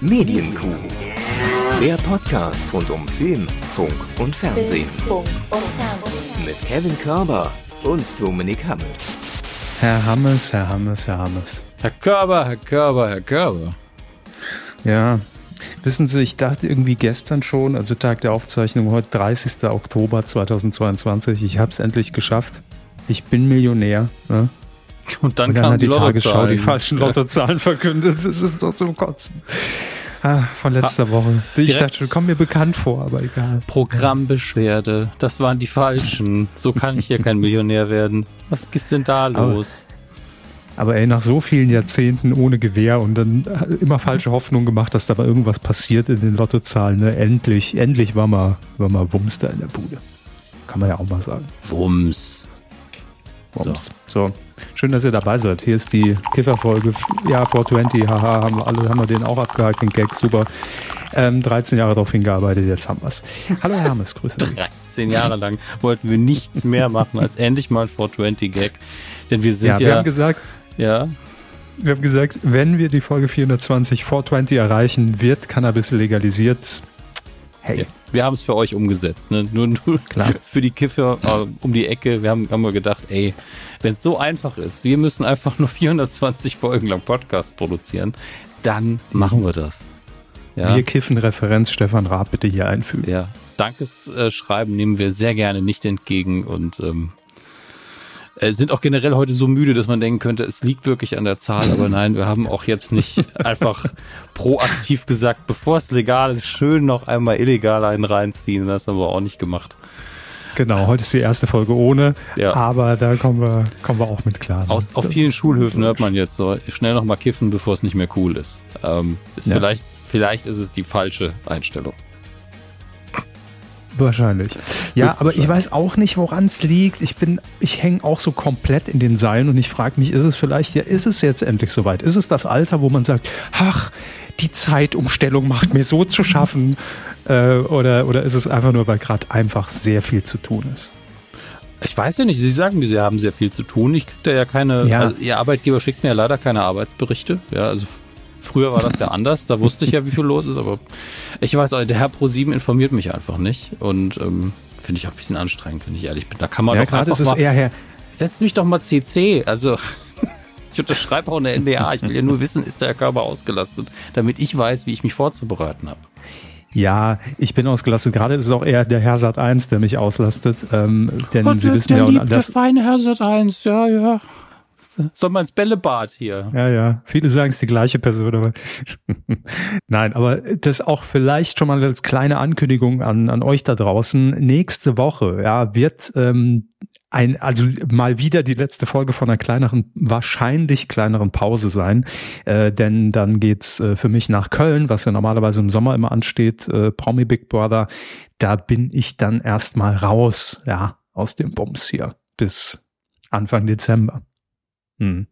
Medienkuh. Der Podcast rund um Film, Funk und Fernsehen. Mit Kevin Körber und Dominik Hammes. Herr Hammes, Herr Hammes, Herr Hammes. Herr Körber, Herr Körber, Herr Körber. Ja, wissen Sie, ich dachte irgendwie gestern schon, also Tag der Aufzeichnung, heute 30. Oktober 2022, ich habe es endlich geschafft. Ich bin Millionär. Ne? Und dann, Und dann kam hat die, die Tagesschau die falschen Lottozahlen verkündet. Das ist doch zum Kotzen. Ah, von letzter Woche. Ich dachte schon, kommt mir bekannt vor, aber egal. Programmbeschwerde. Das waren die falschen. So kann ich hier kein Millionär werden. Was ist denn da los? Aber ey, nach so vielen Jahrzehnten ohne Gewehr und dann immer falsche Hoffnung gemacht, dass da mal irgendwas passiert in den Lottozahlen. Ne? Endlich, endlich war mal, war mal Wumms da in der Bude. Kann man ja auch mal sagen. Wumms. Wumms. So. Schön, dass ihr dabei seid. Hier ist die Kifferfolge. Ja, 420, haha, haben wir alle, haben wir den auch abgehakt, den Gag, super. Ähm, 13 Jahre darauf hingearbeitet, jetzt haben wir's. Hallo Hermes, grüße dich. 13 Jahre lang wollten wir nichts mehr machen als endlich mal ein 420-Gag. Denn wir sind Ja, ja. wir haben gesagt, ja, wir haben gesagt, wenn wir die Folge 420 420 erreichen, wird Cannabis legalisiert. Hey, ja. wir haben es für euch umgesetzt. Ne? Nur, nur Klar. für die Kiffer äh, um die Ecke. Wir haben, haben wir gedacht, ey, wenn es so einfach ist, wir müssen einfach nur 420 Folgen lang Podcast produzieren, dann machen wir das. Ja. wir kiffen Referenz Stefan Raab bitte hier einfügen. Ja, Dankesschreiben nehmen wir sehr gerne nicht entgegen und ähm, äh, sind auch generell heute so müde, dass man denken könnte, es liegt wirklich an der Zahl, aber nein, wir haben auch jetzt nicht einfach proaktiv gesagt, bevor es legal ist, schön noch einmal illegal einen reinziehen. Das haben wir auch nicht gemacht. Genau, heute ist die erste Folge ohne, Ja. aber da kommen wir, kommen wir auch mit klar. ne? Aus, auf Das vielen Schulhöfen hört man jetzt so, schnell noch mal kiffen, bevor es nicht mehr cool ist. Ähm, ist Ja. vielleicht, vielleicht ist es die falsche Einstellung. Wahrscheinlich. Ja, aber ich weiß auch nicht, woran es liegt. Ich bin, ich hänge auch so komplett in den Seilen und ich frage mich, ist es vielleicht, ja, ist es jetzt endlich soweit? Ist es das Alter, wo man sagt, ach, die Zeitumstellung macht mir so zu schaffen? Äh, oder, oder ist es einfach nur, weil gerade einfach sehr viel zu tun ist? Ich weiß ja nicht, Sie sagen, Sie haben sehr viel zu tun. Ich kriege da ja keine, Ja. Also Ihr Arbeitgeber schickt mir ja leider keine Arbeitsberichte. Ja, also früher war das ja anders, da wusste ich ja, wie viel los ist, aber ich weiß, auch, der Herr ProSieben informiert mich einfach nicht und ähm, finde ich auch ein bisschen anstrengend, wenn ich ehrlich bin. Da kann man ja, doch einfach ist es mal, eher her. setzt mich doch mal CC, also ich unterschreibe auch eine NDA, ich will ja nur wissen, ist der Körper ausgelastet, damit ich weiß, wie ich mich vorzubereiten habe. Ja, ich bin ausgelastet. Gerade ist es auch eher der Herr Sat 1, der mich auslastet. Ähm, denn Sie wissen ja, und das, feine Herr Sat 1, ja, ja. Soll man ins Bällebad hier? Ja, ja. Viele sagen es die gleiche Person, aber nein, aber das auch vielleicht schon mal als kleine Ankündigung an, an euch da draußen. Nächste Woche, ja, wird ähm, ein, also mal wieder die letzte Folge von einer kleineren, wahrscheinlich kleineren Pause sein. Äh, denn dann geht's äh, für mich nach Köln, was ja normalerweise im Sommer immer ansteht, äh, Promi Big Brother. Da bin ich dann erstmal raus, ja, aus dem Bums hier bis Anfang Dezember. Hm.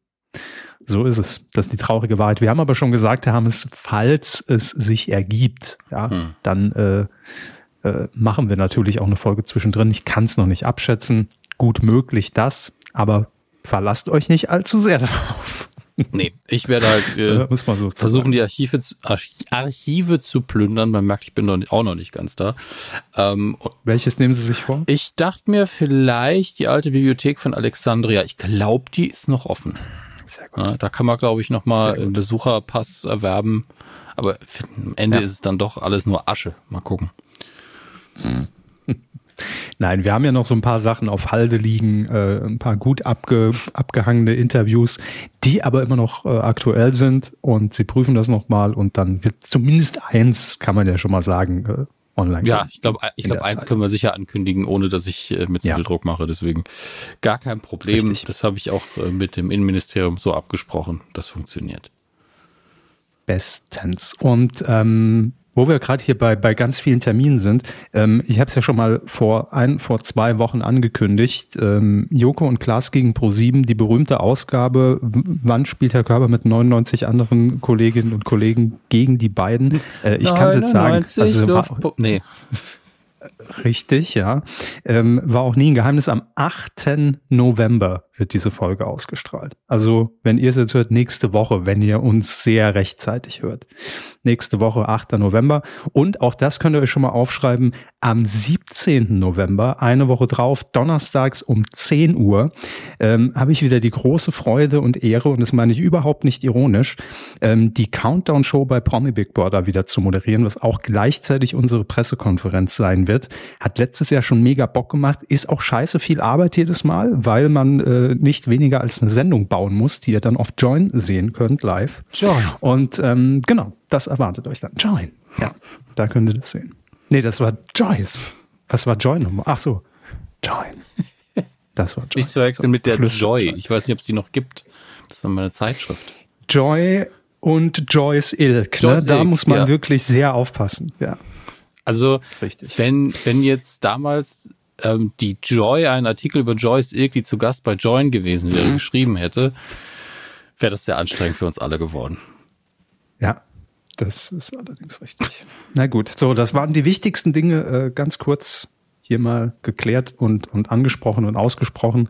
So ist es. Das ist die traurige Wahrheit. Wir haben aber schon gesagt, Herr Hammes, falls es sich ergibt, ja, Hm. dann äh, äh, machen wir natürlich auch eine Folge zwischendrin. Ich kann es noch nicht abschätzen. Gut möglich das, aber verlasst euch nicht allzu sehr darauf. Nee, ich werde halt äh, muss man so versuchen, die Archive zu, Arch- Archive zu plündern. Man merkt, ich bin noch nicht, auch noch nicht ganz da. Ähm, Welches nehmen Sie sich vor? ich dachte mir vielleicht die alte Bibliothek von Alexandria. Ich glaube, die ist noch offen. Sehr gut. Ja, da kann man, glaube ich, noch mal Sehr gut. einen Besucherpass erwerben. Aber am Ende Ja. ist es dann doch alles nur Asche. Mal gucken. Nein, wir haben ja noch so ein paar Sachen auf Halde liegen, äh, ein paar gut abge, abgehangene Interviews, die aber immer noch äh, aktuell sind und sie prüfen das nochmal und dann wird zumindest eins, kann man ja schon mal sagen, äh, online. Ja, ich glaube, ich In glaube, eins Zeit. können wir sicher ankündigen, ohne dass ich äh, mit so Ja. viel Druck mache. Deswegen gar kein Problem. Richtig. Das habe ich auch äh, mit dem Innenministerium so abgesprochen. Das funktioniert. Bestens. Und ähm, wo wir gerade hier bei, bei ganz vielen Terminen sind, ähm, ich habe es ja schon mal vor ein, vor zwei Wochen angekündigt, ähm, Joko und Klaas gegen Pro7, die berühmte Ausgabe, wann spielt Herr Körber mit 99 anderen Kolleginnen und Kollegen gegen die beiden? Äh, ich kann es jetzt sagen. 99 Also, nee, Richtig, ja. Ähm, war auch nie ein Geheimnis. Am 8. November wird diese Folge ausgestrahlt. Also, wenn ihr es jetzt hört, nächste Woche, wenn ihr uns sehr rechtzeitig hört. Nächste Woche, 8. November. Und auch das könnt ihr euch schon mal aufschreiben. Am 17. November, eine Woche drauf, donnerstags um 10 Uhr, ähm, habe ich wieder die große Freude und Ehre, und das meine ich überhaupt nicht ironisch, ähm, die Countdown-Show bei Promi Big Brother wieder zu moderieren, was auch gleichzeitig unsere Pressekonferenz sein wird. Hat letztes Jahr schon mega Bock gemacht, ist auch scheiße viel Arbeit jedes Mal, weil man äh, nicht weniger als eine Sendung bauen muss, die ihr dann auf Join sehen könnt, live. Join. Und ähm, genau, das erwartet euch dann. Join. Ja, da könnt ihr das sehen. Nee, das war Joyce. Was war Joy nochmal? Ach so, Join. Das war Joy. Nicht zu wechseln mit der Joy. Ich weiß nicht, ob es die noch gibt. Das war meine Zeitschrift. Joy und Joyce Ilk. Ne? Da Ilk, muss man ja. wirklich sehr aufpassen. Ja. Also, wenn, wenn jetzt damals ähm, die Joy einen Artikel über Joyce irgendwie zu Gast bei Join gewesen wäre, mhm. geschrieben hätte, wäre das sehr anstrengend für uns alle geworden. Ja, das ist allerdings richtig. Na gut, so, das waren die wichtigsten Dinge äh, ganz kurz hier mal geklärt und, und angesprochen und ausgesprochen.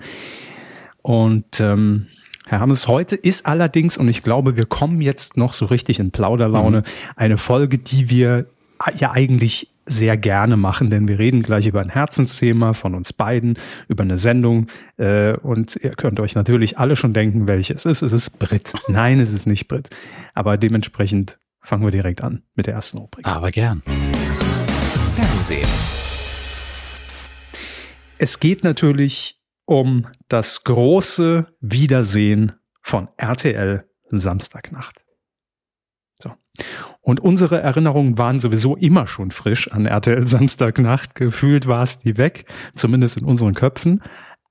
Und ähm, Herr Hammes, heute ist allerdings, und ich glaube, wir kommen jetzt noch so richtig in Plauderlaune, mhm. eine Folge, die wir ja eigentlich sehr gerne machen, denn wir reden gleich über ein Herzensthema von uns beiden, über eine Sendung äh, und ihr könnt euch natürlich alle schon denken, welches es ist. Es ist Brit. Nein, es ist nicht Brit. Aber dementsprechend fangen wir direkt an mit der ersten Rubrik. Aber gern. Fernsehen. Es geht natürlich um das große Wiedersehen von RTL Samstagnacht. So. Und unsere Erinnerungen waren sowieso immer schon frisch an RTL Samstagnacht. Gefühlt war es die weg, zumindest in unseren Köpfen.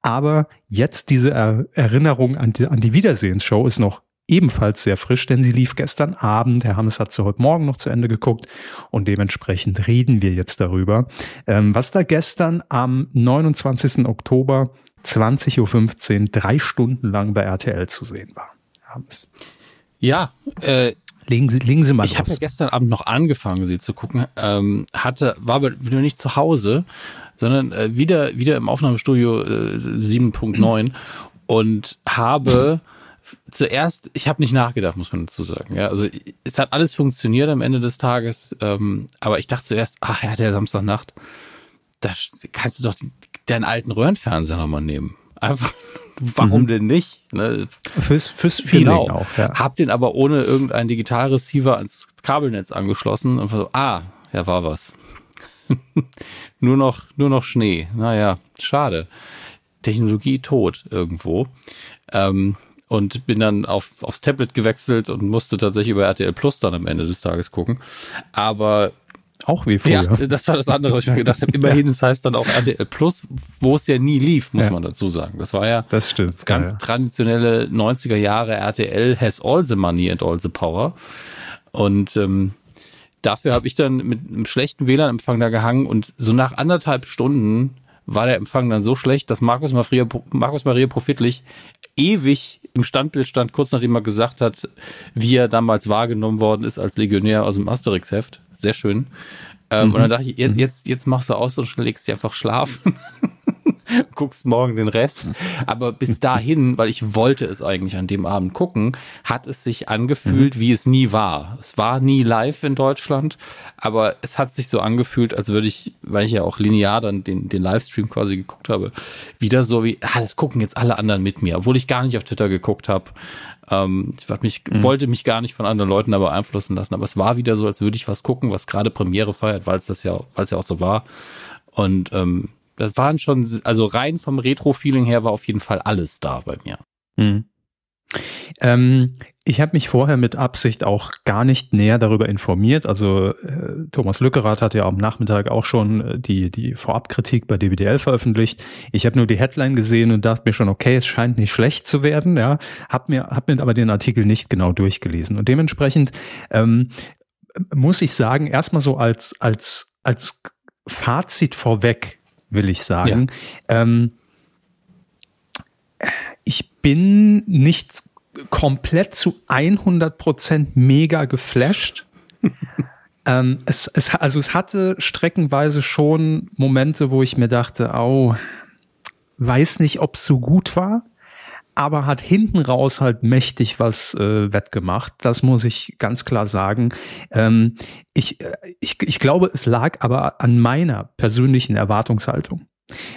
Aber jetzt diese er Erinnerung an die, an die Wiedersehensshow ist noch ebenfalls sehr frisch, denn sie lief gestern Abend. Herr Hammes hat sie heute Morgen noch zu Ende geguckt und dementsprechend reden wir jetzt darüber, ähm, was da gestern am 29. Oktober 20.15 Uhr drei Stunden lang bei RTL zu sehen war. Hammes. Ja, äh, Legen Sie, legen Sie mal Ich habe ja gestern Abend noch angefangen, sie zu gucken. Ähm, hatte, war aber wieder nicht zu Hause, sondern äh, wieder, wieder im Aufnahmestudio äh, 7.9 und habe zuerst, ich habe nicht nachgedacht, muss man dazu sagen. Ja, also es hat alles funktioniert am Ende des Tages, ähm, aber ich dachte zuerst, ach ja, der Samstagnacht, da kannst du doch deinen alten Röhrenfernseher nochmal nehmen. Einfach warum mhm. denn nicht? Ne? Fürs, fürs Feeling genau. auch, ja. Hab den aber ohne irgendein Digitalreceiver ans Kabelnetz angeschlossen und so, ah, ja, war was. nur noch, nur noch Schnee. Naja, schade. Technologie tot irgendwo. Ähm, und bin dann auf, aufs Tablet gewechselt und musste tatsächlich über RTL Plus dann am Ende des Tages gucken. Aber auch wie früher. Ja, das war das andere, was ich mir gedacht habe. Immerhin, das heißt dann auch RTL Plus, wo es ja nie lief, muss ja. man dazu sagen. Das war ja das stimmt, ganz ja. traditionelle 90er Jahre RTL has all the money and all the power. Und ähm, dafür habe ich dann mit einem schlechten WLAN-Empfang da gehangen und so nach anderthalb Stunden war der Empfang dann so schlecht, dass Markus Maria, Markus Maria Profitlich ewig im Standbild stand, kurz nachdem er gesagt hat, wie er damals wahrgenommen worden ist als Legionär aus dem Asterix-Heft sehr schön. Ähm, mhm. Und dann dachte ich, mhm. jetzt, jetzt machst du aus und legst dich einfach schlafen. guckst morgen den Rest. Aber bis dahin, weil ich wollte es eigentlich an dem Abend gucken, hat es sich angefühlt, mhm. wie es nie war. Es war nie live in Deutschland, aber es hat sich so angefühlt, als würde ich, weil ich ja auch linear dann den, den Livestream quasi geguckt habe, wieder so wie, ah, das gucken jetzt alle anderen mit mir, obwohl ich gar nicht auf Twitter geguckt habe. Ähm, ich mich, mhm. wollte mich gar nicht von anderen Leuten da beeinflussen lassen, aber es war wieder so, als würde ich was gucken, was gerade Premiere feiert, weil es das ja, weil es ja auch so war. Und ähm, das waren schon, also rein vom Retro-Feeling her war auf jeden Fall alles da bei mir. Mhm. Ähm, ich habe mich vorher mit Absicht auch gar nicht näher darüber informiert. Also äh, Thomas Lückerath hat ja am Nachmittag auch schon äh, die, die Vorabkritik bei DWDL veröffentlicht. Ich habe nur die Headline gesehen und dachte mir schon, okay, es scheint nicht schlecht zu werden. Ja, habe mir, hab mir aber den Artikel nicht genau durchgelesen. Und dementsprechend ähm, muss ich sagen, erstmal so als, als, als Fazit vorweg, will ich sagen. Ja. Ähm, ich bin nicht komplett zu 100% mega geflasht. Ähm, es, es, also es hatte streckenweise schon Momente, wo ich mir dachte, oh, weiß nicht, ob es so gut war aber hat hinten raus halt mächtig was äh, wettgemacht. Das muss ich ganz klar sagen. Ähm, ich, äh, ich, ich glaube, es lag aber an meiner persönlichen Erwartungshaltung.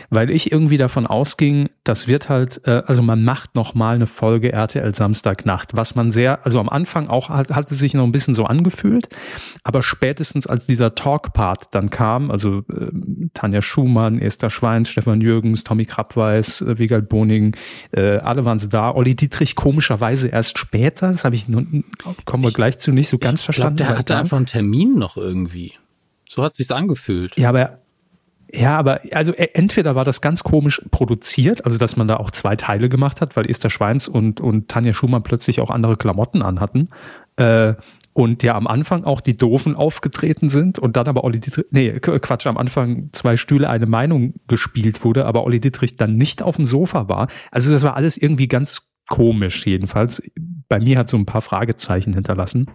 Weil ich irgendwie davon ausging, das wird halt, äh, also man macht noch mal eine Folge RTL Samstagnacht, was man sehr, also am Anfang auch hat, hat es sich noch ein bisschen so angefühlt, aber spätestens als dieser Talk-Part dann kam, also äh, Tanja Schumann, Esther Schweins, Stefan Jürgens, Tommy Krabweis, äh, Wiegald Boning, äh, alle waren sie da. Olli Dietrich komischerweise erst später, das habe ich, kommen wir gleich zu, nicht so ganz ich verstanden. Ich glaube, der hatte einfach einen Termin noch irgendwie. So hat sich's angefühlt. Ja, aber ja, aber also e, entweder war das ganz komisch produziert, also dass man da auch zwei Teile gemacht hat, weil Esther Schweins und, und Tanja Schumann plötzlich auch andere Klamotten anhatten. Äh, und ja am Anfang auch die Doofen aufgetreten sind und dann aber Olli Dietrich, nee, Quatsch, am Anfang zwei Stühle, eine Meinung gespielt wurde, aber Olli Dietrich dann nicht auf dem Sofa war. Also das war alles irgendwie ganz komisch jedenfalls. Bei mir hat so ein paar Fragezeichen hinterlassen.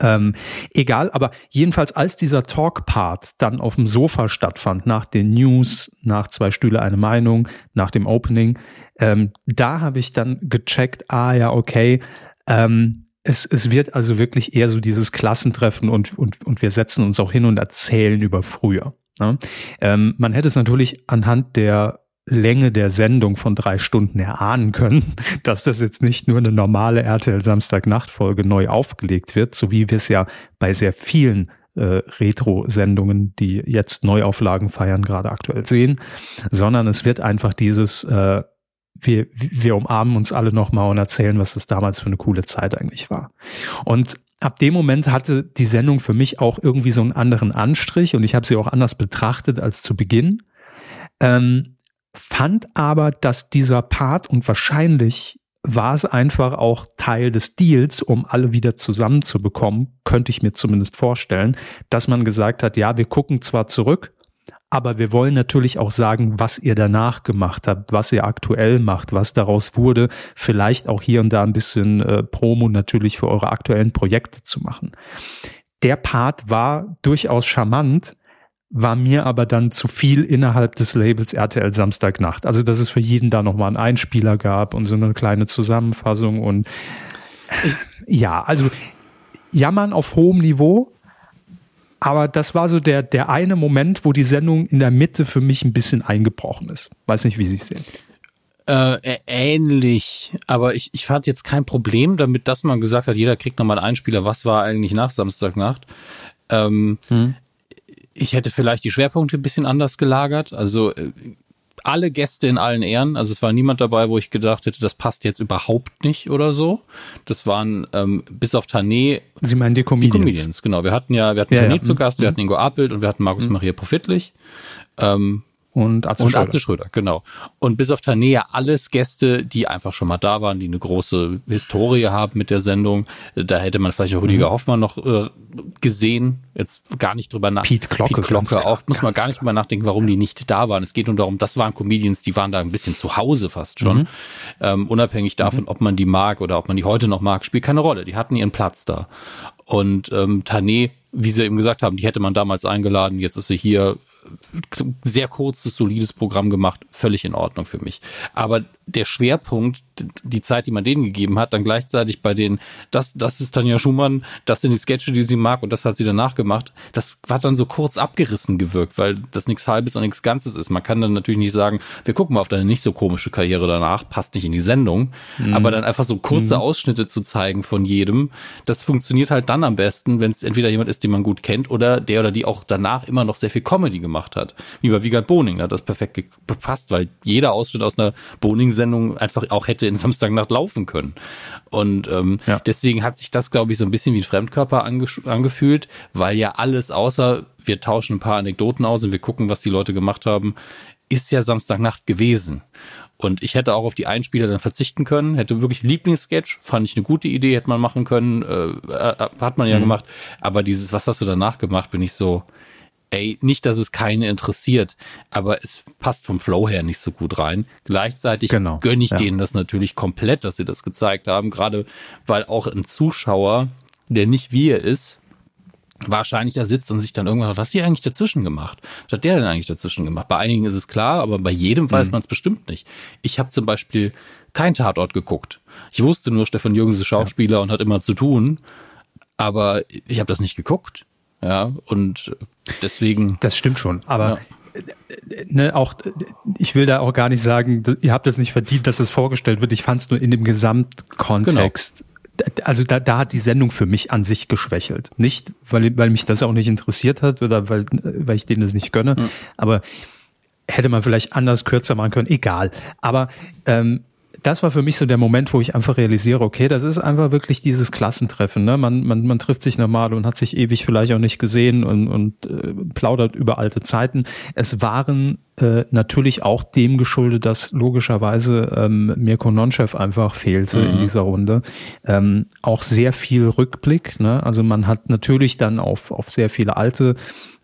Ähm, egal, aber jedenfalls als dieser Talk-Part dann auf dem Sofa stattfand, nach den News, nach zwei Stühle eine Meinung, nach dem Opening, ähm, da habe ich dann gecheckt, ah ja, okay, ähm, es, es wird also wirklich eher so dieses Klassentreffen und, und, und wir setzen uns auch hin und erzählen über früher. Ne? Ähm, man hätte es natürlich anhand der Länge der Sendung von drei Stunden erahnen können, dass das jetzt nicht nur eine normale RTL Samstagnacht-Folge neu aufgelegt wird, so wie wir es ja bei sehr vielen äh, Retro-Sendungen, die jetzt Neuauflagen feiern, gerade aktuell sehen, sondern es wird einfach dieses, äh, wir, wir umarmen uns alle nochmal und erzählen, was das damals für eine coole Zeit eigentlich war. Und ab dem Moment hatte die Sendung für mich auch irgendwie so einen anderen Anstrich und ich habe sie auch anders betrachtet als zu Beginn. Ähm, fand aber, dass dieser Part und wahrscheinlich war es einfach auch Teil des Deals, um alle wieder zusammenzubekommen, könnte ich mir zumindest vorstellen, dass man gesagt hat, ja, wir gucken zwar zurück, aber wir wollen natürlich auch sagen, was ihr danach gemacht habt, was ihr aktuell macht, was daraus wurde, vielleicht auch hier und da ein bisschen äh, Promo natürlich für eure aktuellen Projekte zu machen. Der Part war durchaus charmant, war mir aber dann zu viel innerhalb des Labels RTL Samstagnacht. Also, dass es für jeden da nochmal einen Einspieler gab und so eine kleine Zusammenfassung und ich, ja, also jammern auf hohem Niveau. Aber das war so der, der eine Moment, wo die Sendung in der Mitte für mich ein bisschen eingebrochen ist. Weiß nicht, wie Sie es sehen. Äh, ähnlich, aber ich, ich fand jetzt kein Problem damit, dass man gesagt hat, jeder kriegt nochmal einen Einspieler, was war eigentlich nach Samstagnacht. Ähm, hm ich hätte vielleicht die Schwerpunkte ein bisschen anders gelagert. Also äh, alle Gäste in allen Ehren. Also es war niemand dabei, wo ich gedacht hätte, das passt jetzt überhaupt nicht oder so. Das waren ähm, bis auf Tané. Sie meinen die Comedians? Die Comedians, genau. Wir hatten ja, wir hatten ja, Tané ja. zu Gast, wir mhm. hatten Ingo Appelt und wir hatten Markus mhm. Maria Profitlich. Ähm, und Atze, und Schröder. Atze Schröder. Genau. Und bis auf Tanea alles Gäste, die einfach schon mal da waren, die eine große Historie haben mit der Sendung. Da hätte man vielleicht auch Rüdiger mhm. Hoffmann noch äh, gesehen. Jetzt gar nicht drüber nachdenken. Pete Glocke. Pete Glocke auch. Muss man gar nicht drüber nachdenken, warum die nicht da waren. Es geht nur darum, das waren Comedians, die waren da ein bisschen zu Hause fast schon. Mhm. Ähm, unabhängig davon, mhm. ob man die mag oder ob man die heute noch mag, spielt keine Rolle. Die hatten ihren Platz da. Und ähm, Tané, wie sie eben gesagt haben, die hätte man damals eingeladen. Jetzt ist sie hier sehr kurzes, solides Programm gemacht, völlig in Ordnung für mich. Aber der Schwerpunkt, die Zeit, die man denen gegeben hat, dann gleichzeitig bei den, das, das ist Tanja Schumann, das sind die Sketche, die sie mag und das hat sie danach gemacht, das hat dann so kurz abgerissen gewirkt, weil das nichts Halbes und nichts Ganzes ist. Man kann dann natürlich nicht sagen, wir gucken mal auf deine nicht so komische Karriere danach, passt nicht in die Sendung, mhm. aber dann einfach so kurze mhm. Ausschnitte zu zeigen von jedem, das funktioniert halt dann am besten, wenn es entweder jemand ist, den man gut kennt oder der oder die auch danach immer noch sehr viel Comedy gemacht hat. Wie bei Wiegald Boning, da hat das perfekt gepasst, weil jeder Ausschnitt aus einer Boning Sendung einfach auch hätte in Samstagnacht laufen können. Und ähm, ja. deswegen hat sich das, glaube ich, so ein bisschen wie ein Fremdkörper ange angefühlt, weil ja alles außer wir tauschen ein paar Anekdoten aus und wir gucken, was die Leute gemacht haben, ist ja Samstagnacht gewesen. Und ich hätte auch auf die Einspieler dann verzichten können, hätte wirklich Lieblingssketch, fand ich eine gute Idee, hätte man machen können, äh, äh hat man ja mhm. gemacht. Aber dieses, was hast du danach gemacht, bin ich so, ey, nicht, dass es keine interessiert, aber es passt vom Flow her nicht so gut rein. Gleichzeitig genau, gönne ich ja. denen das natürlich komplett, dass sie das gezeigt haben, gerade weil auch ein Zuschauer, der nicht wie er ist, wahrscheinlich da sitzt und sich dann irgendwann was hat die eigentlich dazwischen gemacht? Was hat der denn eigentlich dazwischen gemacht? Bei einigen ist es klar, aber bei jedem weiß mhm. man es bestimmt nicht. Ich habe zum Beispiel kein Tatort geguckt. Ich wusste nur, Stefan Jürgens ist Schauspieler ja. und hat immer zu tun, aber ich habe das nicht geguckt. Ja, und deswegen. Das stimmt schon, aber ja ne, auch, ich will da auch gar nicht sagen, ihr habt es nicht verdient, dass es vorgestellt wird. Ich fand es nur in dem Gesamtkontext. Genau. Also da, da hat die Sendung für mich an sich geschwächelt. Nicht, weil, weil mich das auch nicht interessiert hat oder weil, weil ich denen das nicht gönne, mhm. aber hätte man vielleicht anders kürzer machen können, egal. Aber ähm, das war für mich so der Moment, wo ich einfach realisiere, okay, das ist einfach wirklich dieses Klassentreffen. Ne? Man, man, man trifft sich normal und hat sich ewig vielleicht auch nicht gesehen und, und äh, plaudert über alte Zeiten. Es waren äh, natürlich auch dem geschuldet, dass logischerweise ähm, Mirko Nonchev einfach fehlte mhm. in dieser Runde. Ähm, auch sehr viel Rückblick. Ne? Also man hat natürlich dann auf, auf sehr viele alte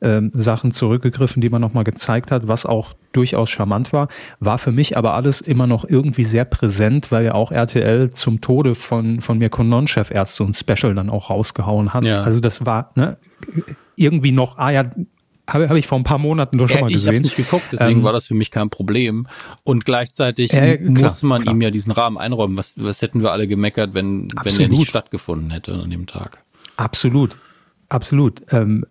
ähm, Sachen zurückgegriffen, die man nochmal gezeigt hat, was auch durchaus charmant war, war für mich aber alles immer noch irgendwie sehr präsent, weil ja auch RTL zum Tode von, von Mirko Nonchef erst so ein Special dann auch rausgehauen hat. Ja. Also das war ne, irgendwie noch, ah ja, habe hab ich vor ein paar Monaten doch schon ja, mal gesehen. Ich habe nicht geguckt, deswegen ähm, war das für mich kein Problem. Und gleichzeitig äh, klar, muss man klar. ihm ja diesen Rahmen einräumen. Was, was hätten wir alle gemeckert, wenn, wenn der nicht stattgefunden hätte an dem Tag? Absolut. Absolut. Ähm,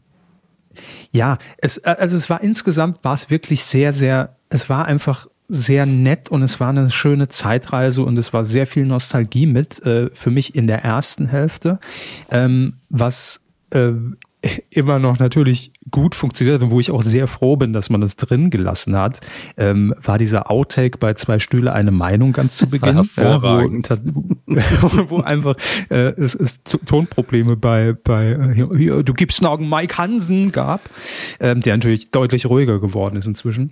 ja, es, äh, also es war insgesamt, war es wirklich sehr, sehr, es war einfach sehr nett und es war eine schöne Zeitreise und es war sehr viel Nostalgie mit äh, für mich in der ersten Hälfte, ähm, was äh, immer noch natürlich gut funktioniert und wo ich auch sehr froh bin, dass man das drin gelassen hat, ähm, war dieser Outtake bei zwei Stühle eine Meinung ganz zu Beginn, ja, wo, wo, einfach äh, es, es Tonprobleme bei bei äh, du gibst noch einen Mike Hansen gab, ähm, der natürlich deutlich ruhiger geworden ist inzwischen.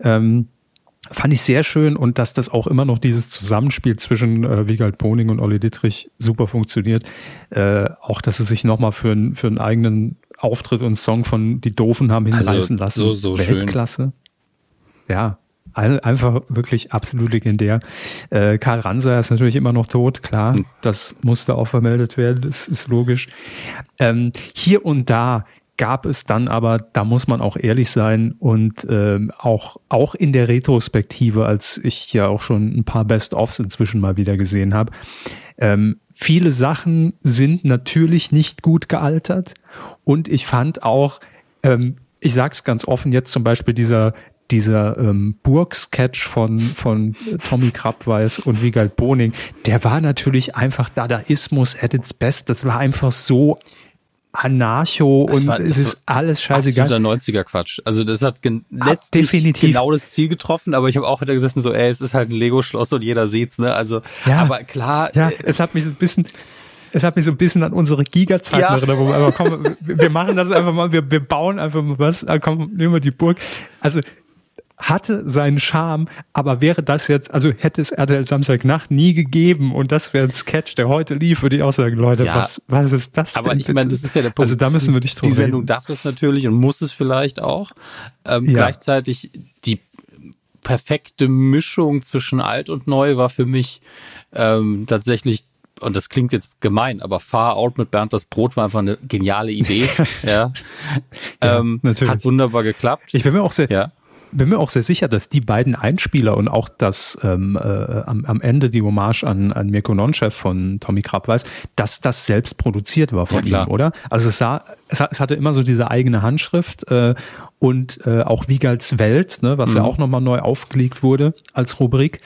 Ähm, fand ich sehr schön und dass das auch immer noch dieses Zusammenspiel zwischen äh, Wiegald Boning und Olli Dittrich super funktioniert. Äh, auch, dass sie sich nochmal für, ein, für einen eigenen Auftritt und Song von Die Doofen haben hinreißen also, lassen. So, so Weltklasse. Schön. Ja, einfach wirklich absolut legendär. Äh, Karl Ranser ist natürlich immer noch tot, klar. Hm. Das musste auch vermeldet werden, das ist logisch. Ähm, hier und da gab es dann aber, da muss man auch ehrlich sein und ähm, auch, auch in der Retrospektive, als ich ja auch schon ein paar Best-ofs inzwischen mal wieder gesehen habe, ähm, viele Sachen sind natürlich nicht gut gealtert und ich fand auch, ähm, ich sag's ganz offen, jetzt zum Beispiel dieser dieser ähm, Burg-Sketch von, von Tommy Krabweis und Wiegald Boning, der war natürlich einfach Dadaismus at its best. Das war einfach so Anarcho das und war, es ist alles scheißegal. Dieser 90er Quatsch. Also das hat gen ah, definitiv. genau das Ziel getroffen, aber ich habe auch wieder gesessen so, ey, es ist halt ein Lego Schloss und jeder sieht's, ne? Also ja, aber klar, ja, äh, es hat mich so ein bisschen es hat mich so ein bisschen an unsere Giga-Zeit ja. erinnert, wo wir einfach, komm, wir machen das einfach mal, wir, wir bauen einfach mal was, komm, nehmen wir die Burg. Also hatte seinen Charme, aber wäre das jetzt, also hätte es RTL Samstagnacht nie gegeben und das wäre ein Sketch, der heute lief, würde ich auch sagen, Leute, ja, was, was ist das aber denn? Aber ich meine, das ist ja der Punkt. Also da müssen wir dich drüber Die Sendung reden. darf das natürlich und muss es vielleicht auch. Ähm, ja. Gleichzeitig die perfekte Mischung zwischen alt und neu war für mich ähm, tatsächlich und das klingt jetzt gemein, aber Far Out mit Bernd das Brot war einfach eine geniale Idee. ja. ja ähm, hat wunderbar geklappt. Ich bin mir auch sehr, ja bin mir auch sehr sicher, dass die beiden Einspieler und auch das ähm, äh, am, am Ende die Hommage an, an Mirko Nonchef von Tommy Krabweis, dass das selbst produziert war von ja, ihm, oder? Also es sah, es, es hatte immer so diese eigene Handschrift äh, und äh, auch Wiegalds Welt, ne, was mhm. ja auch nochmal neu aufgelegt wurde als Rubrik.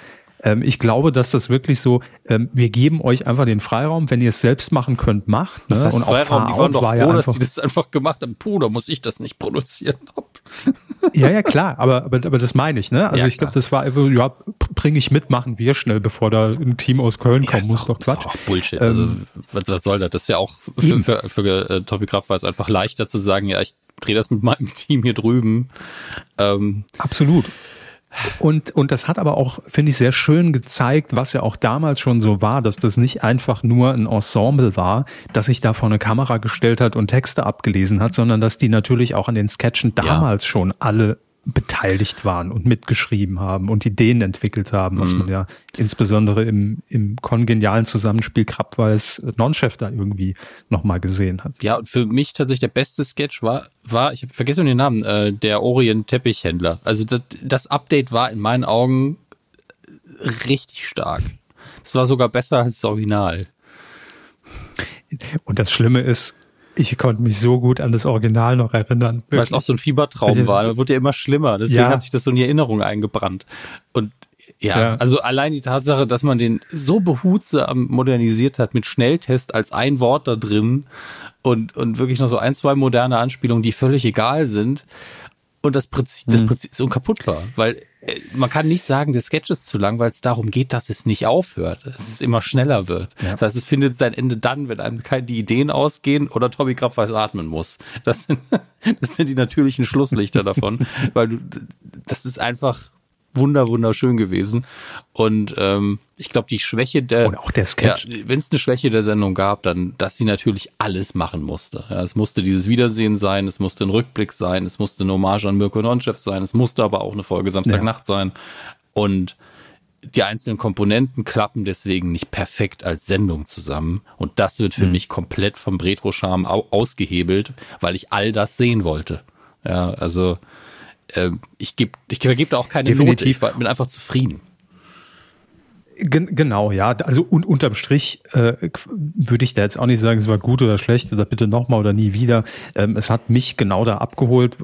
Ähm, ich glaube, dass das wirklich so, ähm, wir geben euch einfach den Freiraum, wenn ihr es selbst machen könnt, macht. Ne? Das heißt, und auch Freiraum, die waren doch war froh, dass die das einfach gemacht haben. Puh, da muss ich das nicht produzieren. ja, ja, klar, aber, aber, aber das meine ich, ne? Also ja, ich glaube, das war einfach, ja, bringe ich mit, machen wir schnell, bevor da ein Team aus Köln ja, kommen muss, auch, doch Quatsch. Ist auch Bullshit. Also, ähm, also, was, was soll das? Das ist ja auch für, für, für, äh, Topi Kraft war es einfach leichter zu sagen, ja, ich drehe das mit meinem Team hier drüben. Ähm, Absolut. Und, und das hat aber auch, finde ich, sehr schön gezeigt, was ja auch damals schon so war, dass das nicht einfach nur ein Ensemble war, das sich da vor eine Kamera gestellt hat und Texte abgelesen hat, sondern dass die natürlich auch an den Sketchen damals ja. schon alle beteiligt waren und mitgeschrieben haben und Ideen entwickelt haben, was mhm. man ja insbesondere im, im kongenialen Zusammenspiel Krabweis Non-Chef da irgendwie nochmal gesehen hat. Ja, und für mich tatsächlich der beste Sketch war, war ich habe vergessen den Namen, äh, der Orient Teppichhändler. Also das, das Update war in meinen Augen richtig stark. Das war sogar besser als das Original. Und das Schlimme ist, ich konnte mich so gut an das Original noch erinnern. Weil es auch so ein Fiebertraum war. Das wurde ja immer schlimmer. Deswegen ja. hat sich das so in die Erinnerung eingebrannt. Und ja, ja, also allein die Tatsache, dass man den so behutsam modernisiert hat mit Schnelltest als ein Wort da drin und, und wirklich noch so ein, zwei moderne Anspielungen, die völlig egal sind. Und das Prinzip, das mhm. Prinzip ist unkaputtbar, weil man kann nicht sagen, der Sketch ist zu lang, weil es darum geht, dass es nicht aufhört, dass es immer schneller wird. Ja. Das heißt, es findet sein Ende dann, wenn einem keine die Ideen ausgehen oder Tommy Krabweis atmen muss. Das sind, das sind die natürlichen Schlusslichter davon, weil du, das ist einfach wunder wunderschön gewesen. Und ähm, ich glaube, die Schwäche der und auch der Sketch, ja, wenn es eine Schwäche der Sendung gab, dann, dass sie natürlich alles machen musste. Ja, es musste dieses Wiedersehen sein, es musste ein Rückblick sein, es musste eine Hommage an Mirko Nonchef sein, es musste aber auch eine Folge Samstagnacht ja. sein. Und die einzelnen Komponenten klappen deswegen nicht perfekt als Sendung zusammen. Und das wird für mhm. mich komplett vom Retro-Charme ausgehebelt, weil ich all das sehen wollte. Ja, also äh, ich gebe ich vergebe da auch keine Definitiv. Note, ich bin einfach zufrieden. Gen genau, ja. Also und unterm Strich äh, würde ich da jetzt auch nicht sagen, es war gut oder schlecht oder bitte nochmal oder nie wieder. Ähm, es hat mich genau da abgeholt,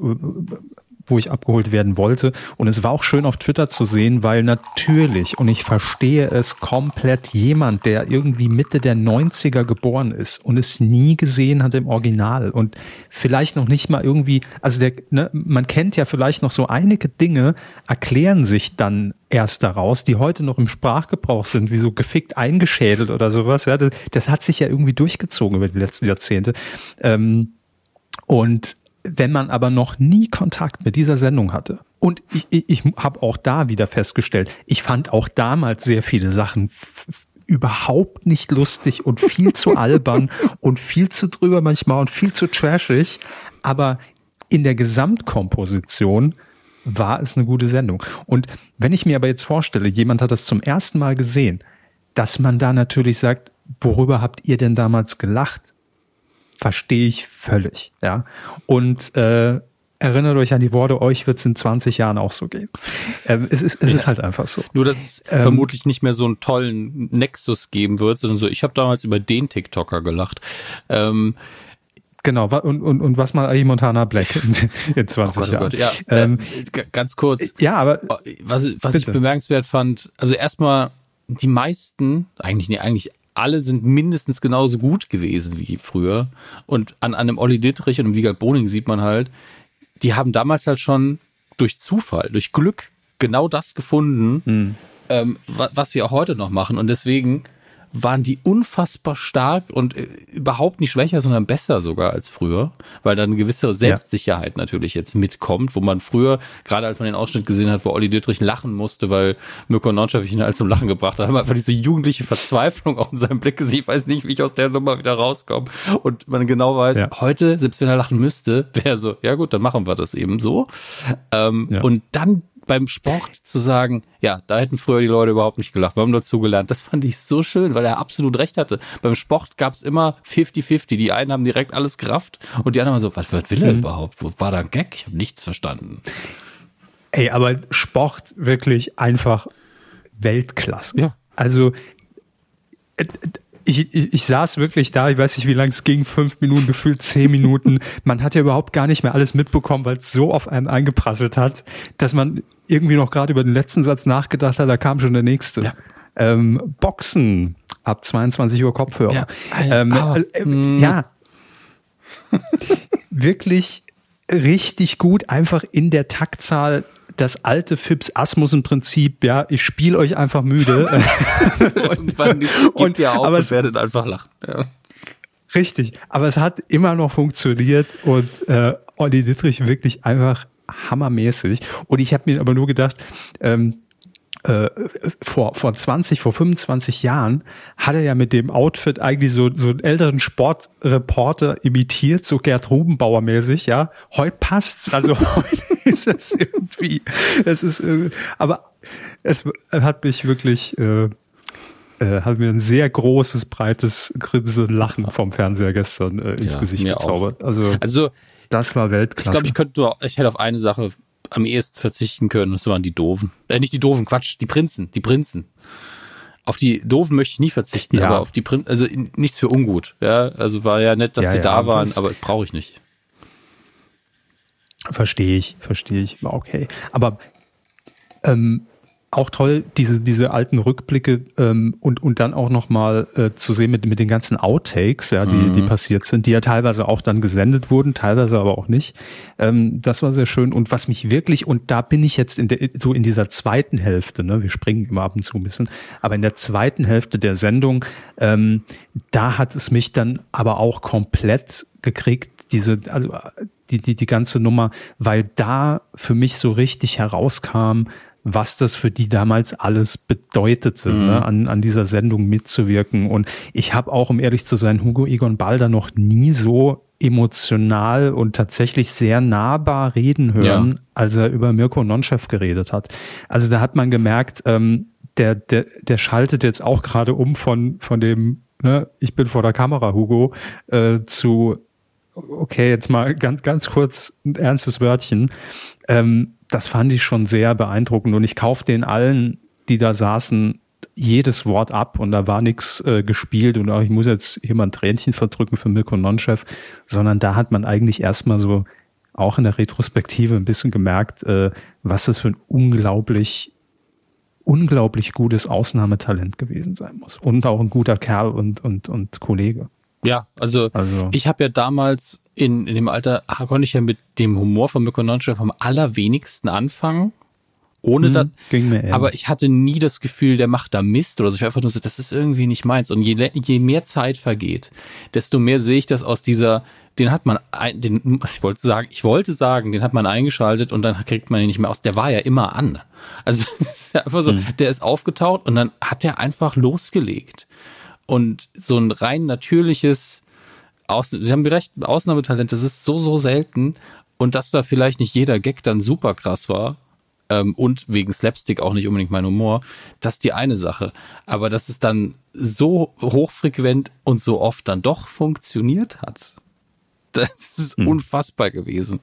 wo ich abgeholt werden wollte. Und es war auch schön auf Twitter zu sehen, weil natürlich, und ich verstehe es komplett, jemand, der irgendwie Mitte der 90er geboren ist und es nie gesehen hat im Original und vielleicht noch nicht mal irgendwie, also der, ne, man kennt ja vielleicht noch so einige Dinge, erklären sich dann erst daraus, die heute noch im Sprachgebrauch sind, wie so gefickt eingeschädelt oder sowas. Ja, das, das hat sich ja irgendwie durchgezogen über die letzten Jahrzehnte. Ähm, und wenn man aber noch nie Kontakt mit dieser Sendung hatte, und ich, ich, ich habe auch da wieder festgestellt, ich fand auch damals sehr viele Sachen überhaupt nicht lustig und viel zu albern und viel zu drüber manchmal und viel zu trashig. Aber in der Gesamtkomposition war es eine gute Sendung. Und wenn ich mir aber jetzt vorstelle, jemand hat das zum ersten Mal gesehen, dass man da natürlich sagt, worüber habt ihr denn damals gelacht? Verstehe ich völlig. Ja. Und äh, erinnert euch an die Worte, euch wird es in 20 Jahren auch so gehen. Ähm, es ist, es ja. ist halt einfach so. Nur, dass es ähm, vermutlich nicht mehr so einen tollen Nexus geben wird, sondern so, ich habe damals über den TikToker gelacht. Ähm, Genau, und, und, und was mal eigentlich Montana Black in, in 20 oh Gott, Jahren. Oh Gott, ja, ähm, äh, ganz kurz. Ja, aber. Oh, was, was ich bemerkenswert fand, also erstmal, die meisten, eigentlich, nee, eigentlich alle sind mindestens genauso gut gewesen wie früher. Und an, an einem Olli Dittrich und einem Wiegald Boning sieht man halt, die haben damals halt schon durch Zufall, durch Glück genau das gefunden, mhm. ähm, was wir auch heute noch machen. Und deswegen waren die unfassbar stark und äh, überhaupt nicht schwächer, sondern besser sogar als früher, weil dann eine gewisse Selbstsicherheit ja. natürlich jetzt mitkommt, wo man früher, gerade als man den Ausschnitt gesehen hat, wo Olli Dittrich lachen musste, weil Mirko Nonchef ihn halt zum Lachen gebracht hat, haben wir einfach diese jugendliche Verzweiflung auch in seinem Blick gesehen. Ich weiß nicht, wie ich aus der Nummer wieder rauskomme. Und man genau weiß, ja. heute, selbst wenn er lachen müsste, wäre so, ja gut, dann machen wir das eben so. Ähm, ja. Und dann beim Sport zu sagen, ja, da hätten früher die Leute überhaupt nicht gelacht. Wir haben dazu gelernt. Das fand ich so schön, weil er absolut recht hatte. Beim Sport gab es immer 50-50. Die einen haben direkt alles gerafft und die anderen so, was will er mhm. überhaupt? Wo war da ein Gag? Ich habe nichts verstanden. Ey, aber Sport wirklich einfach Weltklasse. Ja. Also äh, ich, ich, ich saß wirklich da, ich weiß nicht, wie lange es ging, fünf Minuten, gefühlt zehn Minuten. Man hat ja überhaupt gar nicht mehr alles mitbekommen, weil es so auf einem eingeprasselt hat, dass man irgendwie noch gerade über den letzten Satz nachgedacht hat, da kam schon der nächste. Ja. Ähm, Boxen ab 22 Uhr Kopfhörer. Ja, ähm, ah, äh, äh, ja. wirklich richtig gut, einfach in der Taktzahl das alte Fips Asmussen-Prinzip, ja, ich spiele euch einfach müde. und, auf aber es werdet einfach lachen. Ja. Richtig, aber es hat immer noch funktioniert und äh, Olli Dittrich wirklich einfach hammermäßig. Und ich habe mir aber nur gedacht, ähm, äh, vor, vor 20, vor 25 Jahren hat er ja mit dem Outfit eigentlich so, so einen älteren Sportreporter imitiert, so Gerd Rubenbauer mäßig, ja. Heute passt's, also heute ist es irgendwie, es ist, äh, aber es hat mich wirklich, äh, äh, hat mir ein sehr großes, breites Grinsen, Lachen vom Fernseher gestern äh, ins ja, Gesicht gezaubert. Also, also, das war Weltklasse. Ich glaube, ich könnte nur, ich hätte auf eine Sache am ehesten verzichten können. Das waren die Doofen. Äh, nicht die Doofen, Quatsch, die Prinzen, die Prinzen. Auf die Doofen möchte ich nie verzichten, ja. aber auf die Prinzen, also nichts für ungut. Ja, also war ja nett, dass ja, sie ja, da waren, aber brauche ich nicht. Verstehe ich, verstehe ich, war okay. Aber ähm, auch toll, diese, diese alten Rückblicke ähm, und, und dann auch nochmal äh, zu sehen mit, mit den ganzen Outtakes, ja, die, mhm. die passiert sind, die ja teilweise auch dann gesendet wurden, teilweise aber auch nicht. Ähm, das war sehr schön. Und was mich wirklich, und da bin ich jetzt in der, so in dieser zweiten Hälfte, ne, wir springen immer ab und zu ein bisschen, aber in der zweiten Hälfte der Sendung, ähm, da hat es mich dann aber auch komplett gekriegt, diese, also die, die, die ganze Nummer, weil da für mich so richtig herauskam, was das für die damals alles bedeutete, mhm. ne, an, an dieser Sendung mitzuwirken. Und ich habe auch, um ehrlich zu sein, Hugo Egon Balder noch nie so emotional und tatsächlich sehr nahbar reden hören, ja. als er über Mirko Nonchef geredet hat. Also da hat man gemerkt, ähm, der, der, der schaltet jetzt auch gerade um von, von dem, ne, ich bin vor der Kamera, Hugo, äh, zu, okay, jetzt mal ganz, ganz kurz ein ernstes Wörtchen. Ähm, das fand ich schon sehr beeindruckend und ich kaufe den allen, die da saßen, jedes Wort ab und da war nichts äh, gespielt und auch ich muss jetzt hier mal ein Tränchen verdrücken für Mirko Nonchef, sondern da hat man eigentlich erstmal so auch in der Retrospektive ein bisschen gemerkt, äh, was das für ein unglaublich, unglaublich gutes Ausnahmetalent gewesen sein muss. Und auch ein guter Kerl und, und, und Kollege. Ja, also, also. ich habe ja damals in, in dem Alter konnte ich ja mit dem Humor von Mirko Nonchef am allerwenigsten anfangen. Ohne hm, das. Aber ich hatte nie das Gefühl, der macht da Mist oder so. Ich war einfach nur so, das ist irgendwie nicht meins. Und je, je mehr Zeit vergeht, desto mehr sehe ich das aus dieser, den hat man, den, ich wollte sagen, ich wollte sagen, den hat man eingeschaltet und dann kriegt man ihn nicht mehr aus. Der war ja immer an. Also, es ist ja einfach so, hm. der ist aufgetaucht und dann hat er einfach losgelegt. Und so ein rein natürliches, aus, Sie haben recht, Ausnahmetalent, das ist so, so selten. Und dass da vielleicht nicht jeder Gag dann super krass war, ähm, und wegen Slapstick auch nicht unbedingt mein Humor, das ist die eine Sache. Aber dass es dann so hochfrequent und so oft dann doch funktioniert hat, das ist hm. unfassbar gewesen.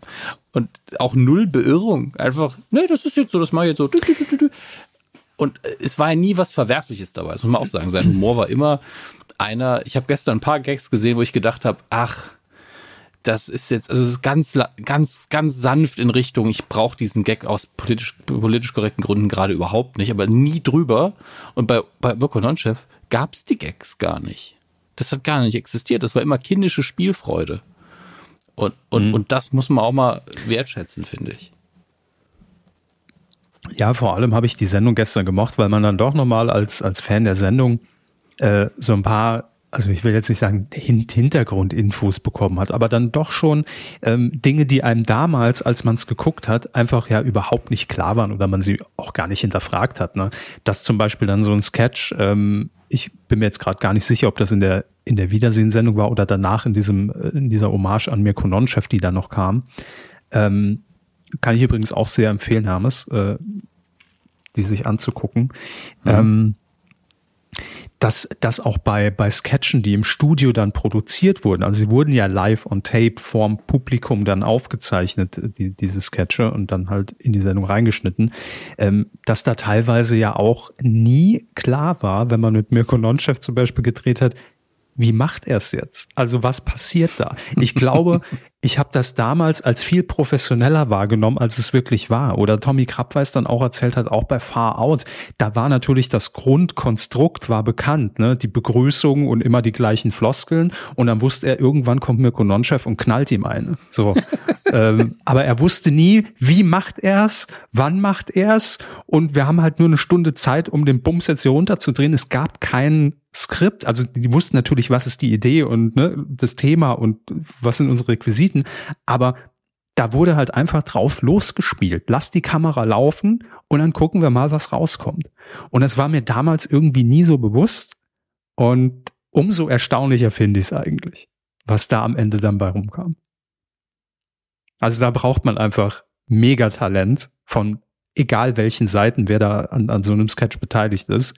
Und auch null Beirrung. Einfach, nee, das ist jetzt so, das mache ich jetzt so. Und es war ja nie was Verwerfliches dabei, das muss man auch sagen. Sein Humor war immer einer, ich habe gestern ein paar Gags gesehen, wo ich gedacht habe, ach, das ist jetzt, also es ist ganz, ganz, ganz sanft in Richtung, ich brauche diesen Gag aus politisch, politisch korrekten Gründen gerade überhaupt nicht, aber nie drüber. Und bei, bei Mirko Nonchev gab es die Gags gar nicht. Das hat gar nicht existiert. Das war immer kindische Spielfreude. Und, und, mhm. und das muss man auch mal wertschätzen, finde ich. Ja, vor allem habe ich die Sendung gestern gemocht, weil man dann doch nochmal als, als Fan der Sendung äh, so ein paar, also ich will jetzt nicht sagen Hintergrundinfos bekommen hat, aber dann doch schon ähm, Dinge, die einem damals, als man es geguckt hat, einfach ja überhaupt nicht klar waren oder man sie auch gar nicht hinterfragt hat. Ne? Dass zum Beispiel dann so ein Sketch, ähm, ich bin mir jetzt gerade gar nicht sicher, ob das in der in der Wiedersehensendung war oder danach in diesem äh, in dieser Hommage an Mirko Nonchef, die da noch kam. Ähm, kann ich übrigens auch sehr empfehlen, Hermes, äh, die sich anzugucken. Mhm. Ähm, dass das auch bei, bei Sketchen, die im Studio dann produziert wurden, also sie wurden ja live on tape vorm Publikum dann aufgezeichnet, die, diese Sketche und dann halt in die Sendung reingeschnitten, ähm, dass da teilweise ja auch nie klar war, wenn man mit Mirko Nonchef zum Beispiel gedreht hat, wie macht er es jetzt? Also was passiert da? Ich glaube, ich habe das damals als viel professioneller wahrgenommen, als es wirklich war. Oder Tommy Krabweis dann auch erzählt hat, auch bei Far Out, da war natürlich das Grundkonstrukt war bekannt, ne? die Begrüßung und immer die gleichen Floskeln. Und dann wusste er, irgendwann kommt Mirko Nonchef und knallt ihm eine. So. ähm, aber er wusste nie, wie macht er's, wann macht er's. Und wir haben halt nur eine Stunde Zeit, um den Bums jetzt hier runterzudrehen. Es gab keinen Skript, also die wussten natürlich, was ist die Idee und ne, das Thema und was sind unsere Requisiten, aber da wurde halt einfach drauf losgespielt. Lass die Kamera laufen und dann gucken wir mal, was rauskommt. Und das war mir damals irgendwie nie so bewusst. Und umso erstaunlicher finde ich es eigentlich, was da am Ende dann bei rumkam. Also da braucht man einfach Megatalent von egal welchen Seiten, wer da an, an so einem Sketch beteiligt ist,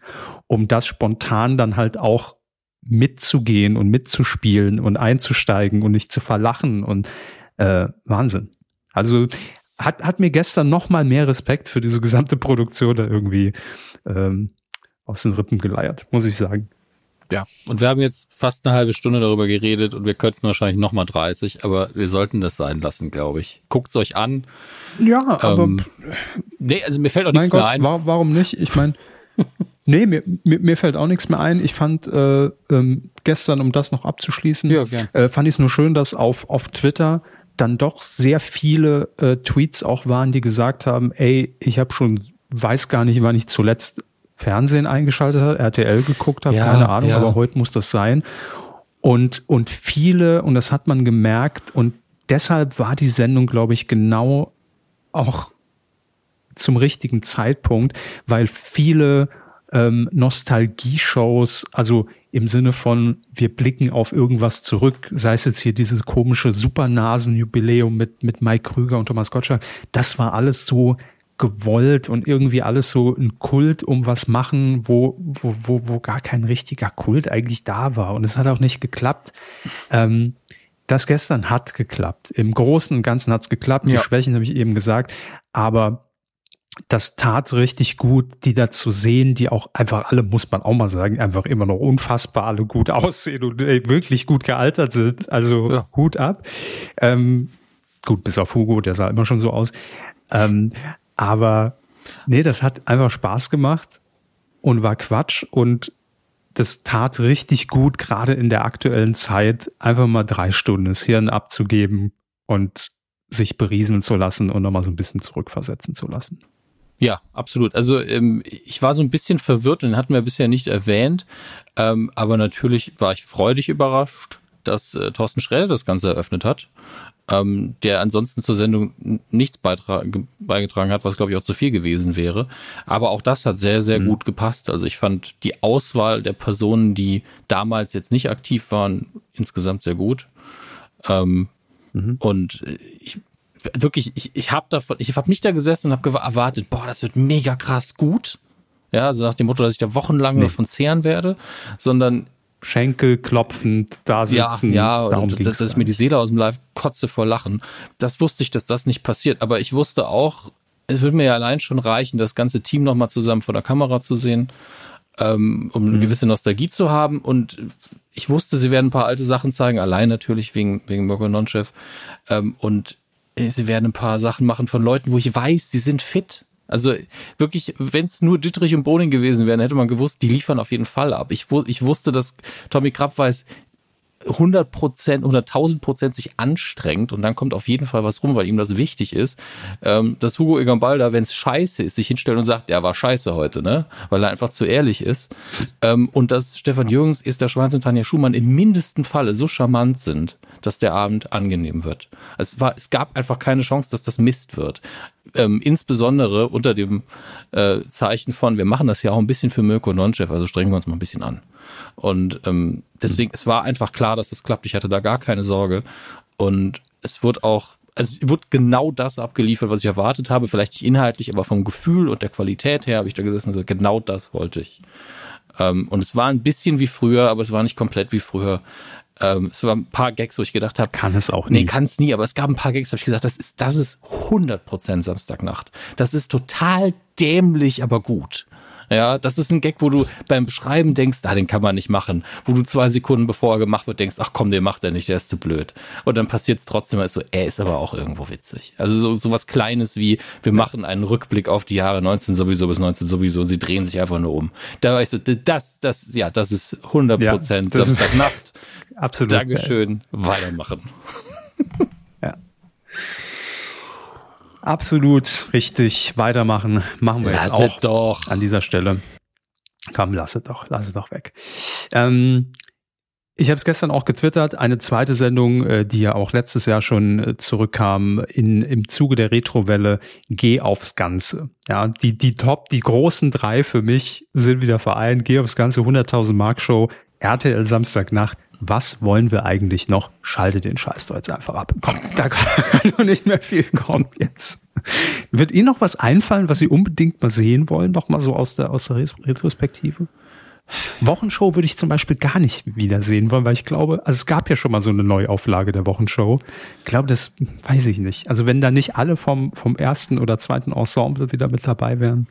um das spontan dann halt auch mitzugehen und mitzuspielen und einzusteigen und nicht zu verlachen und äh, Wahnsinn. Also hat, hat mir gestern noch mal mehr Respekt für diese gesamte Produktion da irgendwie ähm, aus den Rippen geleiert, muss ich sagen. Ja, und wir haben jetzt fast eine halbe Stunde darüber geredet und wir könnten wahrscheinlich noch mal 30, aber wir sollten das sein lassen, glaube ich. Guckt's euch an. Ja, aber ähm, nee, also mir fällt auch nichts Gott, mehr ein. Warum, warum nicht? Ich meine, nee, mir, mir, mir fällt auch nichts mehr ein. Ich fand äh, ähm, gestern, um das noch abzuschließen, ja, äh, fand ich es nur schön, dass auf auf Twitter dann doch sehr viele äh, Tweets auch waren, die gesagt haben, ey, ich habe schon weiß gar nicht, wann ich zuletzt Fernsehen eingeschaltet habe, RTL geguckt habe, Ja, keine Ahnung, ja. aber heute muss das sein. Und, und viele, und das hat man gemerkt, und deshalb war die Sendung, glaube ich, genau auch zum richtigen Zeitpunkt, weil viele ähm, Nostalgie-Shows, also im Sinne von, wir blicken auf irgendwas zurück, sei es jetzt hier dieses komische Supernasen-Jubiläum mit, mit Mike Krüger und Thomas Gottschalk, das war alles so gewollt und irgendwie alles so ein Kult um was machen, wo, wo, wo, wo gar kein richtiger Kult eigentlich da war. Und es hat auch nicht geklappt. Ähm, das gestern hat geklappt. Im Großen und Ganzen hat es geklappt. Die Ja. Schwächen habe ich eben gesagt. Aber das tat richtig gut, die da zu sehen, die auch einfach alle, muss man auch mal sagen, einfach immer noch unfassbar alle gut aussehen und äh, wirklich gut gealtert sind. Also Ja. Hut ab. Ähm, gut, bis auf Hugo, der sah immer schon so aus. Ähm, aber nee, das hat einfach Spaß gemacht und war Quatsch und das tat richtig gut, gerade in der aktuellen Zeit, einfach mal drei Stunden das Hirn abzugeben und sich berieseln zu lassen und nochmal so ein bisschen zurückversetzen zu lassen. Ja, absolut. Also ähm, ich war so ein bisschen verwirrt und den hatten wir bisher nicht erwähnt. Ähm, aber natürlich war ich freudig überrascht, dass äh, Thorsten Schräder das Ganze eröffnet hat. Ähm, der ansonsten zur Sendung nichts beigetragen hat, was glaube ich auch zu viel gewesen wäre. Aber auch das hat sehr, sehr gut gepasst. Also ich fand die Auswahl der Personen, die damals jetzt nicht aktiv waren, insgesamt sehr gut. Ähm, Und äh, ich wirklich, ich, ich habe davon, ich habe nicht da gesessen und habe erwartet, boah, das wird mega krass gut. Ja, also nach dem Motto, dass ich da wochenlang Nee. davon zehren werde, sondern Schenkel klopfend da ja, sitzen. ja, darum und dass, dass ich mir die. Seele aus dem Leib kotze vor Lachen. Das wusste ich, dass das nicht passiert. Aber ich wusste auch, es würde mir ja allein schon reichen, das ganze Team nochmal zusammen vor der Kamera zu sehen, ähm, um eine Mhm. gewisse Nostalgie zu haben. Und ich wusste, sie werden ein paar alte Sachen zeigen, allein natürlich wegen, wegen Mirko Nonchev. Ähm, und sie werden ein paar Sachen machen von Leuten, wo ich weiß, sie sind fit. Also wirklich, wenn es nur Dittrich und Boning gewesen wären, hätte man gewusst, die liefern auf jeden Fall ab. Ich, ich wusste, dass Tommy Krabweis 100 Prozent oder 1000 Prozent sich anstrengt und dann kommt auf jeden Fall was rum, weil ihm das wichtig ist, ähm, dass Hugo Egon Balder, wenn es scheiße ist, sich hinstellt und sagt, der war scheiße heute, ne, weil er einfach zu ehrlich ist ähm, und dass Stefan Jürgens, ist der Schwanz und Tanja Schumann im mindesten Falle so charmant sind, dass der Abend angenehm wird. Es war, es gab einfach keine Chance, dass das Mist wird. Ähm, insbesondere unter dem äh, Zeichen von, wir machen das ja auch ein bisschen für Mirko Nonchev, also strengen wir uns mal ein bisschen an. Und ähm, deswegen, es war einfach klar, dass es klappt. Ich hatte da gar keine Sorge. Und es wird auch, also es wird genau das abgeliefert, was ich erwartet habe. Vielleicht nicht inhaltlich, aber vom Gefühl und der Qualität her habe ich da gesessen und gesagt, genau das wollte ich. Ähm, und es war ein bisschen wie früher, aber es war nicht komplett wie früher. Ähm, es waren ein paar Gags, wo ich gedacht habe, Kann es auch Nee, nie. kann es nie, aber es gab ein paar Gags, da habe ich gesagt, das ist, das ist 100% Samstagnacht. Das ist total dämlich, aber gut. Ja, das ist ein Gag, wo du beim Beschreiben denkst, ah, den kann man nicht machen. Wo du zwei Sekunden bevor er gemacht wird, denkst, ach komm, den macht er nicht, der ist zu blöd. Und dann passiert es trotzdem, so, er ist aber auch irgendwo witzig. Also so, so was Kleines wie, wir machen einen Rückblick auf die Jahre 19 sowieso bis 19 sowieso und sie drehen sich einfach nur um. Da ich so, das, das, ja, das ist 100% Ja, das ist- Samstagnacht. Absolut. Dankeschön, weitermachen. Ja. Absolut richtig. Weitermachen. Machen wir jetzt Lass es auch doch. an dieser Stelle. Komm, lass es doch, lass es doch weg. Ähm, Ich habe es gestern auch getwittert, eine zweite Sendung, äh, die ja auch letztes Jahr schon äh, zurückkam, in, im Zuge der Retrowelle, Geh aufs Ganze. Ja, die, die Top, die großen drei für mich sind wieder vereint. Geh aufs Ganze, 100.000 Mark Show, RTL Samstagnacht. Was wollen wir eigentlich noch? Schalte den Scheiß doch jetzt einfach ab. Komm, da kann doch nicht mehr viel kommen jetzt. Wird Ihnen noch was einfallen, was Sie unbedingt mal sehen wollen, noch mal so aus der, aus der Retrospektive? Wochenshow würde ich zum Beispiel gar nicht wiedersehen wollen, weil ich glaube, also es gab ja schon mal so eine Neuauflage der Wochenshow. Ich glaube, das weiß ich nicht. Also wenn da nicht alle vom, vom ersten oder zweiten Ensemble wieder mit dabei wären.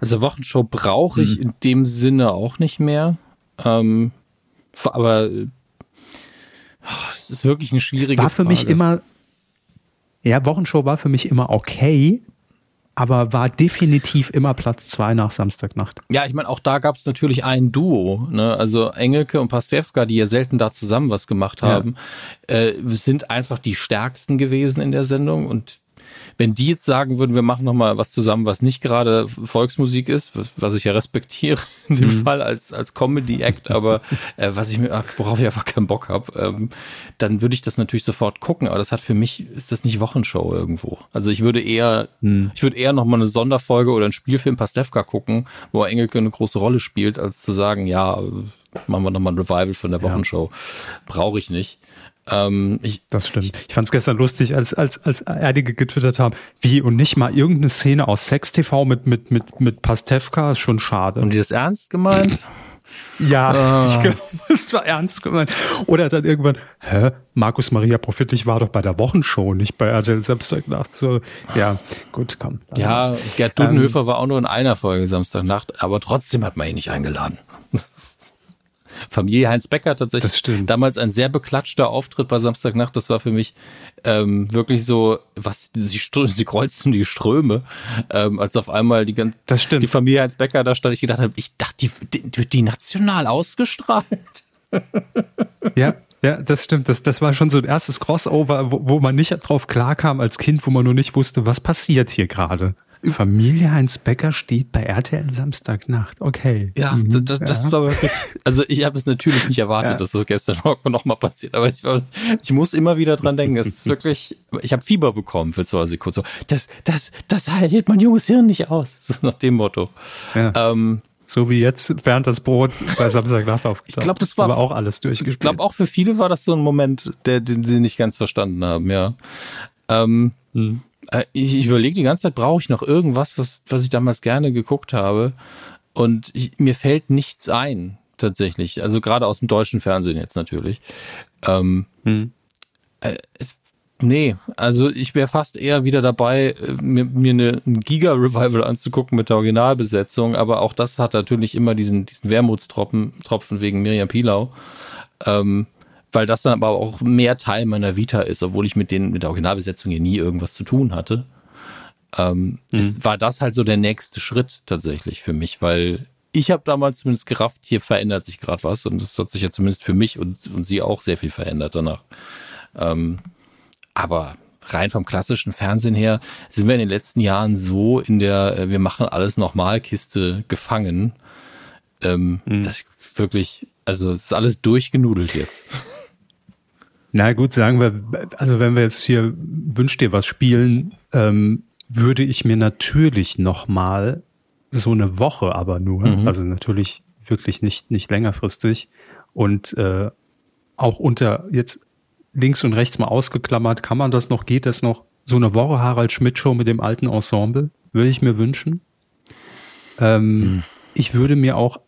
Also Wochenshow brauche ich hm. in dem Sinne auch nicht mehr. Ähm, aber es ist wirklich eine schwierige War für Frage. mich immer, ja, Wochenshow war für mich immer okay, aber war definitiv immer Platz zwei nach Samstagnacht. Ja, ich meine, auch da gab es natürlich ein Duo, ne? Also Engelke und Pastewka, die ja selten da zusammen was gemacht haben, ja. äh, sind einfach die stärksten gewesen in der Sendung und wenn die jetzt sagen würden, wir machen noch mal was zusammen, was nicht gerade Volksmusik ist, was ich ja respektiere in dem mhm. Fall als als Comedy Act, aber äh, was ich mir worauf ich einfach keinen Bock habe, ähm, dann würde ich das natürlich sofort gucken. Aber das hat für mich ist das nicht Wochenshow irgendwo. Also ich würde eher mhm. ich würde eher noch mal eine Sonderfolge oder einen Spielfilm Pastewka gucken, wo Engelke eine große Rolle spielt, als zu sagen, ja machen wir noch mal ein Revival von der Wochenshow. Ja. Brauche ich nicht. Ähm, ich, das stimmt. Ich fand es gestern lustig, als, als, als einige getwittert haben, wie und nicht mal irgendeine Szene aus Sex TV mit, mit, mit, mit Pastewka ist schon schade. Haben die das ernst gemeint? Ja, ah. ich glaube, es war ernst gemeint. Oder dann irgendwann, hä, Markus Maria Profitlich war doch bei der Wochenshow, nicht bei RTL Samstagnacht. So, ja, gut, komm. Ja, Gerd Dudenhöfer ähm, war auch nur in einer Folge Samstagnacht, aber trotzdem hat man ihn nicht eingeladen. Familie Heinz Becker tatsächlich. Das stimmt. Damals ein sehr beklatschter Auftritt bei Samstagnacht. Das war für mich ähm, wirklich so, was sie, sie kreuzten die Ströme, ähm, als auf einmal die ganze das stimmt. die Familie Heinz Becker da stand. Ich gedacht habe, ich dachte, die, die, die national ausgestrahlt. Ja, ja, das stimmt. Das, das war schon so ein erstes Crossover, wo, wo man nicht drauf klarkam als Kind, wo man nur nicht wusste, was passiert hier gerade. Familie Heinz Becker steht bei RTL Samstagnacht. Okay. Ja, mhm. das, das ja. war wirklich. Also ich habe es natürlich nicht erwartet, ja. dass das gestern noch mal passiert, aber ich, war, ich muss immer wieder dran denken. Es ist wirklich. Ich habe Fieber bekommen für zwei Sekunden. So, das, das, das hält mein junges Hirn nicht aus. So nach dem Motto. Ja. Ähm, so wie jetzt während das Brot bei Samstagnacht aufgetaucht. Ich glaube, das war aber auch alles durchgespielt. Ich glaube, auch für viele war das so ein Moment, der, den sie nicht ganz verstanden haben, ja. Ähm, hm. Äh, ich, ich überlege die ganze Zeit, brauche ich noch irgendwas, was, was ich damals gerne geguckt habe? Und ich, mir fällt nichts ein, tatsächlich. Also gerade aus dem deutschen Fernsehen jetzt natürlich. Ähm, hm. äh, es, nee, also ich wäre fast eher wieder dabei, äh, mir, mir eine, ein Giga-Revival anzugucken mit der Originalbesetzung, aber auch das hat natürlich immer diesen, diesen Wermutstropfen Tropfen wegen Miriam Pilau. Ähm, weil das dann aber auch mehr Teil meiner Vita ist, obwohl ich mit, den, mit der Originalbesetzung hier nie irgendwas zu tun hatte. Ähm, mhm. es war das halt so der nächste Schritt tatsächlich für mich, weil ich habe damals zumindest gerafft, hier verändert sich gerade was und es hat sich ja zumindest für mich und, und sie auch sehr viel verändert danach. Ähm, aber rein vom klassischen Fernsehen her sind wir in den letzten Jahren so in der äh, wir machen alles nochmal Kiste gefangen. Ähm, mhm. Das wirklich, also ist alles durchgenudelt jetzt. Na gut, sagen wir, also wenn wir jetzt hier wünscht dir was spielen, ähm, würde ich mir natürlich noch mal so eine Woche aber nur, mhm. also natürlich wirklich nicht nicht längerfristig und äh, auch unter jetzt links und rechts mal ausgeklammert, kann man das noch, geht das noch? So eine Woche Harald Schmidt Show mit dem alten Ensemble würde ich mir wünschen. Ähm, mhm. Ich würde mir auch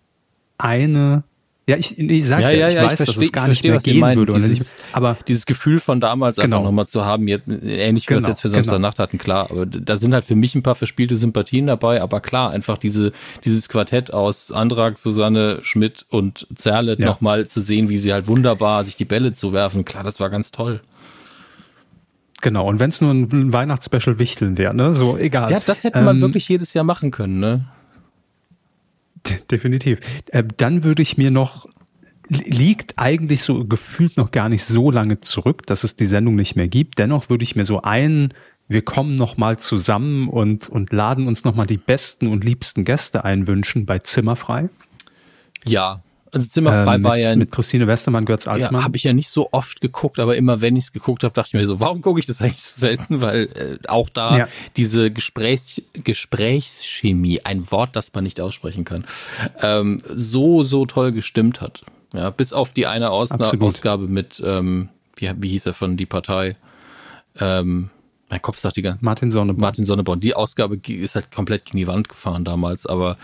eine ja, ich, ich sage ja, ja, ja, ich weiß, ich verstehe, dass es gar nicht mehr gehen meinen, würde. Dieses, aber dieses Gefühl von damals genau. einfach nochmal zu haben, jetzt, ähnlich wie genau, wir es genau, jetzt für Samstagnacht genau. hatten, klar. Aber da sind halt für mich ein paar verspielte Sympathien dabei. Aber klar, einfach diese, dieses Quartett aus Andrag, Susanne, Schmidt und Zerle ja. nochmal zu sehen, wie sie halt wunderbar sich die Bälle zu werfen. Klar, das war ganz toll. Genau, und wenn es nur ein Weihnachtsspecial Wichteln wäre, ne? So, egal. Ja, das hätte man ähm, wirklich jedes Jahr machen können, ne? Definitiv. Äh, dann würde ich mir noch, liegt eigentlich so gefühlt noch gar nicht so lange zurück, dass es die Sendung nicht mehr gibt. Dennoch würde ich mir so einen, wir kommen noch mal zusammen und, und laden uns noch mal die besten und liebsten Gäste einwünschen bei Zimmerfrei. Ja, Also Zimmerfrei äh, mit, war ja mit Christine Westermann, Götz Alsmann. Ja, habe ich ja nicht so oft geguckt, aber immer wenn ich es geguckt habe, dachte ich mir so, warum gucke ich das eigentlich so selten? Weil äh, auch da ja. diese Gesprächs Gesprächschemie, ein Wort, das man nicht aussprechen kann, ähm, so, so toll gestimmt hat. Ja, bis auf die eine Ausna Absolut. Ausgabe mit, ähm, wie, wie hieß er von die Partei? Ähm, mein Kopf sagt die ganze Martin Sonneborn. Martin Sonneborn. Die Ausgabe ist halt komplett gegen die Wand gefahren damals, aber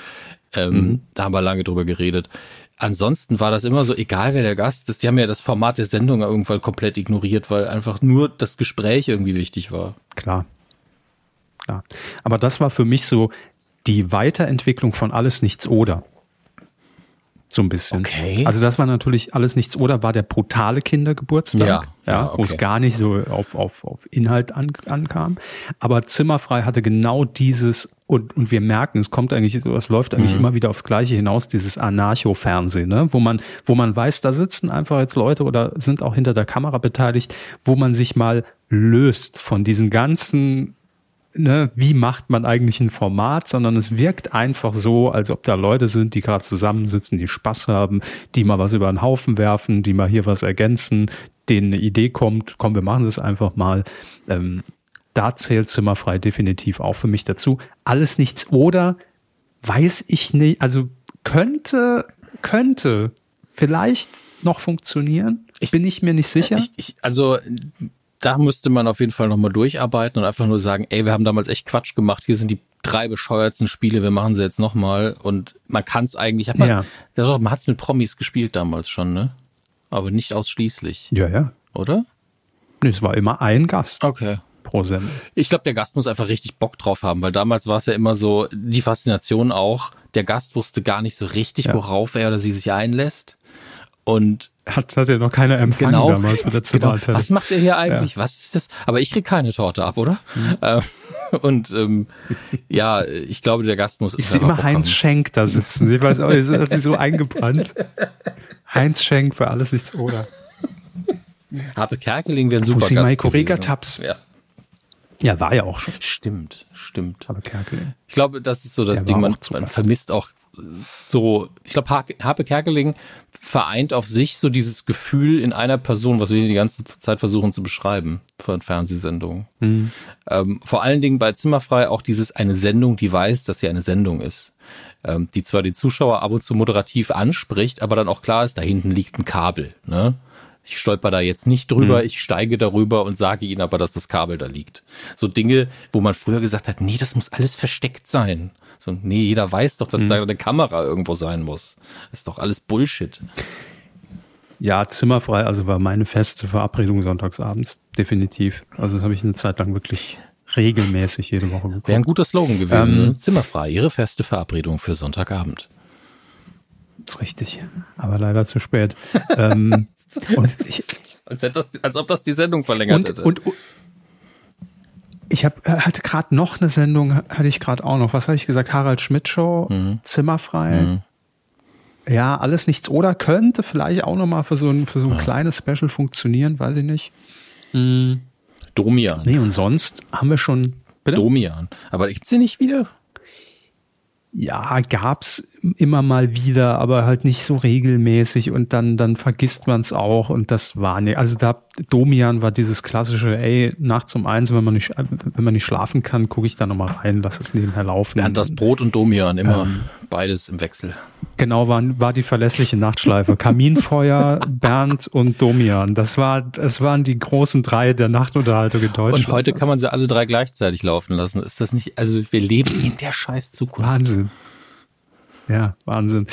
ähm, mhm. da haben wir lange drüber geredet. Ansonsten war das immer so, egal wer der Gast ist, die haben ja das Format der Sendung irgendwann komplett ignoriert, weil einfach nur das Gespräch irgendwie wichtig war. Klar. Klar. Aber das war für mich so die Weiterentwicklung von alles nichts oder. So ein bisschen. Okay. Also das war natürlich alles nichts oder war der brutale Kindergeburtstag, ja, ja, okay. wo es gar nicht so auf, auf, auf Inhalt an, ankam. Aber Zimmerfrei hatte genau dieses und, und wir merken, es kommt eigentlich, es läuft eigentlich mhm. immer wieder aufs Gleiche hinaus, dieses Anarcho-Fernsehen, ne? wo man, wo man weiß, da sitzen einfach jetzt Leute oder sind auch hinter der Kamera beteiligt, wo man sich mal löst von diesen ganzen ne, wie macht man eigentlich ein Format, sondern es wirkt einfach so, als ob da Leute sind, die gerade zusammensitzen, die Spaß haben, die mal was über den Haufen werfen, die mal hier was ergänzen, denen eine Idee kommt, komm, wir machen das einfach mal. Ähm, da zählt Zimmerfrei definitiv auch für mich dazu. Alles nichts oder weiß ich nicht, also könnte, könnte vielleicht noch funktionieren. Ich, Bin ich mir nicht sicher. Ich, ich, also da müsste man auf jeden Fall nochmal durcharbeiten und einfach nur sagen, ey, wir haben damals echt Quatsch gemacht, hier sind die drei bescheuertsten Spiele, wir machen sie jetzt nochmal und man kann es eigentlich, hat man, ja. man hat es mit Promis gespielt damals schon, ne? Aber nicht ausschließlich. Ja, ja. Oder? Nee, es war immer ein Gast. Okay. Pro Sendung. Ich glaube, der Gast muss einfach richtig Bock drauf haben, weil damals war es ja immer so, die Faszination auch, der Gast wusste gar nicht so richtig, ja. worauf er oder sie sich einlässt. Und hat, hat ja noch keiner empfangen genau, damals mit der genau. Was macht er hier eigentlich? Ja. Was ist das? Aber ich krieg keine Torte ab, oder? Mhm. und ähm, ja, ich glaube, der Gast muss. Ich sehe immer Heinz Schenk da sitzen. Ich weiß auch, er hat sich so eingebrannt. Heinz Schenk für alles nichts oder. Habe Kerkeling wäre ein super Gast Maiko Tabs. Ja. Ja, war ja auch schon. Stimmt, stimmt. Aber Kerkeling. Ich glaube, das ist so das Ding, man, man vermisst auch so, ich glaube, Harpe Kerkeling vereint auf sich so dieses Gefühl in einer Person, was wir die ganze Zeit versuchen zu beschreiben von Fernsehsendungen. Mhm. Ähm, vor allen Dingen bei Zimmerfrei auch dieses eine Sendung, die weiß, dass sie eine Sendung ist. Ähm, die zwar die Zuschauer ab und zu moderativ anspricht, aber dann auch klar ist, da hinten liegt ein Kabel. Ne? Ich stolper da jetzt nicht drüber, mhm. ich steige darüber und sage ihnen aber, dass das Kabel da liegt. So Dinge, wo man früher gesagt hat, nee, das muss alles versteckt sein. So, nee, jeder weiß doch, dass mhm. da eine Kamera irgendwo sein muss. Das ist doch alles Bullshit. Ja, zimmerfrei, also war meine feste Verabredung sonntagsabends, definitiv. Also das habe ich eine Zeit lang wirklich regelmäßig jede Woche geguckt. Wäre ein guter Slogan gewesen. Ähm? Zimmerfrei, Ihre feste Verabredung für Sonntagabend. Das ist richtig, aber leider zu spät. ähm, und ich, als, das, als, ob das die Sendung verlängert und, hätte. Und, und, ich hab, äh, hatte gerade noch eine Sendung, hatte ich gerade auch noch. Was habe ich gesagt? Harald Schmidt Show, mhm. Zimmerfrei. Mhm. Ja, alles nichts oder könnte vielleicht auch noch mal für so ein, für so ein ja. kleines Special funktionieren, weiß ich nicht. Mhm. Domian. Nee, und sonst haben wir schon. Bitte? Domian. Aber gibt's sie nicht wieder? ja, gab's immer mal wieder, aber halt nicht so regelmäßig und dann, dann vergisst man's auch und das war ne, also da, Domian war dieses klassische, ey, nachts um eins, wenn man nicht, wenn man nicht schlafen kann, gucke ich da nochmal rein, lass es nebenher laufen. Während das Brot und Domian, immer ähm, beides im Wechsel. Genau, war, war die verlässliche Nachtschleife. Kaminfeuer, Bernd und Domian. Das war, das waren die großen drei der Nachtunterhaltung in Deutschland. Und heute kann man sie alle drei gleichzeitig laufen lassen. Ist das nicht, also wir leben in der scheiß Zukunft. Wahnsinn. Ja, Wahnsinn.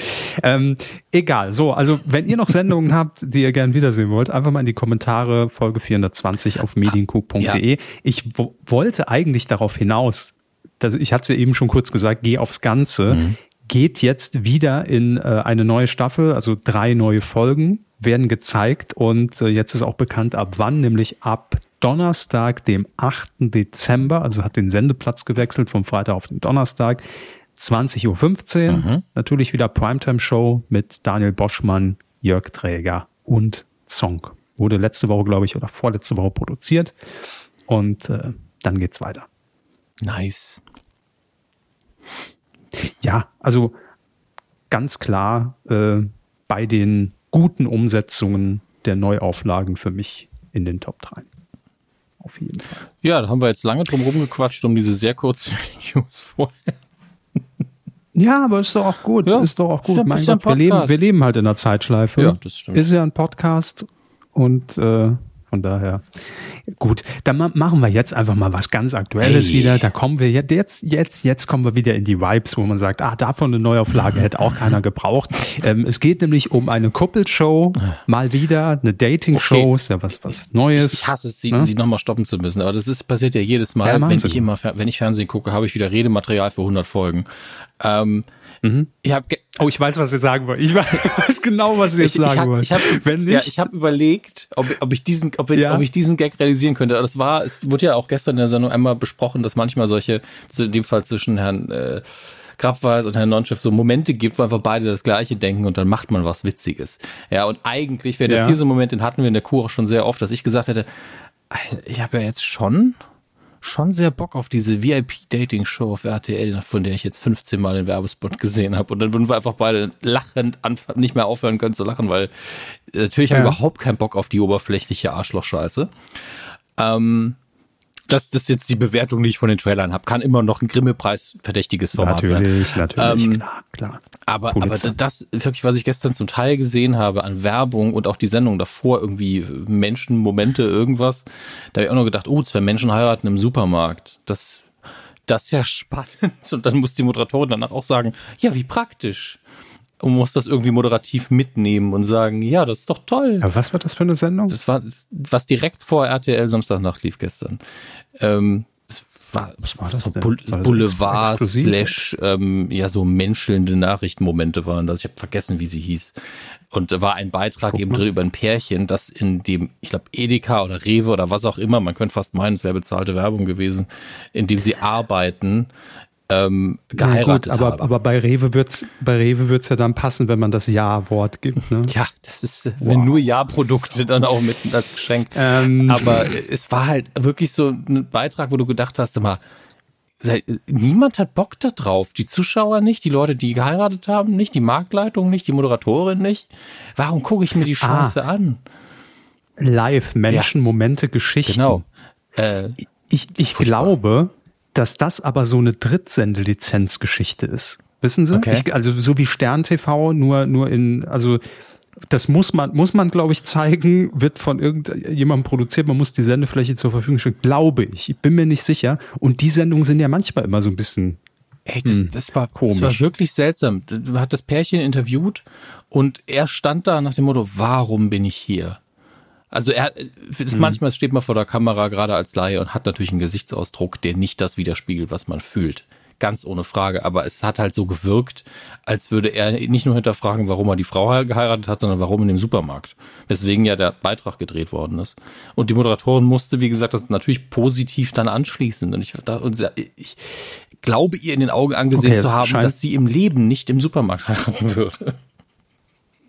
Ähm, egal. So, also wenn ihr noch Sendungen habt, die ihr gern wiedersehen wollt, einfach mal in die Kommentare Folge 420 auf mediencook.de. Ja. Ich wollte eigentlich darauf hinaus, dass, ich hatte es ja eben schon kurz gesagt, geh aufs Ganze. Mhm geht jetzt wieder in äh, eine neue Staffel, also drei neue Folgen werden gezeigt und äh, jetzt ist auch bekannt, ab wann, nämlich ab Donnerstag, dem 8. Dezember, also hat den Sendeplatz gewechselt vom Freitag auf den Donnerstag, 20.15 Uhr, mhm. natürlich wieder Primetime-Show mit Daniel Boschmann, Jörg Träger und Song. Wurde letzte Woche, glaube ich, oder vorletzte Woche produziert und äh, dann geht's weiter. Nice. Ja, also ganz klar, äh, bei den guten Umsetzungen der Neuauflagen für mich in den Top 3. Auf jeden Fall. Ja, da haben wir jetzt lange drum rumgequatscht um diese sehr kurze News vorher. Ja, aber ist doch auch gut. Ja, ist doch auch gut. Mein Gott, wir leben, wir leben halt in einer Zeitschleife. Ja, das stimmt. Ist ja ein Podcast und äh, von daher. Gut, dann machen wir jetzt einfach mal was ganz Aktuelles hey. wieder. Da kommen wir jetzt, jetzt, jetzt, jetzt kommen wir wieder in die Vibes, wo man sagt, ah, davon eine Neuauflage hätte auch keiner gebraucht. Ähm, es geht nämlich um eine Kuppelshow, mal wieder eine Dating-Show, okay. ist ja was, was Neues. Ich hasse es, sie, ne? sie nochmal stoppen zu müssen, aber das ist, passiert ja jedes Mal, ja, wenn ich immer, wenn ich Fernsehen gucke, habe ich wieder Redematerial für 100 Folgen. Ähm, Mhm. Ich hab oh, ich weiß, was ihr sagen wollt. Ich weiß genau, was ihr jetzt ich, sagen wollt. Ich habe ja, ich hab überlegt, ob, ob, ich diesen, ob, ja. ob ich diesen Gag realisieren könnte. Das war, es wurde ja auch gestern in der Sendung einmal besprochen, dass manchmal solche, in dem Fall zwischen Herrn äh, Grabweis und Herrn Nonchef so Momente gibt, wo einfach beide das Gleiche denken und dann macht man was Witziges. Ja, und eigentlich wäre das ja. hier so ein Moment, den hatten wir in der Kur auch schon sehr oft, dass ich gesagt hätte, ich habe ja jetzt schon schon sehr Bock auf diese VIP-Dating-Show auf RTL, von der ich jetzt 15 Mal den Werbespot gesehen habe. Und dann würden wir einfach beide lachend nicht mehr aufhören können zu lachen, weil äh, natürlich ja. habe ich überhaupt keinen Bock auf die oberflächliche Arschlochscheiße. Ähm, das, das ist jetzt die Bewertung, die ich von den Trailern habe. Kann immer noch ein Grimme-Preis verdächtiges Format natürlich, sein. Natürlich, natürlich, ähm, klar, klar. Aber, aber das wirklich, was ich gestern zum Teil gesehen habe an Werbung und auch die Sendung davor, irgendwie Menschen, Momente, irgendwas, da habe ich auch noch gedacht, oh, zwei Menschen heiraten im Supermarkt. Das, das ist ja spannend. Und dann muss die Moderatorin danach auch sagen, ja, wie praktisch und muss das irgendwie moderativ mitnehmen und sagen, ja, das ist doch toll. Aber was war das für eine Sendung? Das war, was direkt vor RTL Samstagnacht lief gestern. Ähm, es war, was war das so? Bull Boulevard slash ähm, ja so menschelnde Nachrichtenmomente waren das. Ich habe vergessen, wie sie hieß. Und da war ein Beitrag Guck eben drin über ein Pärchen, das in dem, ich glaube, Edeka oder Rewe oder was auch immer, man könnte fast meinen, es wäre bezahlte Werbung gewesen, in dem sie arbeiten, ähm, geheiratet ja, gut, aber, haben. Aber bei Rewe wird's, bei Rewe wird's ja dann passen, wenn man das Ja-Wort gibt. Ne? Ja, das ist, wow. wenn nur Ja-Produkte dann auch mit als Geschenk. Ähm. Aber es war halt wirklich so ein Beitrag, wo du gedacht hast, immer, niemand hat Bock da drauf. Die Zuschauer nicht, die Leute, die geheiratet haben, nicht, die Marktleitung nicht, die Moderatorin nicht. Warum gucke ich mir die. Scheiße ah. an? Live, Menschen, ja. Momente, Geschichten. Genau. Äh, ich ich glaube, dass das aber so eine Drittsende-Lizenzgeschichte ist. Wissen Sie? Okay. Ich, also so wie Stern TV, nur, nur in, also das muss man, muss man, glaube ich, zeigen, wird von irgendjemandem produziert, man muss die Sendefläche zur Verfügung stellen, glaube ich. Ich bin mir nicht sicher. Und die Sendungen sind ja manchmal immer so ein bisschen. Ey, das, hm, das war komisch. Das war wirklich seltsam. Man hat das Pärchen interviewt und er stand da nach dem Motto, warum bin ich hier? Also er mhm. manchmal steht man vor der Kamera gerade als Laie und hat natürlich einen Gesichtsausdruck, der nicht das widerspiegelt, was man fühlt. Ganz ohne Frage. Aber es hat halt so gewirkt, als würde er nicht nur hinterfragen, warum er die Frau geheiratet hat, sondern warum in dem Supermarkt. Weswegen ja der Beitrag gedreht worden ist. Und die Moderatorin musste, wie gesagt, das natürlich positiv dann anschließen. Und ich, da, und ich glaube ihr in den Augen angesehen okay, zu haben, dass sie im Leben nicht im Supermarkt heiraten würde.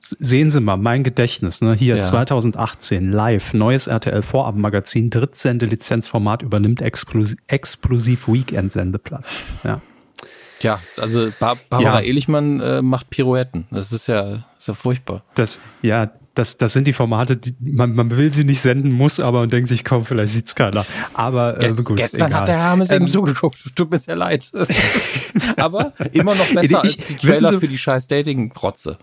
Sehen Sie mal, mein Gedächtnis, ne? Hier ja. 2018 live, neues RTL Vorabendmagazin, Drittsende Lizenzformat übernimmt exklusiv, exklusiv Weekend Sendeplatz. Ja. Ja, also Barbara ja. Ehlichmann äh, macht Pirouetten. Das ist ja, ist ja furchtbar. Das, ja, das, das sind die Formate, die man, man will sie nicht senden, muss aber und denkt sich, komm, vielleicht sieht's keiner. Aber äh, Gest, gut, gestern egal. hat der Hermes ähm, eben zugeguckt. Tut mir sehr leid. aber immer noch besser ich, als die Trailer für die scheiß Dating-Protze.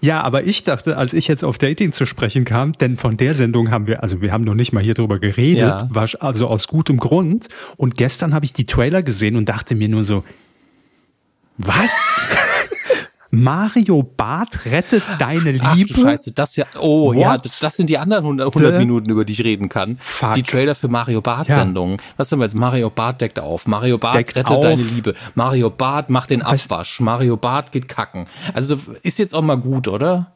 Ja, aber ich dachte, als ich jetzt auf Dating zu sprechen kam, denn von der Sendung haben wir, also wir haben noch nicht mal hier drüber geredet, ja. war also aus gutem Grund. Und gestern habe ich die Trailer gesehen und dachte mir nur so, was? Mario Barth rettet deine Liebe. Ach, du Scheiße, das ja. Oh What? ja, das, das, sind die anderen 100, 100 Minuten, über die ich reden kann. Fuck. Die Trailer für Mario Sendungen. Ja. Was haben wir jetzt? Mario Barth deckt auf. Mario Barth deckt rettet auf. deine Liebe. Mario Barth macht den Abwasch. Mario Barth geht kacken. Also ist jetzt auch mal gut, oder?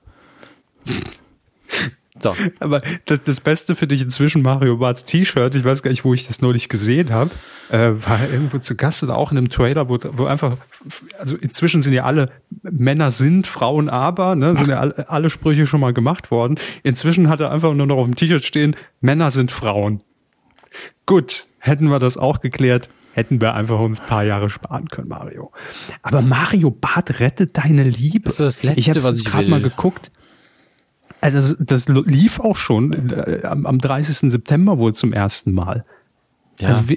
So. Aber das, das Beste finde ich inzwischen Mario Barts T-Shirt. Ich weiß gar nicht, wo ich das neulich gesehen habe. Äh, war irgendwo zu Gast oder auch in einem Trailer, wo, wo einfach, also inzwischen sind ja alle Männer sind, Frauen aber, ne, sind ja alle, alle Sprüche schon mal gemacht worden. Inzwischen hat er einfach nur noch auf dem T-Shirt stehen, Männer sind Frauen. Gut, hätten wir das auch geklärt, hätten wir einfach uns ein paar Jahre sparen können, Mario. Aber Mario Bart rettet deine Liebe. Das ist das Letzte, ich habe gerade mal geguckt. Also das, das lief auch schon äh, am, am 30. September wohl zum ersten Mal. Ja. Also,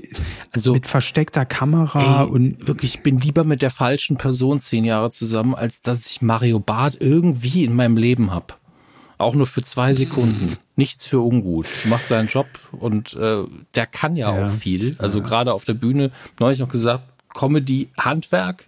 also, mit versteckter Kamera ey, und wirklich, ich bin lieber mit der falschen Person zehn Jahre zusammen, als dass ich Mario Barth irgendwie in meinem Leben hab. Auch nur für zwei Sekunden. Nichts für ungut. Du machst seinen Job und äh, der kann ja, ja. auch viel. Also ja. gerade auf der Bühne, neulich noch gesagt, Comedy, Handwerk,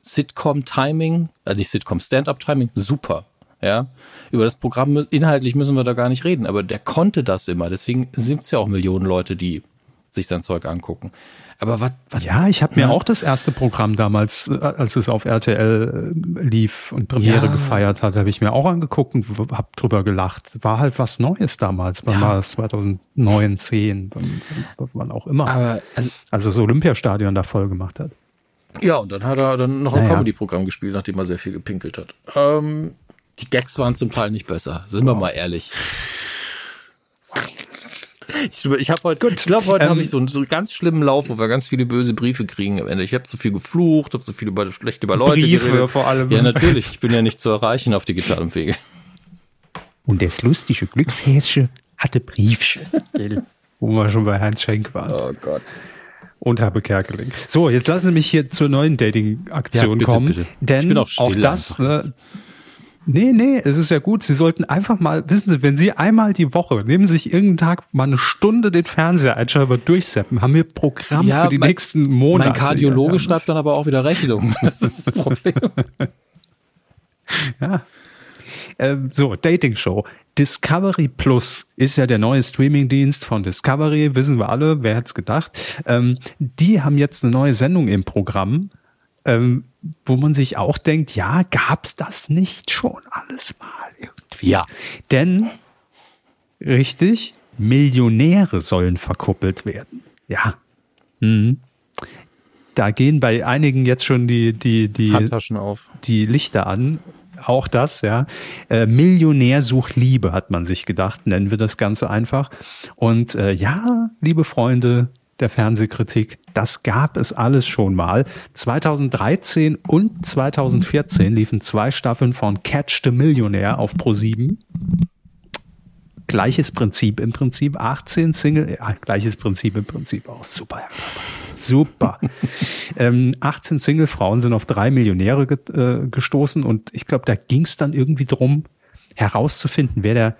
Sitcom Timing, also nicht Sitcom Stand-up Timing, super. Ja, über das Programm inhaltlich müssen wir da gar nicht reden, aber der konnte das immer. Deswegen sind es ja auch Millionen Leute, die sich sein Zeug angucken. Aber was? Ja, ich habe mir auch das erste Programm damals, äh, als es auf RTL äh, lief und Premiere ja. gefeiert hat, habe ich mir auch angeguckt und habe drüber gelacht. War halt was Neues damals. Wann ja. war es? 2009, 10, wann, auch immer. Aber also, als das Olympiastadion da voll gemacht hat. Ja, und dann hat er dann noch ein naja. Comedy-Programm gespielt, nachdem er sehr viel gepinkelt hat. Ähm, die Gags waren zum Teil nicht besser, sind wir mal ehrlich. Ich, ich habe heute, Gut, ich glaube, heute ähm, habe ich so einen, so einen ganz schlimmen Lauf, wo wir ganz viele böse Briefe kriegen am Ende. Ich habe zu viel geflucht, habe zu viel über, schlecht über Leute Briefe geredet. vor allem. Ja, natürlich. Ich bin ja nicht zu erreichen auf digitalem Wege. Und das lustige Glückshäschen hatte Briefchen. wo wir schon bei Heinz Schenk waren. Oh Gott. Und habe Kerkeling. So, jetzt lassen Sie mich hier zur neuen Dating-Aktion ja, kommen. Bitte. Denn auch, auch, das, ne, Nee, nee, es ist ja gut. Sie sollten einfach mal, wissen Sie, wenn Sie einmal die Woche, nehmen Sie sich irgendeinen Tag mal eine Stunde den Fernseher einschalten, durchseppen, haben wir Programm ja, für die mein, nächsten Monate. Mein Kardiologe schreibt dann aber auch wieder Rechnung. Das ist das Problem. ja. Ähm, so, Dating Show. Discovery Plus ist ja der neue Streamingdienst von Discovery, wissen wir alle, wer hätte es gedacht. Ähm, die haben jetzt eine neue Sendung im Programm. Ähm, wo man sich auch denkt, ja, gab's das nicht schon alles mal irgendwie? Ja. Denn, richtig, Millionäre sollen verkuppelt werden. Ja. Mhm. Da gehen bei einigen jetzt schon die, die, die, Handtaschen auf. die Lichter an. Auch das, ja. Äh, Millionär sucht Liebe, hat man sich gedacht, nennen wir das Ganze einfach. Und äh, ja, liebe Freunde, der Fernsehkritik. Das gab es alles schon mal. 2013 und 2014 liefen zwei Staffeln von Catch the Millionaire auf Pro7. Gleiches Prinzip im Prinzip, 18 Single, ja, gleiches Prinzip im Prinzip auch. Super, super. ähm, 18 Single-Frauen sind auf drei Millionäre ge äh, gestoßen und ich glaube, da ging es dann irgendwie drum, herauszufinden, wer der,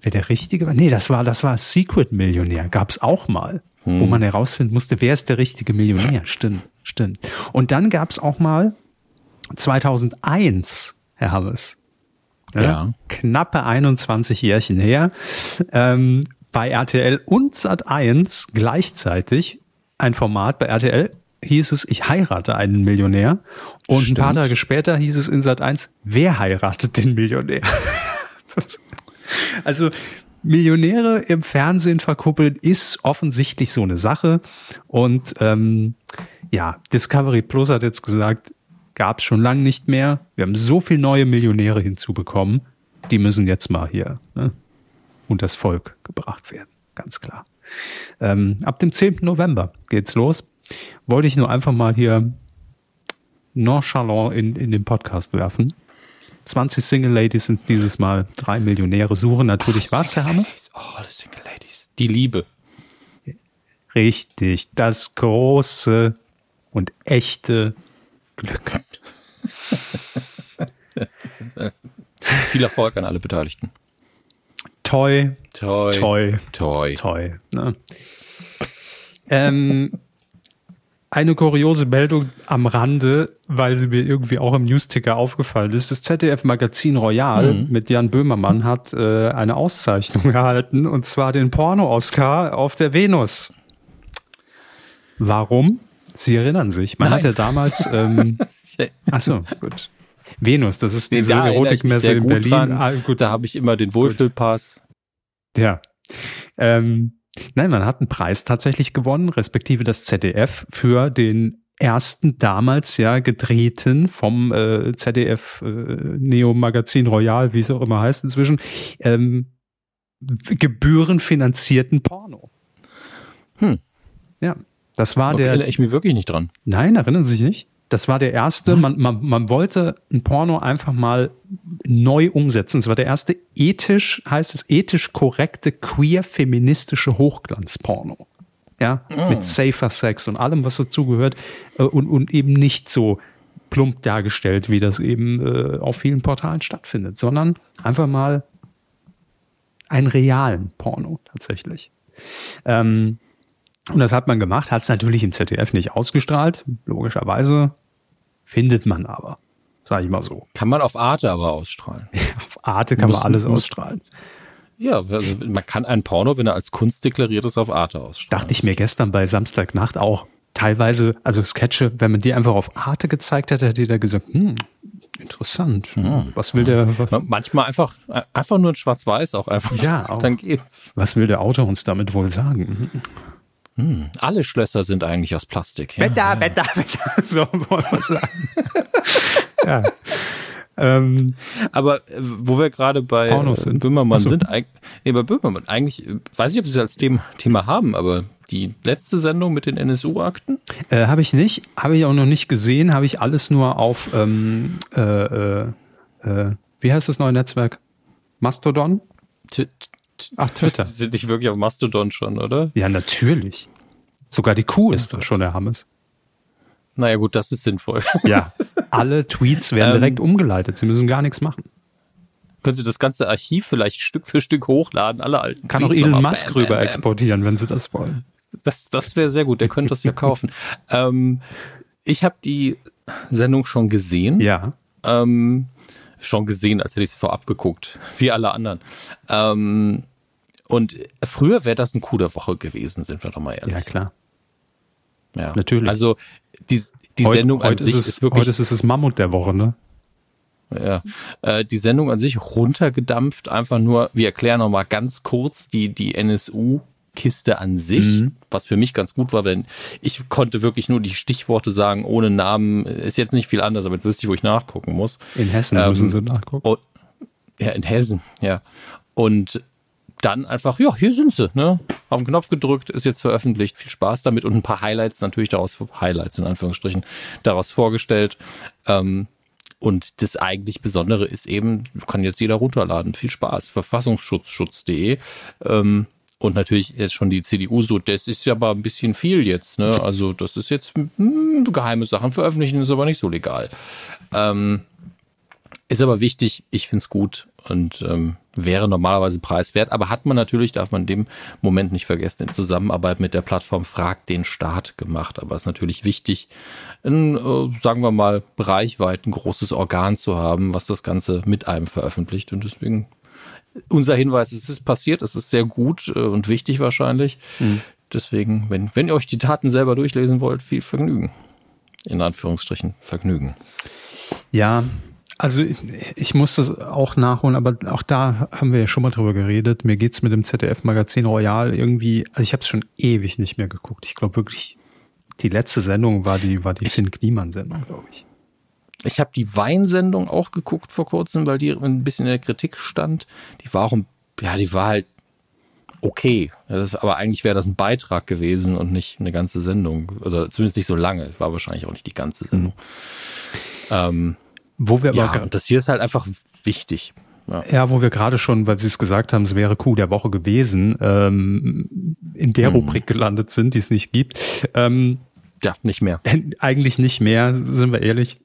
wer der Richtige war. Nee, das war, das war Secret Millionär, gab es auch mal hm. wo man herausfinden musste, wer ist der richtige Millionär. Stimmt, stimmt. Und dann gab es auch mal 2001, Herr Hammes, ja, ja. knappe 21 Jährchen her, ähm, bei RTL und Sat1 gleichzeitig ein Format bei RTL hieß es, ich heirate einen Millionär. Und Stimmt. ein paar Tage später hieß es in Sat 1, wer heiratet den Millionär? das, also Millionäre im Fernsehen verkuppeln ist offensichtlich so eine Sache. Und ähm, ja, Discovery Plus hat jetzt gesagt, gab es schon lange nicht mehr. Wir haben so viele neue Millionäre hinzubekommen. Die müssen jetzt mal hier ne, das Volk gebracht werden. Ganz klar. Ähm, ab dem 10. November geht's los. Wollte ich nur einfach mal hier nonchalant in, in den Podcast werfen. 20 Single Ladies sind dieses Mal. Drei Millionäre suchen natürlich was, Herr Hammer? Oh, die Single Ladies. Die Liebe. Richtig. Das große und echte Glück. Viel Erfolg an alle Beteiligten. Toi, toi, toi, toi. toi ne? ähm, eine kuriose Meldung am Rande, weil sie mir irgendwie auch im Newsticker aufgefallen ist. Das ZDF-Magazin Royal mhm. mit Jan Böhmermann hat äh, eine Auszeichnung erhalten, und zwar den Porno-Oscar auf der Venus. Warum? Sie erinnern sich. Man Nein. hatte damals. Ähm, ach so, gut. Venus, das ist diese da Erotikmesse in Berlin. Ah, gut. Da habe ich immer den Wohlfühlpass. Ja. Ähm, Nein, man hat einen Preis tatsächlich gewonnen, respektive das ZDF für den ersten damals ja gedrehten vom äh, ZDF äh, Neo Magazin Royal, wie es auch immer heißt inzwischen, ähm, gebührenfinanzierten Porno. Hm. Ja. Das war okay, der. Erinnere ich mich wirklich nicht dran. Nein, erinnern Sie sich nicht? Das war der erste, man, man, man wollte ein Porno einfach mal neu umsetzen. Es war der erste ethisch, heißt es, ethisch korrekte, queer-feministische Hochglanzporno. Ja, mm. mit safer Sex und allem, was dazugehört äh, und, und eben nicht so plump dargestellt, wie das eben äh, auf vielen Portalen stattfindet, sondern einfach mal einen realen Porno tatsächlich. Ähm, und das hat man gemacht, hat es natürlich im ZDF nicht ausgestrahlt, logischerweise. Findet man aber, sage ich mal so. Kann man auf Arte aber ausstrahlen. auf Arte kann muss, man alles muss, ausstrahlen. Ja, also man kann ein Porno, wenn er als Kunst deklariert ist, auf Arte ausstrahlen. Dachte ich mir gestern bei Samstagnacht auch. Teilweise, also Sketche, wenn man die einfach auf Arte gezeigt hätte, hätte jeder gesagt, hm, interessant. Hm, was will der? Was? Manchmal einfach, einfach nur in Schwarz-Weiß auch einfach. Ja, auch. dann geht's. Was will der Autor uns damit wohl sagen? Hm, alle Schlösser sind eigentlich aus Plastik. Ja. Wetter, Wetter, Wetter. So wollen wir sagen. ja. Ähm, Aber äh, wo wir gerade bei Pornos sind. Böhmermann so. sind, nee, bei Böhmermann, eigentlich, äh, weiß ich, ob Sie es als Thema, haben, aber die letzte Sendung mit den NSU-Akten? Äh, habe ich nicht, habe ich auch noch nicht gesehen, habe ich alles nur auf, ähm, äh, äh, äh wie heißt das neue Netzwerk? Mastodon? T Ach, Twitter. Sie sind nicht wirklich auf Mastodon schon, oder? Ja, natürlich. Sogar die Kuh ist da schon der Hammes. Naja, gut, das ist sinnvoll. Ja, alle Tweets werden ähm, direkt umgeleitet. Sie müssen gar nichts machen. Können Sie das ganze Archiv vielleicht Stück für Stück hochladen, alle alten Kann Tweets auch Elon Musk bam, rüber bam, exportieren, wenn Sie das wollen. Das, das wäre sehr gut, der könnte das ja kaufen. ähm, ich habe die Sendung schon gesehen. Ja. Ähm, schon gesehen, als hätte ich sie vorab geguckt, wie alle anderen. Ähm, und früher wäre das ein Coup der Woche gewesen, sind wir doch mal ehrlich. Ja, klar. Ja, natürlich. Also die, die heute, Sendung heute an sich ist, es, ist wirklich. Heute ist es das Mammut der Woche, ne? Ja, äh, die Sendung an sich runtergedampft, einfach nur, wir erklären nochmal ganz kurz die, die NSU Kiste an sich, mhm. was für mich ganz gut war, denn ich konnte wirklich nur die Stichworte sagen, ohne Namen. Ist jetzt nicht viel anders, aber jetzt wüsste ich, wo ich nachgucken muss. In Hessen ähm, müssen Sie nachgucken. Und, ja, in Hessen, ja. Und dann einfach, ja, hier sind sie, ne? Auf den Knopf gedrückt, ist jetzt veröffentlicht. Viel Spaß damit und ein paar Highlights natürlich daraus, Highlights in Anführungsstrichen, daraus vorgestellt. Ähm, und das eigentlich Besondere ist eben, kann jetzt jeder runterladen. Viel Spaß. Verfassungsschutzschutz.de. Ähm, und natürlich jetzt schon die CDU so, das ist ja aber ein bisschen viel jetzt. Ne? Also das ist jetzt mh, hm, geheime Sachen veröffentlichen, ist aber nicht so legal. Ähm, ist aber wichtig, ich finde es gut und ähm, wäre normalerweise preiswert, aber hat man natürlich, darf man in dem Moment nicht vergessen, in Zusammenarbeit mit der Plattform Frag den Staat gemacht. Aber es ist natürlich wichtig, ein, äh, sagen wir mal, reichweit ein großes Organ zu haben, was das Ganze mit einem veröffentlicht. Und deswegen unser Hinweis, es ist passiert, es ist sehr gut äh, und wichtig wahrscheinlich. Mhm. Deswegen, wenn, wenn ihr euch die Taten selber durchlesen wollt, viel Vergnügen. In Anführungsstrichen Vergnügen. Ja, also ich muss das auch nachholen, aber auch da haben wir ja schon mal drüber geredet. Mir geht's mit dem ZDF-Magazin Royal irgendwie, also ich habe es schon ewig nicht mehr geguckt. Ich glaube wirklich, die letzte Sendung war die, war die Finn Kniemann-Sendung, glaube ich. Ich habe die Weinsendung auch geguckt vor kurzem, weil die ein bisschen in der Kritik stand. Die war auch, ja, die war halt okay. Das, aber eigentlich wäre das ein Beitrag gewesen und nicht eine ganze Sendung. Also zumindest nicht so lange. Es war wahrscheinlich auch nicht die ganze Sendung. Mhm. Ähm, wo wir aber ja, und das hier ist halt einfach wichtig. Ja. ja, wo wir gerade schon, weil Sie es gesagt haben, es wäre Coup der Woche gewesen, ähm, in der mhm. Rubrik gelandet sind, die es nicht gibt. Ähm, ja, nicht mehr. Eigentlich nicht mehr, sind wir ehrlich.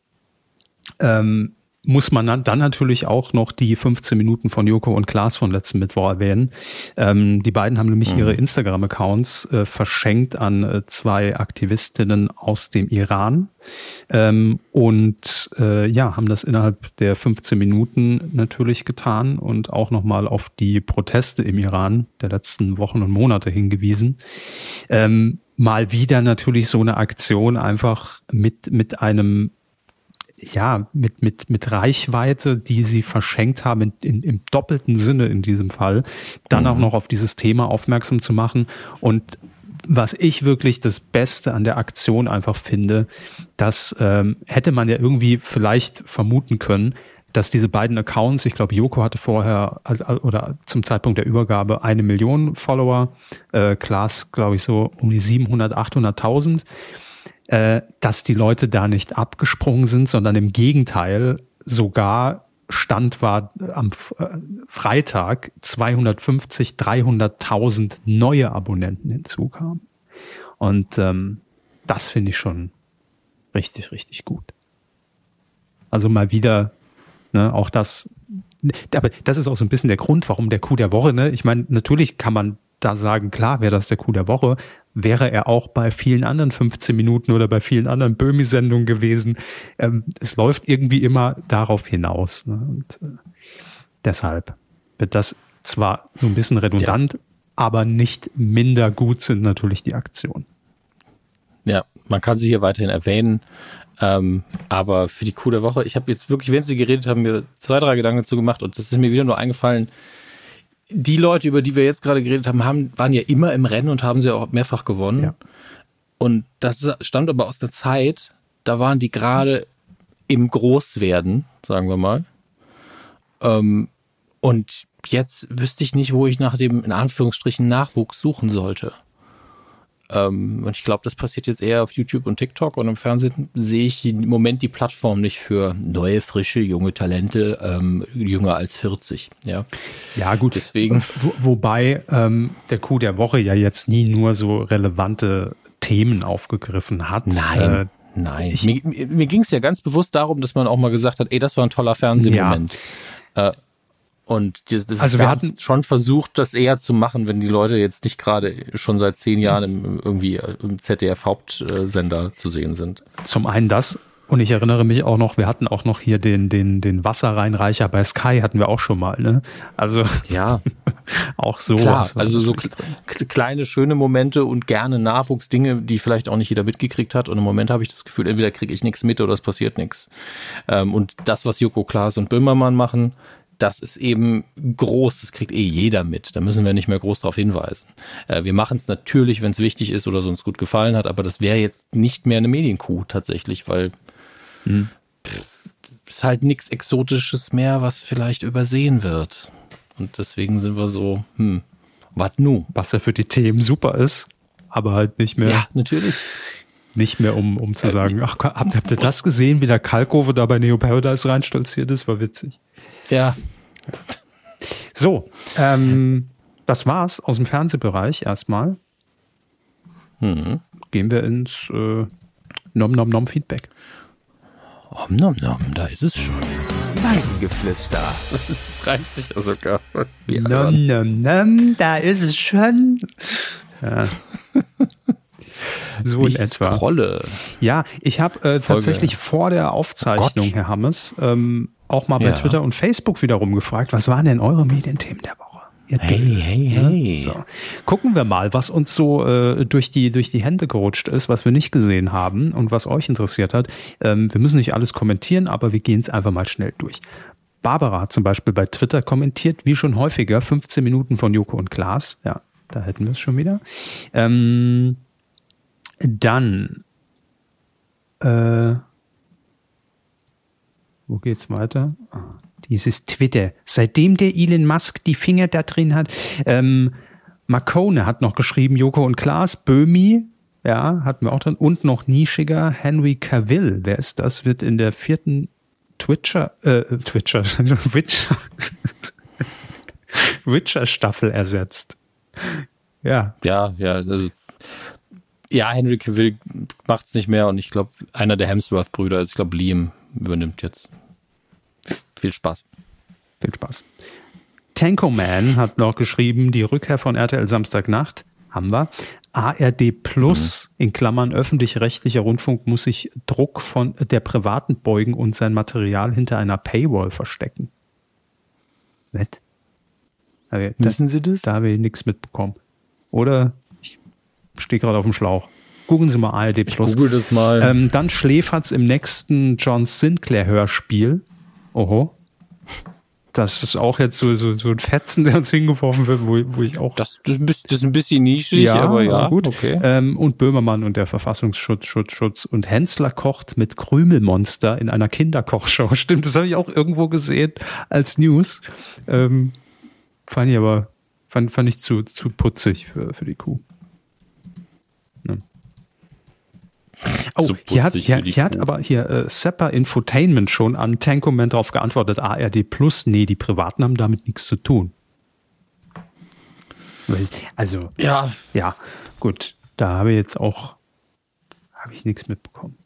Ähm, muss man dann natürlich auch noch die 15 Minuten von Joko und Klaas von letzten Mittwoch erwähnen. Ähm, die beiden haben nämlich mhm. ihre Instagram-Accounts äh, verschenkt an äh, zwei Aktivistinnen aus dem Iran ähm, und äh, ja, haben das innerhalb der 15 Minuten natürlich getan und auch nochmal auf die Proteste im Iran der letzten Wochen und Monate hingewiesen. Ähm, mal wieder natürlich so eine Aktion einfach mit, mit einem ja, mit, mit, mit Reichweite, die sie verschenkt haben, in, in, im doppelten Sinne in diesem Fall, dann mhm. auch noch auf dieses Thema aufmerksam zu machen. Und was ich wirklich das Beste an der Aktion einfach finde, das ähm, hätte man ja irgendwie vielleicht vermuten können, dass diese beiden Accounts, ich glaube, Joko hatte vorher oder zum Zeitpunkt der Übergabe eine Million Follower, äh, Klaas, glaube ich, so um die 700, 800.000, äh, dass die Leute da nicht abgesprungen sind, sondern im Gegenteil sogar Stand war am äh, Freitag 250, 300.000 neue Abonnenten hinzukamen. Und ähm, das finde ich schon richtig, richtig gut. Also mal wieder, ne, auch das, aber das ist auch so ein bisschen der Grund, warum der Coup der Woche, ne? Ich meine, natürlich kann man da sagen, klar wäre das der Coup der Woche, wäre er auch bei vielen anderen 15 Minuten oder bei vielen anderen Böhmi-Sendungen gewesen. Ähm, es läuft irgendwie immer darauf hinaus. Ne? Und äh, deshalb wird das zwar so ein bisschen redundant, ja. aber nicht minder gut sind natürlich die Aktionen. Ja, man kann sie hier weiterhin erwähnen. Ähm, aber für die Coup der Woche, ich habe jetzt wirklich, wenn Sie geredet haben, mir zwei, drei Gedanken dazu gemacht und das ist mir wieder nur eingefallen. Die Leute, über die wir jetzt gerade geredet haben, haben waren ja immer im Rennen und haben sie auch mehrfach gewonnen. Ja. Und das stammt aber aus der Zeit, da waren die gerade im Großwerden, sagen wir mal. Ähm, und jetzt wüsste ich nicht, wo ich nach dem, in Anführungsstrichen, Nachwuchs suchen sollte. Ähm, und ich glaube, das passiert jetzt eher auf YouTube und TikTok und im Fernsehen sehe ich im Moment die Plattform nicht für neue, frische, junge Talente, ähm, jünger als 40. Ja, ja gut. Deswegen. Wo, wobei ähm, der Coup der Woche ja jetzt nie nur so relevante Themen aufgegriffen hat. Nein. Äh, Nein, ich, mir, mir ging es ja ganz bewusst darum, dass man auch mal gesagt hat, ey, das war ein toller Fernsehmoment. Ja. Äh, und das, also wir, hatten schon versucht, das eher zu machen, wenn die Leute jetzt nicht gerade schon seit zehn Jahren im, irgendwie im ZDF-Hauptsender zu sehen sind. Zum einen das. Und ich erinnere mich auch noch, wir hatten auch noch hier den, den, den Wasserreinreicher bei Sky hatten wir auch schon mal, ne? Also. Ja. auch so. Klar, also so kleine, schöne Momente und gerne Nachwuchsdinge, die vielleicht auch nicht jeder mitgekriegt hat. Und im Moment habe ich das Gefühl, entweder kriege ich nichts mit oder es passiert nichts. Ähm, und das, was Joko Klaas und Böhmermann machen, das ist eben groß, das kriegt eh jeder mit. Da müssen wir nicht mehr groß darauf hinweisen. Äh, wir machen es natürlich, wenn es wichtig ist oder so uns gut gefallen hat, aber das wäre jetzt nicht mehr eine Medienkuh tatsächlich, weil hm. ist halt nichts Exotisches mehr, was vielleicht übersehen wird. Und deswegen sind wir so, hm, was nu? Was ja für die Themen super ist, aber halt nicht mehr. Ja, natürlich. Nicht mehr, um, um zu sagen, ach, habt, habt ihr das gesehen, wie der Kalkofe da bei Neo Paradise reinstolziert ist? War witzig. Ja. So, ähm, das war's aus dem Fernsehbereich erstmal. Mhm. Gehen wir ins äh, Nom Nom Nom Feedback. Om Nom Nom, da ist es schon. Weidengeflüster. Reimt sich ja sogar. Nom Nom Nom, da ist es schon. Ja. So in etwa. Scrolle. Ja, ich habe äh, tatsächlich vor der Aufzeichnung, oh Herr Hammes, ähm, auch mal bei ja. Twitter und Facebook wiederum gefragt, was waren denn eure Medienthemen der Woche? Hey, hey, hey. So. Gucken wir mal, was uns so äh, durch, die, durch die Hände gerutscht ist, was wir nicht gesehen haben und was euch interessiert hat. Ähm, wir müssen nicht alles kommentieren, aber wir gehen es einfach mal schnell durch. Barbara hat zum Beispiel bei Twitter kommentiert, wie schon häufiger, 15 Minuten von Joko und Klaas. Ja, da hätten wir es schon wieder. Ähm, dann äh, wo geht's weiter? Dieses Twitter. Seitdem der Elon Musk die Finger da drin hat. Ähm, Marcone hat noch geschrieben, Joko und Klaas, Böhmi, ja, hatten wir auch drin. Und noch nischiger Henry Cavill. Wer ist das? Wird in der vierten Twitcher, äh, Twitcher, Witcher, Witcher-Staffel ersetzt. Ja. Ja, ja, also, ja, Henry Cavill macht es nicht mehr und ich glaube, einer der Hemsworth-Brüder ist, ich glaube, Liam übernimmt jetzt. Viel Spaß. Viel Spaß. Tanko Man hat noch geschrieben, die Rückkehr von RTL Samstagnacht haben wir. ARD Plus mhm. in Klammern öffentlich-rechtlicher Rundfunk muss sich Druck von der Privaten beugen und sein Material hinter einer Paywall verstecken. Nett. Wissen Sie das? Da habe ich nichts mitbekommen. Oder ich stehe gerade auf dem Schlauch. Googeln Sie mal ARD Plus. Ich google das mal. Ähm, dann schläfert's im nächsten John Sinclair Hörspiel. Oho. Das ist auch jetzt so, so, so ein Fetzen, der uns hingeworfen wird, wo, wo ich auch. Das, das ist ein bisschen nischig, ja, aber ja. Gut. Okay. Ähm, und Böhmermann und der Verfassungsschutz, Schutz, Schutz. Und Hensler kocht mit Krümelmonster in einer Kinderkochshow. Stimmt, das habe ich auch irgendwo gesehen als News. Ähm, fand ich aber, fand, fand ich zu, zu putzig für, für die Kuh. Oh, so hier hat, hier, hier hat aber hier äh, Seppa Infotainment schon an Tankoman darauf geantwortet, ARD Plus, nee, die Privaten haben damit nichts zu tun. Also, ja, ja, gut, da habe ich jetzt auch, habe ich nichts mitbekommen.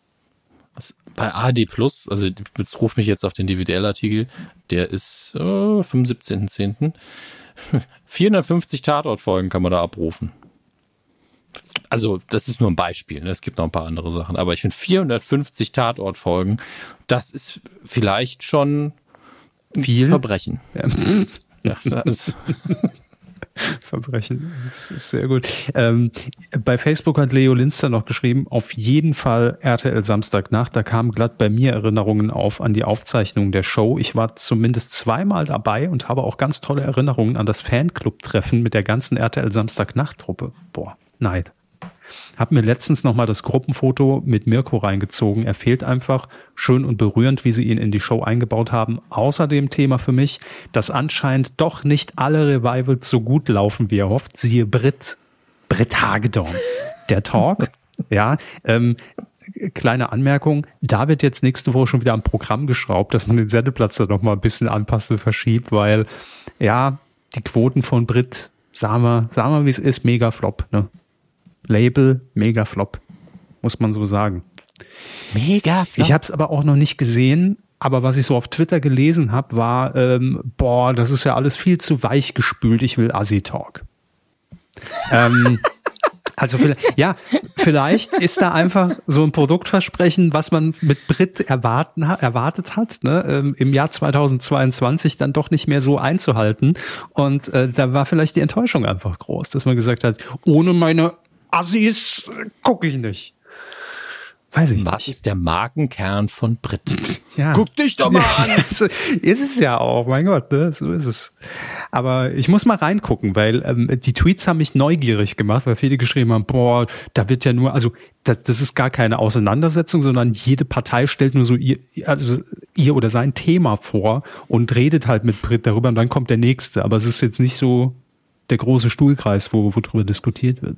Was, bei ARD Plus, also jetzt ruf mich jetzt auf den DVDL-Artikel, der ist äh, 75.10. 450 Tatortfolgen kann man da abrufen also das ist nur ein Beispiel, ne? es gibt noch ein paar andere Sachen, aber ich finde 450 Tatortfolgen, das ist vielleicht schon viel Verbrechen. Ja. ja das Verbrechen, das ist sehr gut. Ähm, bei Facebook hat Leo Linster noch geschrieben, auf jeden Fall RTL Samstagnacht. Da kamen glatt bei mir Erinnerungen auf an die Aufzeichnung der Show. Ich war zumindest zweimal dabei und habe auch ganz tolle Erinnerungen an das Fanclub-Treffen mit der ganzen RTL Samstagnacht-Truppe. Boah, Neid. Hab mir letztens nochmal das Gruppenfoto mit Mirko reingezogen. Er fehlt einfach. Schön und berührend, wie sie ihn in die Show eingebaut haben. Außerdem Thema für mich, dass anscheinend doch nicht alle Revivals so gut laufen, wie er hofft. Siehe Brit, Brit Hagedorn. Der Talk, ja, ähm, kleine Anmerkung, da wird jetzt nächste Woche schon wieder am Programm geschraubt, dass man den Sendeplatz da nochmal ein bisschen anpasst und verschiebt, weil ja, die Quoten von Brit, sagen wir, sagen wir, wie es ist, mega flop, ne? Label Mega Flop, muss man so sagen. Mega Flop. Ich habe es aber auch noch nicht gesehen. Aber was ich so auf Twitter gelesen habe, war, ähm, boah, das ist ja alles viel zu weich gespült. Ich will Assi Talk. ähm, also vielleicht, ja, vielleicht ist da einfach so ein Produktversprechen, was man mit Brit erwarten, erwartet hat, ne, ähm, im Jahr 2022 dann doch nicht mehr so einzuhalten. Und äh, da war vielleicht die Enttäuschung einfach groß, dass man gesagt hat, ohne meine Assis gucke ich nicht. Weiß ich Was nicht. ist der Markenkern von Brit? Ja. Guck dich doch mal an. ist es ja auch, mein Gott, ne? so ist es. Aber ich muss mal reingucken, weil ähm, die Tweets haben mich neugierig gemacht, weil viele geschrieben haben, boah, da wird ja nur, also das, das ist gar keine Auseinandersetzung, sondern jede Partei stellt nur so ihr, also ihr oder sein Thema vor und redet halt mit Brit darüber und dann kommt der nächste. Aber es ist jetzt nicht so der große Stuhlkreis, wo, wo drüber diskutiert wird.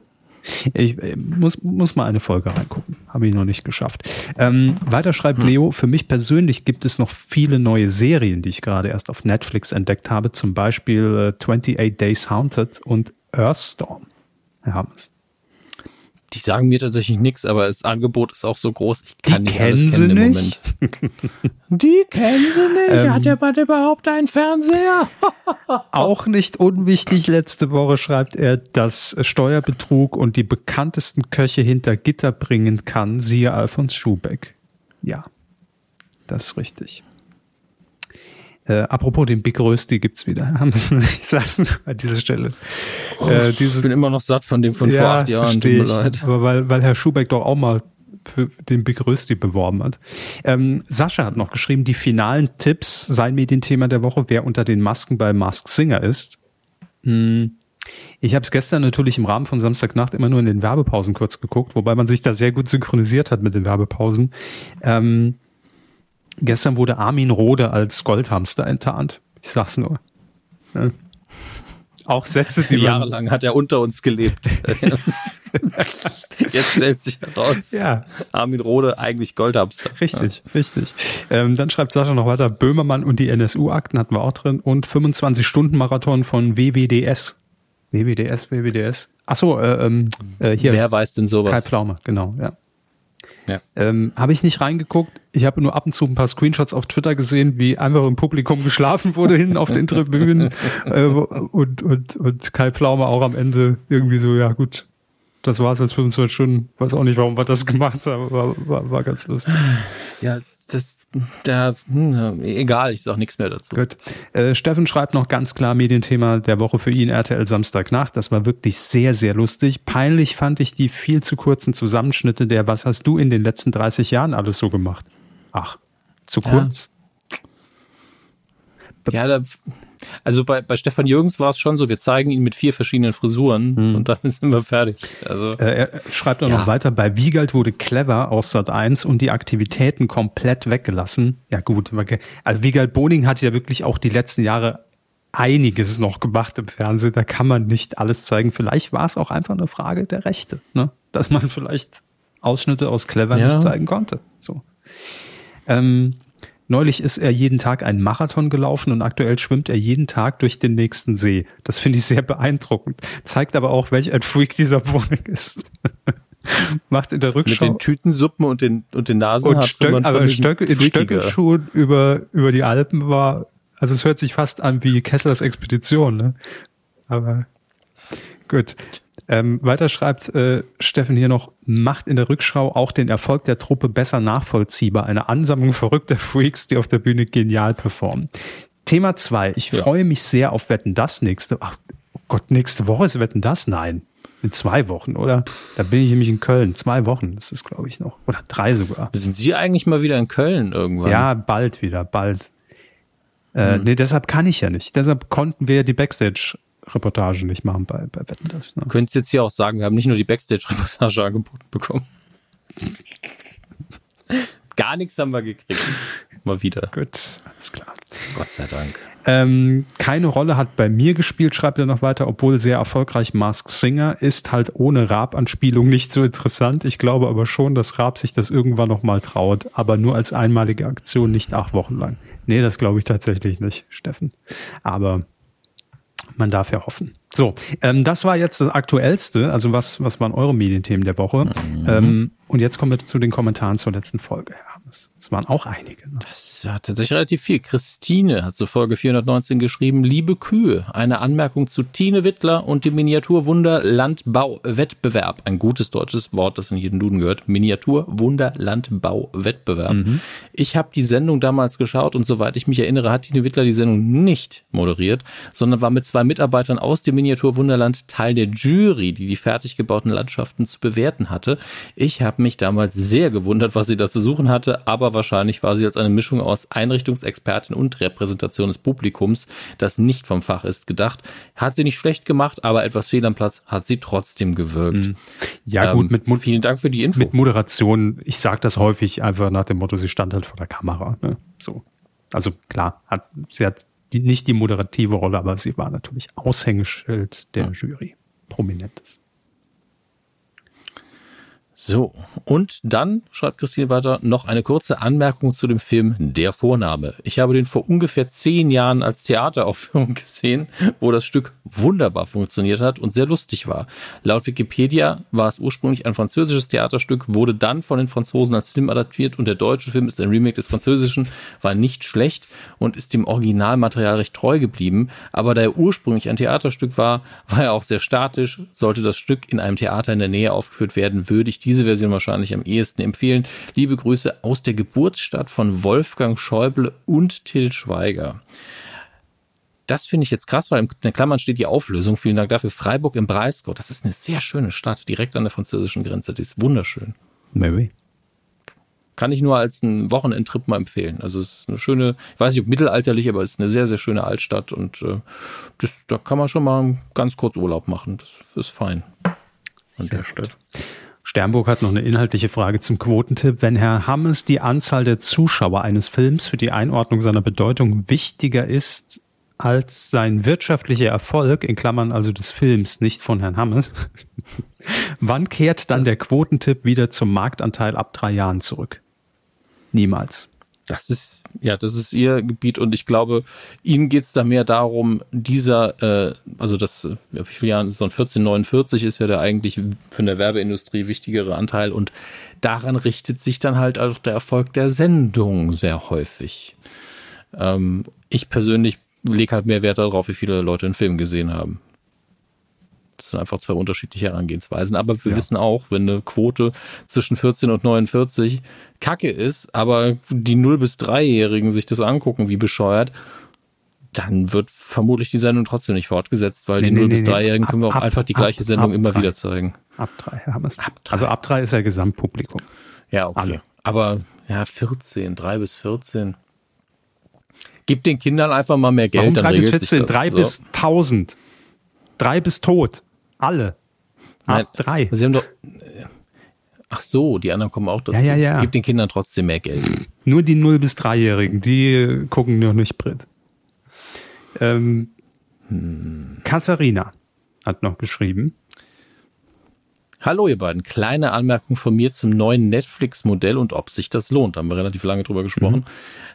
Ich äh, muss, muss mal eine Folge reingucken. Habe ich noch nicht geschafft. Ähm, weiter schreibt hm. Leo, für mich persönlich gibt es noch viele neue Serien, die ich gerade erst auf Netflix entdeckt habe. Zum Beispiel äh, 28 Days Haunted und Earthstorm. Herr Hammes. Die sagen mir tatsächlich nichts, aber das Angebot ist auch so groß, ich kann die nicht kennen sie kennen nicht? die kennen sie nicht. Ähm, Hat jemand überhaupt einen Fernseher? auch nicht unwichtig, letzte Woche schreibt er, dass Steuerbetrug und die bekanntesten Köche hinter Gitter bringen kann, siehe Alfons Schubeck. Ja, das ist richtig. Äh, apropos den Big Rösti gibt's wieder. ich sag's nur an dieser Stelle. Oh, äh, dieses, ich bin immer noch satt von dem von ja, vor acht Jahren. Tut mir leid. Aber weil, weil Herr Schubeck doch auch mal für den Big Rösti beworben hat. Ähm, Sascha hat noch geschrieben, die finalen Tipps seien Medienthema der Woche, wer unter den Masken bei Mask Singer ist. Hm. Ich habe es gestern natürlich im Rahmen von Samstagnacht immer nur in den Werbepausen kurz geguckt, wobei man sich da sehr gut synchronisiert hat mit den Werbepausen. Ähm, Gestern wurde Armin Rode als Goldhamster enttarnt. Ich sag's nur. Ja. Auch Sätze, die Jahrelang hat er unter uns gelebt. Jetzt stellt sich heraus, ja. Armin Rode eigentlich Goldhamster. Richtig, ja. richtig. Ähm, dann schreibt Sascha noch weiter, Böhmermann und die NSU-Akten hatten wir auch drin und 25-Stunden-Marathon von WWDS. WWDS, WWDS. Achso, äh, ähm, äh, hier. Wer weiß denn sowas? Kai Pflaume, genau, ja. Ja. Ähm, habe ich nicht reingeguckt. Ich habe nur ab und zu ein paar Screenshots auf Twitter gesehen, wie einfach im Publikum geschlafen wurde hinten auf den Tribünen äh, und, und, und Kai Pflaume auch am Ende irgendwie so, ja gut, das war es jetzt 25 Stunden. Weiß auch nicht, warum wir das gemacht haben, war, war, war ganz lustig. Ja, das der, hm, egal, ich sage nichts mehr dazu. Gut. Äh, Steffen schreibt noch ganz klar Medienthema der Woche für ihn RTL Samstagnacht. Das war wirklich sehr, sehr lustig. Peinlich fand ich die viel zu kurzen Zusammenschnitte der Was hast du in den letzten 30 Jahren alles so gemacht? Ach, zu kurz? Ja. Ja, da, also bei, bei Stefan Jürgens war es schon so, wir zeigen ihn mit vier verschiedenen Frisuren hm. und dann sind wir fertig. Also, äh, er schreibt auch ja. noch weiter, bei Wiegald wurde clever aus Sat 1 und die Aktivitäten komplett weggelassen. Ja gut, also Wiegald Boning hat ja wirklich auch die letzten Jahre einiges noch gemacht im Fernsehen. Da kann man nicht alles zeigen. Vielleicht war es auch einfach eine Frage der Rechte, ne? dass man vielleicht Ausschnitte aus Clever ja. nicht zeigen konnte. So. Ähm, neulich ist er jeden Tag einen Marathon gelaufen und aktuell schwimmt er jeden Tag durch den nächsten See. Das finde ich sehr beeindruckend. Zeigt aber auch, welch ein Freak dieser Wohnung ist. Macht in der Rückschau. Mit den Tütensuppen und den, und den Nasen und Stöck, aber Stöck, in Stöckelschuhen über, über die Alpen war, also es hört sich fast an wie Kesslers Expedition, ne? Aber gut. Ähm, weiter schreibt äh, Steffen hier noch, macht in der Rückschau auch den Erfolg der Truppe besser nachvollziehbar. Eine Ansammlung verrückter Freaks, die auf der Bühne genial performen. Thema zwei. Ich ja. freue mich sehr auf Wetten das nächste. Ach oh Gott, nächste Woche ist Wetten das? Nein. In zwei Wochen, oder? Da bin ich nämlich in Köln. Zwei Wochen das ist glaube ich, noch. Oder drei sogar. Sind Sie eigentlich mal wieder in Köln irgendwann? Ja, bald wieder, bald. Äh, hm. Nee, deshalb kann ich ja nicht. Deshalb konnten wir die Backstage Reportage nicht machen bei, bei Wetten das. Ne? Du könntest jetzt hier auch sagen, wir haben nicht nur die Backstage-Reportage angeboten bekommen. Gar nichts haben wir gekriegt. Mal wieder. Gut, alles klar. Gott sei Dank. Ähm, keine Rolle hat bei mir gespielt, schreibt er noch weiter, obwohl sehr erfolgreich Mask Singer ist halt ohne Raab-Anspielung nicht so interessant. Ich glaube aber schon, dass Raab sich das irgendwann nochmal traut, aber nur als einmalige Aktion, nicht acht Wochen lang. Nee, das glaube ich tatsächlich nicht, Steffen. Aber man darf ja hoffen. So, ähm, das war jetzt das Aktuellste. Also was, was waren eure Medienthemen der Woche? Mhm. Ähm, und jetzt kommen wir zu den Kommentaren zur letzten Folge. Es, es waren auch einige. Ne? Das hat tatsächlich relativ viel. Christine hat zur Folge 419 geschrieben, liebe Kühe, eine Anmerkung zu Tine Wittler und dem Miniaturwunder Landbau-Wettbewerb. Ein gutes deutsches Wort, das in jedem Duden gehört. Miniaturwunder Landbau-Wettbewerb. Mhm. Ich habe die Sendung damals geschaut und soweit ich mich erinnere, hat Tine Wittler die Sendung nicht moderiert, sondern war mit zwei Mitarbeitern aus dem Miniaturwunderland Teil der Jury, die die fertig gebauten Landschaften zu bewerten hatte. Ich habe mich damals sehr gewundert, was sie da zu suchen hatte aber wahrscheinlich war sie als eine Mischung aus Einrichtungsexpertin und Repräsentation des Publikums, das nicht vom Fach ist, gedacht. Hat sie nicht schlecht gemacht, aber etwas fehl am Platz hat sie trotzdem gewirkt. Mhm. Ja, ähm, gut, mit Mo vielen Dank für die Info. Mit Moderation, ich sage das häufig einfach nach dem Motto, sie stand halt vor der Kamera. Ne? So. Also klar, hat, sie hat die, nicht die moderative Rolle, aber sie war natürlich Aushängeschild der ja. Jury. Prominentes. So, und dann, schreibt Christine weiter, noch eine kurze Anmerkung zu dem Film Der Vorname. Ich habe den vor ungefähr zehn Jahren als Theateraufführung gesehen, wo das Stück wunderbar funktioniert hat und sehr lustig war. Laut Wikipedia war es ursprünglich ein französisches Theaterstück, wurde dann von den Franzosen als Film adaptiert und der deutsche Film ist ein Remake des französischen, war nicht schlecht und ist dem Originalmaterial recht treu geblieben. Aber da er ursprünglich ein Theaterstück war, war er auch sehr statisch. Sollte das Stück in einem Theater in der Nähe aufgeführt werden, würde ich diese Version wahrscheinlich am ehesten empfehlen. Liebe Grüße aus der Geburtsstadt von Wolfgang Schäuble und Till Schweiger. Das finde ich jetzt krass, weil in den Klammern steht die Auflösung. Vielen Dank dafür. Freiburg im Breisgau. Das ist eine sehr schöne Stadt, direkt an der französischen Grenze. Die ist wunderschön. Maybe. Kann ich nur als einen Wochenendtrip mal empfehlen. Also es ist eine schöne, ich weiß nicht ob mittelalterlich, aber es ist eine sehr, sehr schöne Altstadt und äh, das, da kann man schon mal ganz kurz Urlaub machen. Das ist fein an sehr der Stelle. Sternburg hat noch eine inhaltliche Frage zum Quotentipp. Wenn Herr Hammes die Anzahl der Zuschauer eines Films für die Einordnung seiner Bedeutung wichtiger ist als sein wirtschaftlicher Erfolg, in Klammern also des Films, nicht von Herrn Hammes, wann kehrt dann der Quotentipp wieder zum Marktanteil ab drei Jahren zurück? Niemals. Das ist, ja, das ist ihr Gebiet und ich glaube, ihnen geht es da mehr darum, dieser, äh, also das, wie viele Jahre ist es 1449 ist ja der eigentlich für der Werbeindustrie wichtigere Anteil und daran richtet sich dann halt auch der Erfolg der Sendung sehr häufig. Ähm, ich persönlich lege halt mehr Wert darauf, wie viele Leute einen Film gesehen haben. Das sind einfach zwei unterschiedliche Herangehensweisen. Aber wir ja. wissen auch, wenn eine Quote zwischen 14 und 49 Kacke ist, aber die 0- bis 3-Jährigen sich das angucken, wie bescheuert, dann wird vermutlich die Sendung trotzdem nicht fortgesetzt, weil nee, die nee, 0- bis 3-Jährigen können wir auch ab, einfach die gleiche ab, Sendung ab immer drei. wieder zeigen. Ab 3 haben wir es. Also ab 3 ist ja Gesamtpublikum. Ja, okay. Alle. Aber ja, 14, 3 bis 14. Gib den Kindern einfach mal mehr Geld. Warum dann 3 bis regelt 14? sich das. 3 So. bis 1000. 3 bis tot. Alle. Nein, Ab 3. Sie haben doch. Ach so, die anderen kommen auch dazu. Ja, ja, ja. Gib den Kindern trotzdem mehr Geld. Nur die 0 bis 3-Jährigen, die äh, gucken noch nicht Brit. Ähm, Katharina hat noch geschrieben. Hallo ihr beiden, kleine Anmerkung von mir zum neuen Netflix-Modell und ob sich das lohnt. Da haben wir relativ lange drüber gesprochen.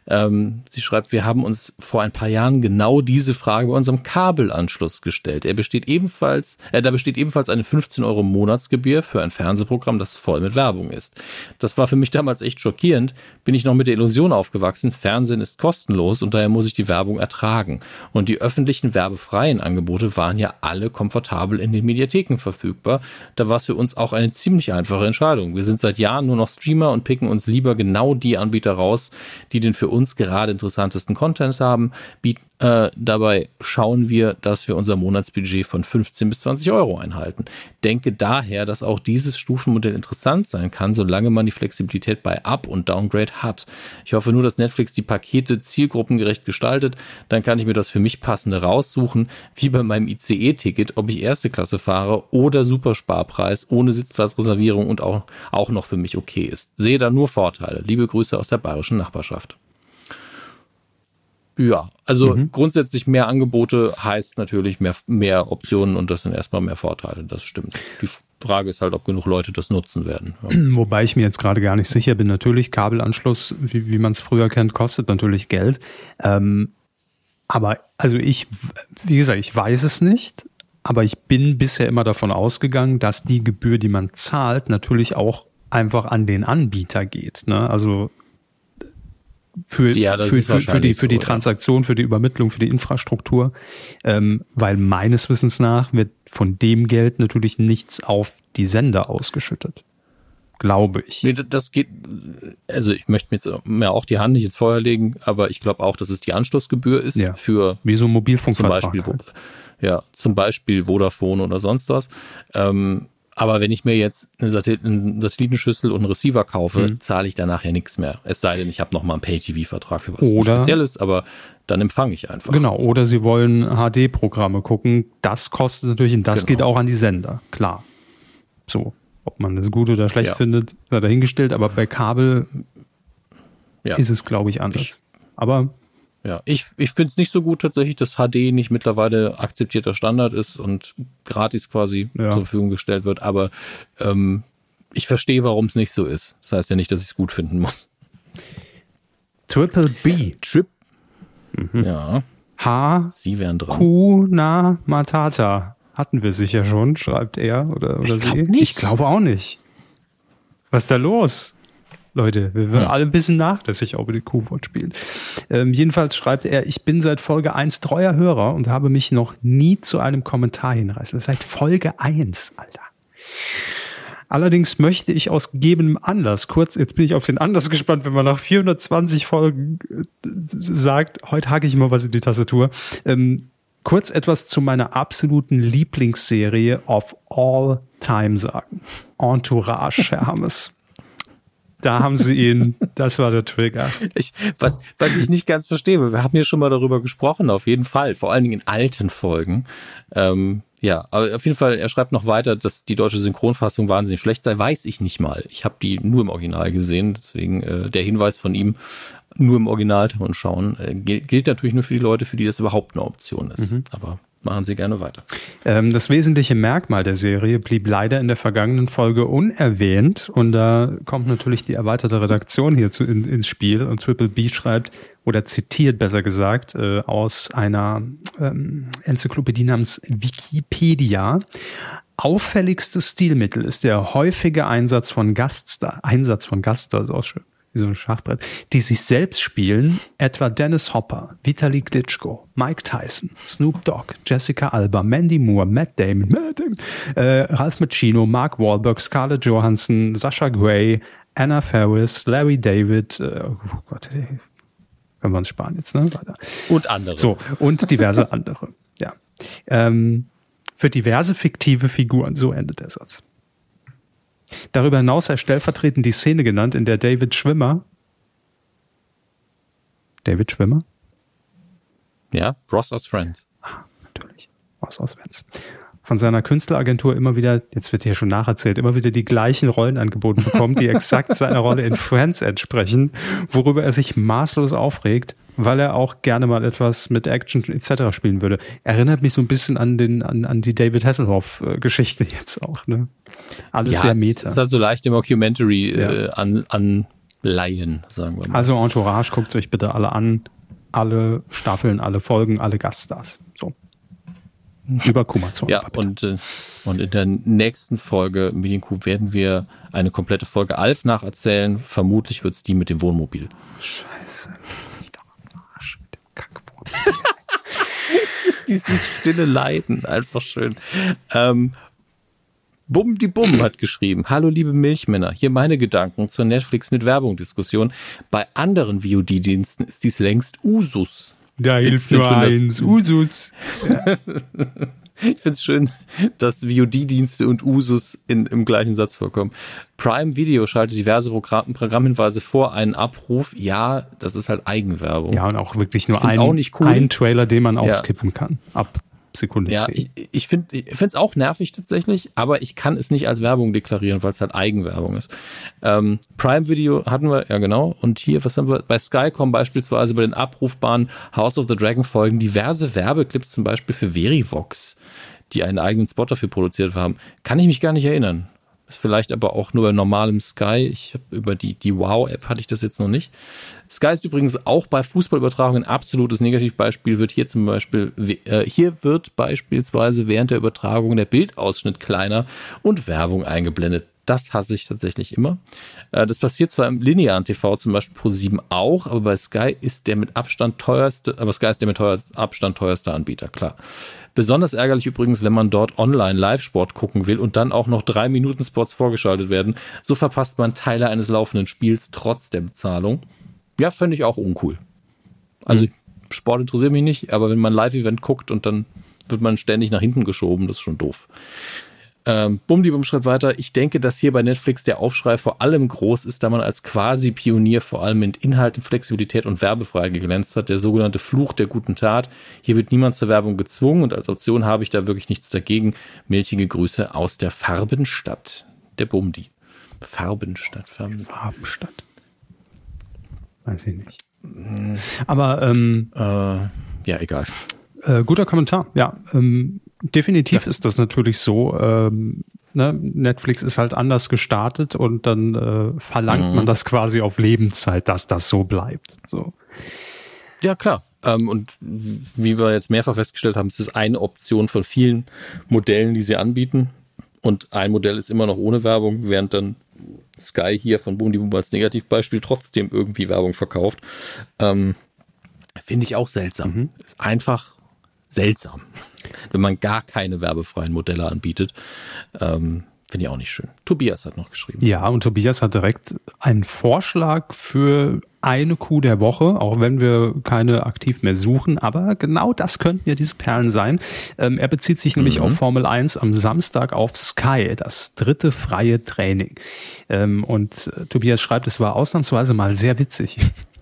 Ähm, sie schreibt, wir haben uns vor ein paar Jahren genau diese Frage bei unserem Kabelanschluss gestellt. Er besteht ebenfalls, äh, da besteht ebenfalls eine 15 Euro Monatsgebühr für ein Fernsehprogramm, das voll mit Werbung ist. Das war für mich damals echt schockierend. Bin ich noch mit der Illusion aufgewachsen, Fernsehen ist kostenlos und daher muss ich die Werbung ertragen. Und die öffentlichen werbefreien Angebote waren ja alle komfortabel in den Mediatheken verfügbar. Da war es für uns auch eine ziemlich einfache Entscheidung. Wir sind seit Jahren nur noch Streamer und picken uns lieber genau die Anbieter raus, die den für uns gerade interessantesten Content haben. Biet, äh, dabei schauen wir, dass wir unser Monatsbudget von 15 bis 20 Euro einhalten. Denke daher, dass auch dieses Stufenmodell interessant sein kann, solange man die Flexibilität bei Up- und Downgrade hat. Ich hoffe nur, dass Netflix die Pakete zielgruppengerecht gestaltet. Dann kann ich mir das für mich passende raussuchen, wie bei meinem ICE-Ticket, ob ich erste Klasse fahre oder Supersparpreis ohne Sitzplatzreservierung und auch, auch noch für mich okay ist. Sehe da nur Vorteile. Liebe Grüße aus der bayerischen Nachbarschaft. Ja, also grundsätzlich mehr Angebote heißt natürlich mehr, mehr Optionen und das sind erstmal mehr Vorteile. Das stimmt. Die Frage ist halt, ob genug Leute das nutzen werden. Ja. Wobei ich mir jetzt gerade gar nicht sicher bin. Natürlich, Kabelanschluss, wie, wie man es früher kennt, kostet natürlich Geld. Ähm, aber also ich, wie gesagt, ich weiß es nicht, aber ich bin bisher immer davon ausgegangen, dass die Gebühr, die man zahlt, natürlich auch einfach an den Anbieter geht. Ne? Also für, Ja, für, für, für die, für die. Transaktion, für die Übermittlung, für die Infrastruktur, ähm, weil meines Wissens nach wird von dem Geld natürlich nichts auf die Sender ausgeschüttet. Glaube ich. Nee, das geht, also ich möchte mir jetzt mir auch die Hand nicht ins Feuer legen, aber ich glaube auch, dass es die Anschlussgebühr ist Ja. für Wie so ein zum Mobilfunkvertrag. Beispiel, wo, halt. ja, zum Beispiel Vodafone oder sonst was. Ähm, aber wenn ich mir jetzt eine, Satellit eine Satellitenschüssel und einen Receiver kaufe, Mhm. zahle ich danach ja nichts mehr. Es sei denn, ich habe noch mal einen Pay-TV-Vertrag für was Oder- Spezielles, aber dann empfange ich einfach. Genau, oder sie wollen HD-Programme gucken. Das kostet natürlich, und das Genau. geht auch an die Sender, klar. So, ob man das gut oder schlecht Ja. findet, sei dahingestellt, aber bei Kabel Ja. ist es, glaube ich, anders. Ich- aber Ja, ich, ich finde es nicht so gut tatsächlich, dass HD nicht mittlerweile akzeptierter Standard ist und gratis quasi Ja. zur Verfügung gestellt wird, aber ähm, ich verstehe, warum es nicht so ist. Das heißt ja nicht, dass ich es gut finden muss. Triple B, Trip. Mhm. Ja, H, Sie wären dran. Kuna Matata. Hatten wir sicher schon, schreibt er oder, oder Ich sie. nicht. Ich glaube auch nicht. Was ist da los? Leute, wir werden Hm. alle ein bisschen nachlässig auch über die Q-Wort spielen. Ähm, jedenfalls schreibt er, ich bin seit Folge 1 treuer Hörer und habe mich noch nie zu einem Kommentar hinreißen. Seit Folge 1, Alter. Allerdings möchte ich aus gegebenem Anlass, kurz, jetzt bin ich auf den Anlass gespannt, wenn man nach 420 Folgen äh, sagt, heute hake ich mal was in die Tastatur, ähm, kurz etwas zu meiner absoluten Lieblingsserie of all time sagen. Entourage, Herr Hammes. Da haben sie ihn, das war der Trigger. Ich, was, was ich nicht ganz verstehe, wir haben ja schon mal darüber gesprochen, auf jeden Fall, vor allen Dingen in alten Folgen. Ähm, ja, aber auf jeden Fall, er schreibt noch weiter, dass die deutsche Synchronfassung wahnsinnig schlecht sei, weiß ich nicht mal. Ich habe die nur im Original gesehen, deswegen äh, der Hinweis von ihm, nur im Originalton schauen, äh, gilt, gilt natürlich nur für die Leute, für die das überhaupt eine Option ist. Aber machen Sie gerne weiter. Ähm, das wesentliche Merkmal der Serie blieb leider in der vergangenen Folge unerwähnt und da kommt natürlich die erweiterte Redaktion hier in, ins Spiel und Triple B schreibt oder zitiert besser gesagt äh, aus einer ähm, Enzyklopädie namens Wikipedia. Auffälligstes Stilmittel ist der häufige Einsatz von Gaststar, Einsatz von Gaststar, ist auch schön, wie so ein Schachbrett, die sich selbst spielen, etwa Dennis Hopper, Vitali Klitschko, Mike Tyson, Snoop Dogg, Jessica Alba, Mandy Moore, Matt Damon, Matt Damon äh, Ralph Macchino, Mark Wahlberg, Scarlett Johansson, Sasha Gray, Anna Faris, Larry David, äh, oh Gott, ey, können wir uns sparen jetzt, ne? Weiter. Und andere. So, und diverse andere. Ja. Ähm, für diverse fiktive Figuren, so endet der Satz. Darüber hinaus sei stellvertretend die Szene genannt, in der David Schwimmer, David Schwimmer? Ja, Ross aus Friends. Ah, natürlich. Ross aus Friends von seiner Künstleragentur immer wieder, jetzt wird hier schon nacherzählt, immer wieder die gleichen Rollen angeboten bekommt, die exakt seiner Rolle in Friends entsprechen, worüber er sich maßlos aufregt, weil er auch gerne mal etwas mit Action etc. spielen würde. Erinnert mich so ein bisschen an den an, an die David Hasselhoff Geschichte jetzt auch, ne? Alles ja, sehr meta. Es ist also leicht im Mockumentary ja. äh, an, an Laien, sagen wir mal. Also Entourage, guckt euch bitte alle an. Alle Staffeln, alle Folgen, alle Gaststars. So über Kumazon. Ja, und, äh, und in der nächsten Folge Medienkuh werden wir eine komplette Folge Alf nacherzählen. Vermutlich wird es die mit dem Wohnmobil. Scheiße. Arsch mit dem Kackwohnmobil. Dieses stille Leiden, einfach schön. Ähm, Bum die Bum hat geschrieben. Hallo liebe Milchmänner, hier meine Gedanken zur Netflix mit Werbung Diskussion. Bei anderen VOD-Diensten ist dies längst Usus. Da hilft nur eins, Usus. Ja. ich finde es schön, dass VOD-Dienste und Usus in, im gleichen Satz vorkommen. Prime Video schaltet diverse Programm, Programmhinweise vor einen Abruf. Ja, das ist halt Eigenwerbung. Ja, und auch wirklich nur ein, cool. ein Trailer, den man auskippen ja. kann. Ab Sekunde ja, 10. Ich, ich finde es auch nervig tatsächlich, aber ich kann es nicht als Werbung deklarieren, weil es halt Eigenwerbung ist. Ähm, Prime Video hatten wir, ja genau. Und hier, was haben wir? Bei Sky kommen beispielsweise bei den abrufbaren House of the Dragon Folgen diverse Werbeclips, zum Beispiel für Verivox, die einen eigenen Spot dafür produziert haben. Kann ich mich gar nicht erinnern. Ist vielleicht aber auch nur bei normalem Sky. Ich habe über die, die Wow-App hatte ich das jetzt noch nicht. Sky ist übrigens auch bei Fußballübertragungen ein absolutes Negativbeispiel. Wird hier zum Beispiel, äh, hier wird beispielsweise während der Übertragung der Bildausschnitt kleiner und Werbung eingeblendet. Das hasse ich tatsächlich immer. Äh, das passiert zwar im linearen TV, zum Beispiel Pro 7 auch, aber bei Sky ist der mit Abstand teuerste, aber Sky ist der mit Abstand teuerste Anbieter, klar. Besonders ärgerlich übrigens, wenn man dort online Live-Sport gucken will und dann auch noch drei Minuten Spots vorgeschaltet werden. So verpasst man Teile eines laufenden Spiels trotz der Bezahlung. Ja, fände ich auch uncool. Also mhm. Sport interessiert mich nicht, aber wenn man Live-Event guckt und dann wird man ständig nach hinten geschoben, das ist schon doof. Ähm, Bumdi Schritt weiter. Ich denke, dass hier bei Netflix der Aufschrei vor allem groß ist, da man als quasi Pionier vor allem mit Inhalten, Flexibilität und Werbefreiheit geglänzt hat. Der sogenannte Fluch der guten Tat. Hier wird niemand zur Werbung gezwungen und als Option habe ich da wirklich nichts dagegen. Milchige Grüße aus der Farbenstadt. Der Bumdi. Farbenstadt. Farben. Farbenstadt. Weiß ich nicht. Aber ähm, äh, ja, egal. Äh, guter Kommentar. Ja, ähm, definitiv ja. ist das natürlich so. Ähm, ne? Netflix ist halt anders gestartet und dann äh, verlangt mhm. man das quasi auf Lebenszeit, dass das so bleibt. So. Ja, klar. Ähm, und wie wir jetzt mehrfach festgestellt haben, es ist eine Option von vielen Modellen, die sie anbieten. Und ein Modell ist immer noch ohne Werbung, während dann Sky hier von Boom die Boom als Negativbeispiel trotzdem irgendwie Werbung verkauft. Ähm, Finde ich auch seltsam. Mhm. Ist einfach seltsam, wenn man gar keine werbefreien Modelle anbietet. Ähm, Finde ich auch nicht schön. Tobias hat noch geschrieben. Ja, und Tobias hat direkt einen Vorschlag für eine Kuh der Woche, auch wenn wir keine aktiv mehr suchen. Aber genau das könnten ja diese Perlen sein. Ähm, er bezieht sich nämlich mhm. auf Formel 1 am Samstag auf Sky, das dritte freie Training. Ähm, und äh, Tobias schreibt, es war ausnahmsweise mal sehr witzig.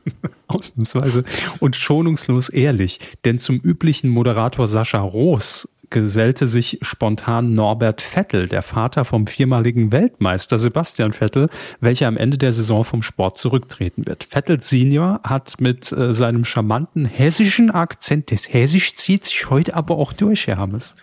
Ausnahmsweise. Und schonungslos ehrlich. Denn zum üblichen Moderator Sascha Roos gesellte sich spontan Norbert Vettel, der Vater vom viermaligen Weltmeister Sebastian Vettel, welcher am Ende der Saison vom Sport zurücktreten wird. Vettel Senior hat mit äh, seinem charmanten hessischen Akzent, das Hessisch zieht sich heute aber auch durch, Herr Hammes.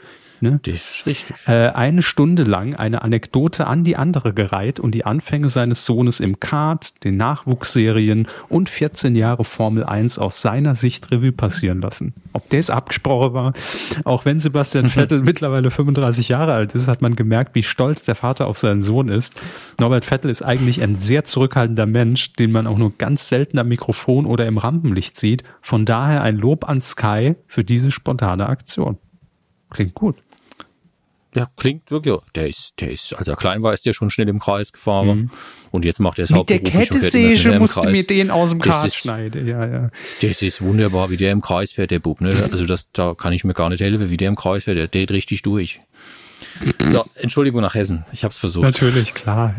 Ne? Das ist richtig. Äh, eine Stunde lang eine Anekdote an die andere gereiht und die Anfänge seines Sohnes im Kart, den Nachwuchsserien und 14 Jahre Formel 1 aus seiner Sicht Revue passieren lassen. Ob das abgesprochen war, auch wenn Sebastian Vettel mittlerweile 35 Jahre alt ist, hat man gemerkt, wie stolz der Vater auf seinen Sohn ist. Norbert Vettel ist eigentlich ein sehr zurückhaltender Mensch, den man auch nur ganz selten am Mikrofon oder im Rampenlicht sieht. Von daher ein Lob an Sky für diese spontane Aktion. Klingt gut der klingt wirklich, der ist, der ist, als er klein war, ist der schon schnell im Kreis gefahren. Mhm. Und jetzt macht er es Mit der Kettensäge musste mir den aus dem Kart schneiden. Ja, ja. Das ist wunderbar, wie der im Kreis fährt, der Bub. Ne? Also das, da kann ich mir gar nicht helfen, wie der im Kreis fährt. Der geht richtig durch. So, Entschuldigung nach Hessen. Ich habe es versucht. Natürlich, klar.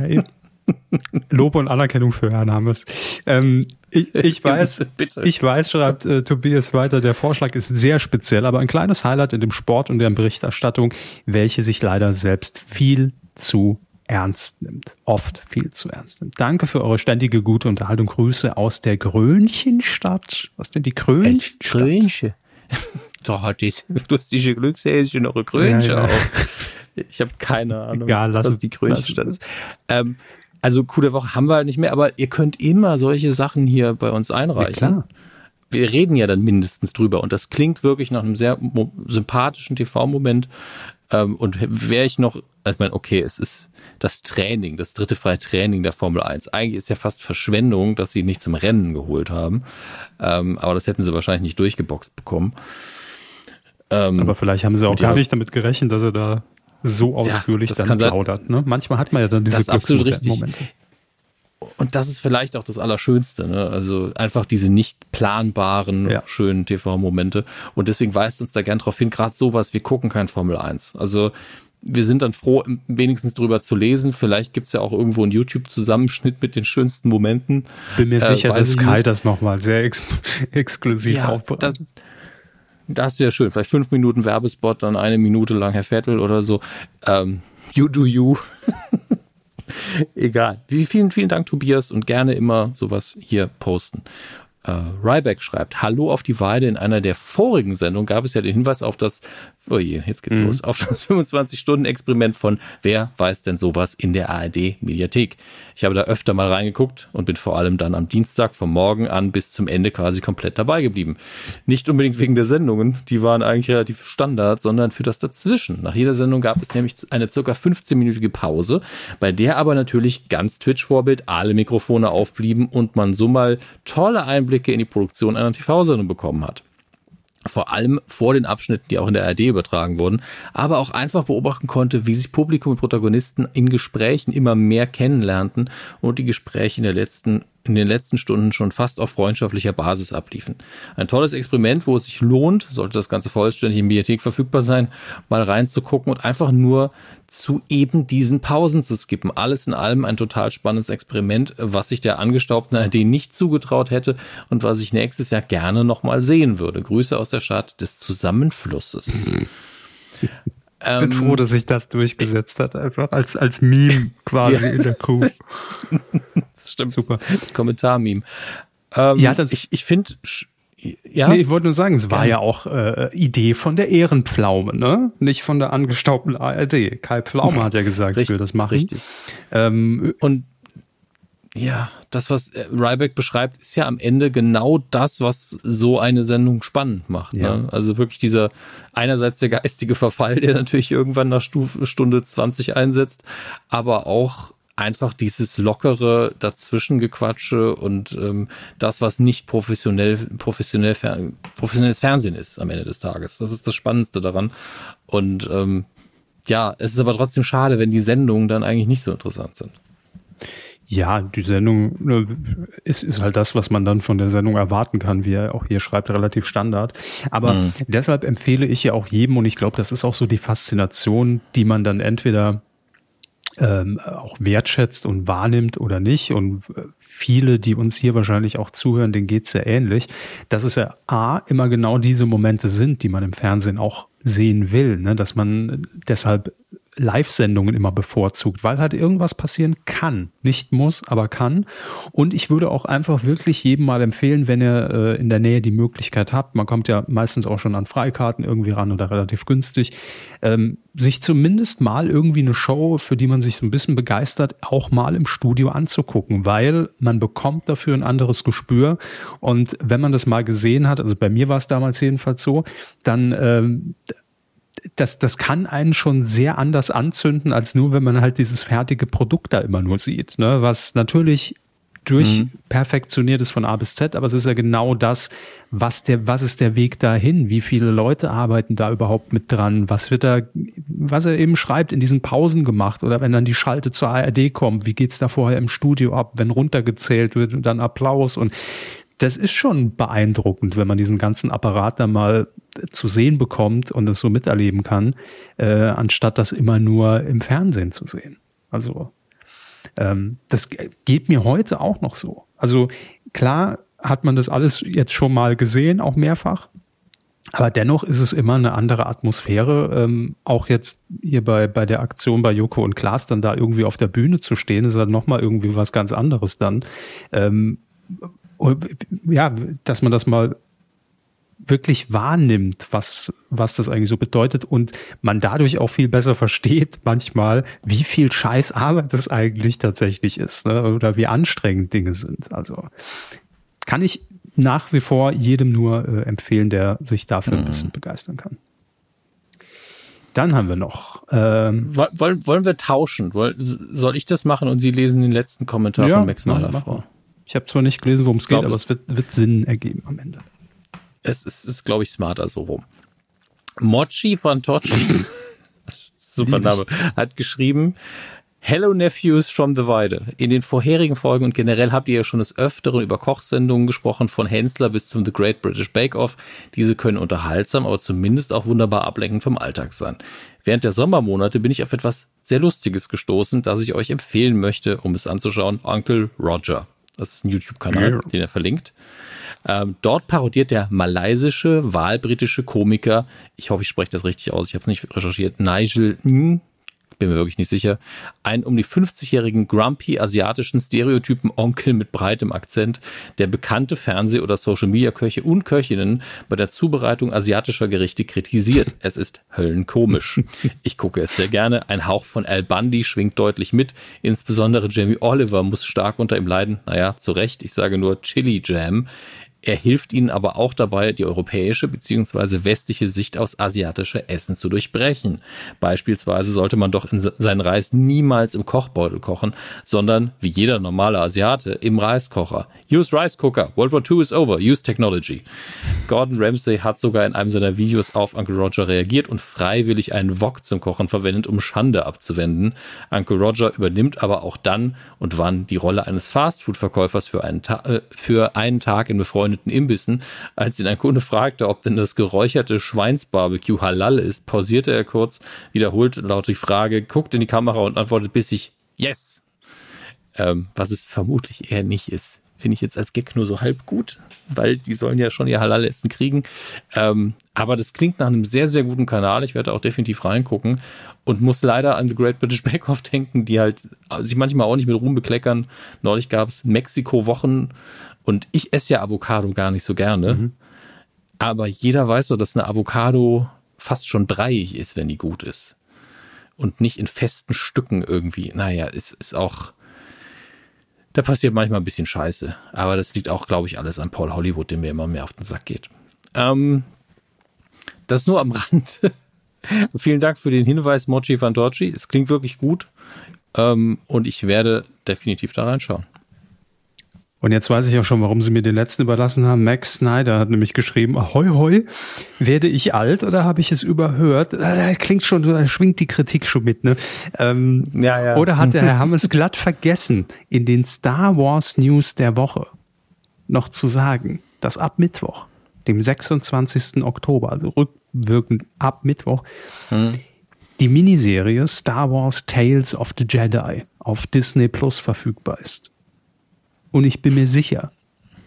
Lob und Anerkennung für Herrn Hammes. Ähm, ich, ich weiß, Bitte. ich weiß, schreibt äh, Tobias weiter, der Vorschlag ist sehr speziell, aber ein kleines Highlight in dem Sport und der Berichterstattung, welche sich leider selbst viel zu ernst nimmt. Oft viel zu ernst nimmt. Danke für eure ständige gute Unterhaltung. Grüße aus der Grönchenstadt. Was denn die Grönchenstadt? Grönchen. Doch, hat die lustige Glückshäschen noch eine Grönchen ja, ja. Ich habe keine Ahnung, Egal, lass was die Grönchenstadt ist. Ähm, also coole Woche haben wir halt nicht mehr, aber ihr könnt immer solche Sachen hier bei uns einreichen. Ja, klar. Wir reden ja dann mindestens drüber und das klingt wirklich nach einem sehr sympathischen TV-Moment. Ähm, und wäre ich noch, also ich meine, okay, es ist das Training, das dritte freie Training der Formel 1. Eigentlich ist ja fast Verschwendung, dass sie nicht zum Rennen geholt haben. Ähm, aber das hätten sie wahrscheinlich nicht durchgeboxt bekommen. Ähm, aber vielleicht haben sie auch gar nicht damit gerechnet, dass er da so ausführlich ja, dann plaudert. Ne? Manchmal hat man ja dann diese das absolut richtig. Momente. Und das ist vielleicht auch das Allerschönste. Ne? Also einfach diese nicht planbaren, ja. schönen TV-Momente. Und deswegen weist uns da gern drauf hin, gerade sowas, wir gucken kein Formel 1. Also wir sind dann froh, wenigstens drüber zu lesen. Vielleicht gibt es ja auch irgendwo einen YouTube-Zusammenschnitt mit den schönsten Momenten. Bin mir äh, sicher, dass Sky das nochmal sehr ex exklusiv ja, aufbereitet. Das wäre schön. Vielleicht fünf Minuten Werbespot, dann eine Minute lang Herr Vettel oder so. Ähm, you do you. Egal. Vielen, vielen Dank, Tobias, und gerne immer sowas hier posten. Äh, Ryback schreibt, Hallo auf die Weide. In einer der vorigen Sendungen gab es ja den Hinweis auf das oh je, jetzt geht's mhm. los, auf das 25-Stunden-Experiment von Wer weiß denn sowas in der ARD-Mediathek. Ich habe da öfter mal reingeguckt und bin vor allem dann am Dienstag vom Morgen an bis zum Ende quasi komplett dabei geblieben. Nicht unbedingt wegen der Sendungen, die waren eigentlich relativ Standard, sondern für das Dazwischen. Nach jeder Sendung gab es nämlich eine circa 15-minütige Pause, bei der aber natürlich ganz Twitch-Vorbild alle Mikrofone aufblieben und man so mal tolle Einblicke in die Produktion einer TV-Sendung bekommen hat vor allem vor den Abschnitten, die auch in der ARD übertragen wurden, aber auch einfach beobachten konnte, wie sich Publikum und Protagonisten in Gesprächen immer mehr kennenlernten und die Gespräche in der letzten in den letzten Stunden schon fast auf freundschaftlicher Basis abliefen. Ein tolles Experiment, wo es sich lohnt, sollte das Ganze vollständig in Bibliothek verfügbar sein, mal reinzugucken und einfach nur zu eben diesen Pausen zu skippen. Alles in allem ein total spannendes Experiment, was sich der angestaubten ARD nicht zugetraut hätte und was ich nächstes Jahr gerne nochmal sehen würde. Grüße aus der Stadt des Zusammenflusses. Ich bin froh, dass sich das durchgesetzt hat, einfach als, als Meme quasi ja. in der Kuh. Das stimmt. Super. Das Kommentar-Meme. Ähm, ja, das, ich, ich finde, ja. Nee, ich wollte nur sagen, es war ja auch äh, Idee von der Ehrenpflaume, ne? Nicht von der angestaubten ARD. Kai Pflaume hat ja gesagt, ich will das machen. Richtig. Ähm, und ja, das, was äh, Ryback beschreibt, ist ja am Ende genau das, was so eine Sendung spannend macht. Ne? Ja. Ne? Also wirklich dieser einerseits der geistige Verfall, der natürlich irgendwann nach Stufe, Stunde 20 einsetzt, aber auch einfach dieses lockere Dazwischengequatsche und ähm, das, was nicht professionell, professionell, professionelles Fernsehen ist am Ende des Tages. Das ist das Spannendste daran. Und ähm, ja, es ist aber trotzdem schade, wenn die Sendungen dann eigentlich nicht so interessant sind. Ja, die Sendung ne, ist, ist halt das, was man dann von der Sendung erwarten kann, wie er auch hier schreibt, relativ Standard. Aber mhm. deshalb empfehle ich ja auch jedem, und ich glaube, das ist auch so die Faszination, die man dann entweder ähm, auch wertschätzt und wahrnimmt oder nicht. Und äh, viele, die uns hier wahrscheinlich auch zuhören, denen geht's ja ähnlich, dass es ja A, immer genau diese Momente sind, die man im Fernsehen auch sehen will, ne? dass man deshalb Live-Sendungen immer bevorzugt, weil halt irgendwas passieren kann. Nicht muss, aber kann. Und ich würde auch einfach wirklich jedem mal empfehlen, wenn ihr äh, in der Nähe die Möglichkeit habt, man kommt ja meistens auch schon an Freikarten irgendwie ran oder relativ günstig, ähm, sich zumindest mal irgendwie eine Show, für die man sich so ein bisschen begeistert, auch mal im Studio anzugucken, weil man bekommt dafür ein anderes Gespür. Und wenn man das mal gesehen hat, also bei mir war es damals jedenfalls so, dann ähm, das, das kann einen schon sehr anders anzünden, als nur, wenn man halt dieses fertige Produkt da immer nur sieht. Ne? Was natürlich durchperfektioniert mhm. ist von A bis Z, aber es ist ja genau das, was der, was ist der Weg dahin? Wie viele Leute arbeiten da überhaupt mit dran? Was wird da, was er eben schreibt, in diesen Pausen gemacht oder wenn dann die Schalte zur ARD kommt? Wie geht's da vorher im Studio ab, wenn runtergezählt wird und dann Applaus und das ist schon beeindruckend, wenn man diesen ganzen Apparat da mal zu sehen bekommt und es so miterleben kann, äh, anstatt das immer nur im Fernsehen zu sehen. Also Ähm, das geht mir heute auch noch so. Also klar hat man das alles jetzt schon mal gesehen, auch mehrfach. Aber dennoch ist es immer eine andere Atmosphäre. Ähm, auch jetzt hier bei, bei der Aktion bei Joko und Klaas dann da irgendwie auf der Bühne zu stehen, ist halt nochmal irgendwie was ganz anderes dann. Ähm, ja, dass man das mal wirklich wahrnimmt, was, was das eigentlich so bedeutet und man dadurch auch viel besser versteht manchmal, wie viel scheiß Arbeit das eigentlich tatsächlich ist ne? oder wie anstrengend Dinge sind. Also kann ich nach wie vor jedem nur äh, empfehlen, der sich dafür mhm. ein bisschen begeistern kann. Dann haben wir noch. Ähm, wollen, wollen wir tauschen? Soll ich das machen und Sie lesen den letzten Kommentar ja, von Max Snyder vor? Ich habe zwar nicht gelesen, worum es geht, aber es wird, wird Sinn ergeben am Ende es ist, ist glaube ich, smarter so rum. Mochi von Tochis, super Name, hat geschrieben, Hello Nephews from the Weide. In den vorherigen Folgen und generell habt ihr ja schon des Öfteren über Kochsendungen gesprochen, von Hensler bis zum The Great British Bake Off. Diese können unterhaltsam, aber zumindest auch wunderbar ablenkend vom Alltag sein. Während der Sommermonate bin ich auf etwas sehr Lustiges gestoßen, das ich euch empfehlen möchte, um es anzuschauen. Uncle Roger. Das ist ein YouTube-Kanal, ja. den er verlinkt. Ähm, dort parodiert der malaysische, wahlbritische Komiker, ich hoffe, ich spreche das richtig aus, ich habe es nicht recherchiert, Nigel Ng, bin mir wirklich nicht sicher, einen um die 50-jährigen grumpy asiatischen Stereotypen Onkel mit breitem Akzent, der bekannte Fernseh- oder Social-Media-Köche und Köchinnen bei der Zubereitung asiatischer Gerichte kritisiert. Es ist höllenkomisch. Ich gucke es sehr gerne. Ein Hauch von Al Bundy schwingt deutlich mit. Insbesondere Jamie Oliver muss stark unter ihm leiden. Naja, zu Recht. Ich sage nur Chili Jam. Er hilft ihnen aber auch dabei, die europäische bzw. westliche Sicht aus asiatischer Essen zu durchbrechen. Beispielsweise sollte man doch in seinen Reis niemals im Kochbeutel kochen, sondern wie jeder normale Asiate im Reiskocher. Use Rice Cooker. World War II is over. Use Technology. Gordon Ramsay hat sogar in einem seiner Videos auf Uncle Roger reagiert und freiwillig einen Wok zum Kochen verwendet, um Schande abzuwenden. Uncle Roger übernimmt aber auch dann und wann die Rolle eines Fastfood-Verkäufers für einen, äh, für einen Tag in befreundeten befreundeten Imbissen. Als ihn ein Kunde fragte, ob denn das geräucherte Schweinsbarbecue halal ist, pausierte er kurz, wiederholt laut die Frage, guckt in die Kamera und antwortet bissig Yes. Ähm, was es vermutlich eher nicht ist. Finde ich jetzt als Gag nur so halb gut, weil die sollen ja schon ihr Halal-Essen kriegen. Ähm, aber das klingt nach einem sehr, sehr guten Kanal. Ich werde auch definitiv reingucken und muss leider an The Great British Bake Off denken, die halt sich manchmal auch nicht mit Ruhm bekleckern. Neulich gab es Mexiko-Wochen und ich esse ja Avocado gar nicht so gerne. Mhm. Aber jeder weiß so, dass eine Avocado fast schon breiig ist, wenn die gut ist. Und nicht in festen Stücken irgendwie. Naja, es ist auch. Da passiert manchmal ein bisschen Scheiße. Aber das liegt auch, glaube ich, alles an Paul Hollywood, dem mir immer mehr auf den Sack geht. Ähm, das nur am Rand. Vielen Dank für den Hinweis, Mochi Fantocci. Es klingt wirklich gut. Ähm, und ich werde definitiv da reinschauen. Und jetzt weiß ich auch schon, warum sie mir den letzten überlassen haben. Max Snyder hat nämlich geschrieben, hoi hoi, werde ich alt oder habe ich es überhört? Ah, da klingt schon, da schwingt die Kritik schon mit, ne? Ähm, ja, ja. Oder hat der Herr Hammes glatt vergessen, in den Star Wars News der Woche noch zu sagen, dass ab Mittwoch, dem 26. Oktober, also rückwirkend ab Mittwoch, hm. die Miniserie Star Wars Tales of the Jedi auf Disney Plus verfügbar ist. Und ich bin mir sicher,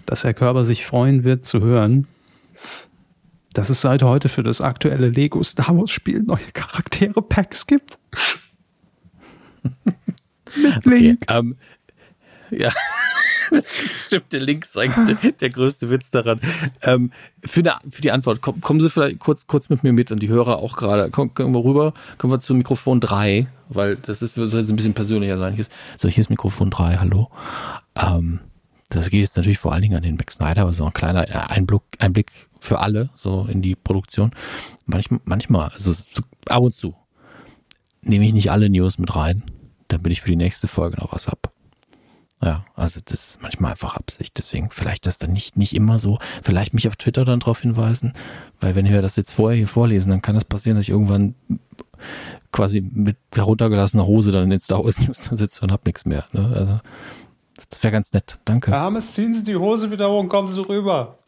dass Herr Körber sich freuen wird zu hören, dass es seit heute für das aktuelle Lego Star Wars Spiel neue Charaktere Packs gibt. Mit Link. Okay, ähm, ja. Stimmt, der Link ist eigentlich der, der größte Witz daran. Ähm, für, eine, für die Antwort, komm, kommen Sie vielleicht kurz, kurz mit mir mit und die Hörer auch gerade. Komm, kommen wir rüber, kommen wir zu Mikrofon 3, weil das ist, soll jetzt ein bisschen persönlicher sein. Hier ist, so, hier ist Mikrofon 3, hallo. Ähm, das geht jetzt natürlich vor allen Dingen an den Max Snyder, aber so ein kleiner Einblick, Einblick für alle, so in die Produktion. Manchmal, manchmal also so ab und zu, nehme ich nicht alle News mit rein, damit ich für die nächste Folge noch was hab. Ja, also das ist manchmal einfach Absicht. Deswegen vielleicht das dann nicht, nicht immer so. Vielleicht mich auf Twitter dann darauf hinweisen, weil wenn wir das jetzt vorher hier vorlesen, dann kann es das passieren, dass ich irgendwann quasi mit heruntergelassener Hose dann in den Star Wars News da sitze und hab nichts mehr. Ne? Also das wäre ganz nett. Danke. Hermes, ziehen Sie die Hose wieder hoch und kommen Sie rüber.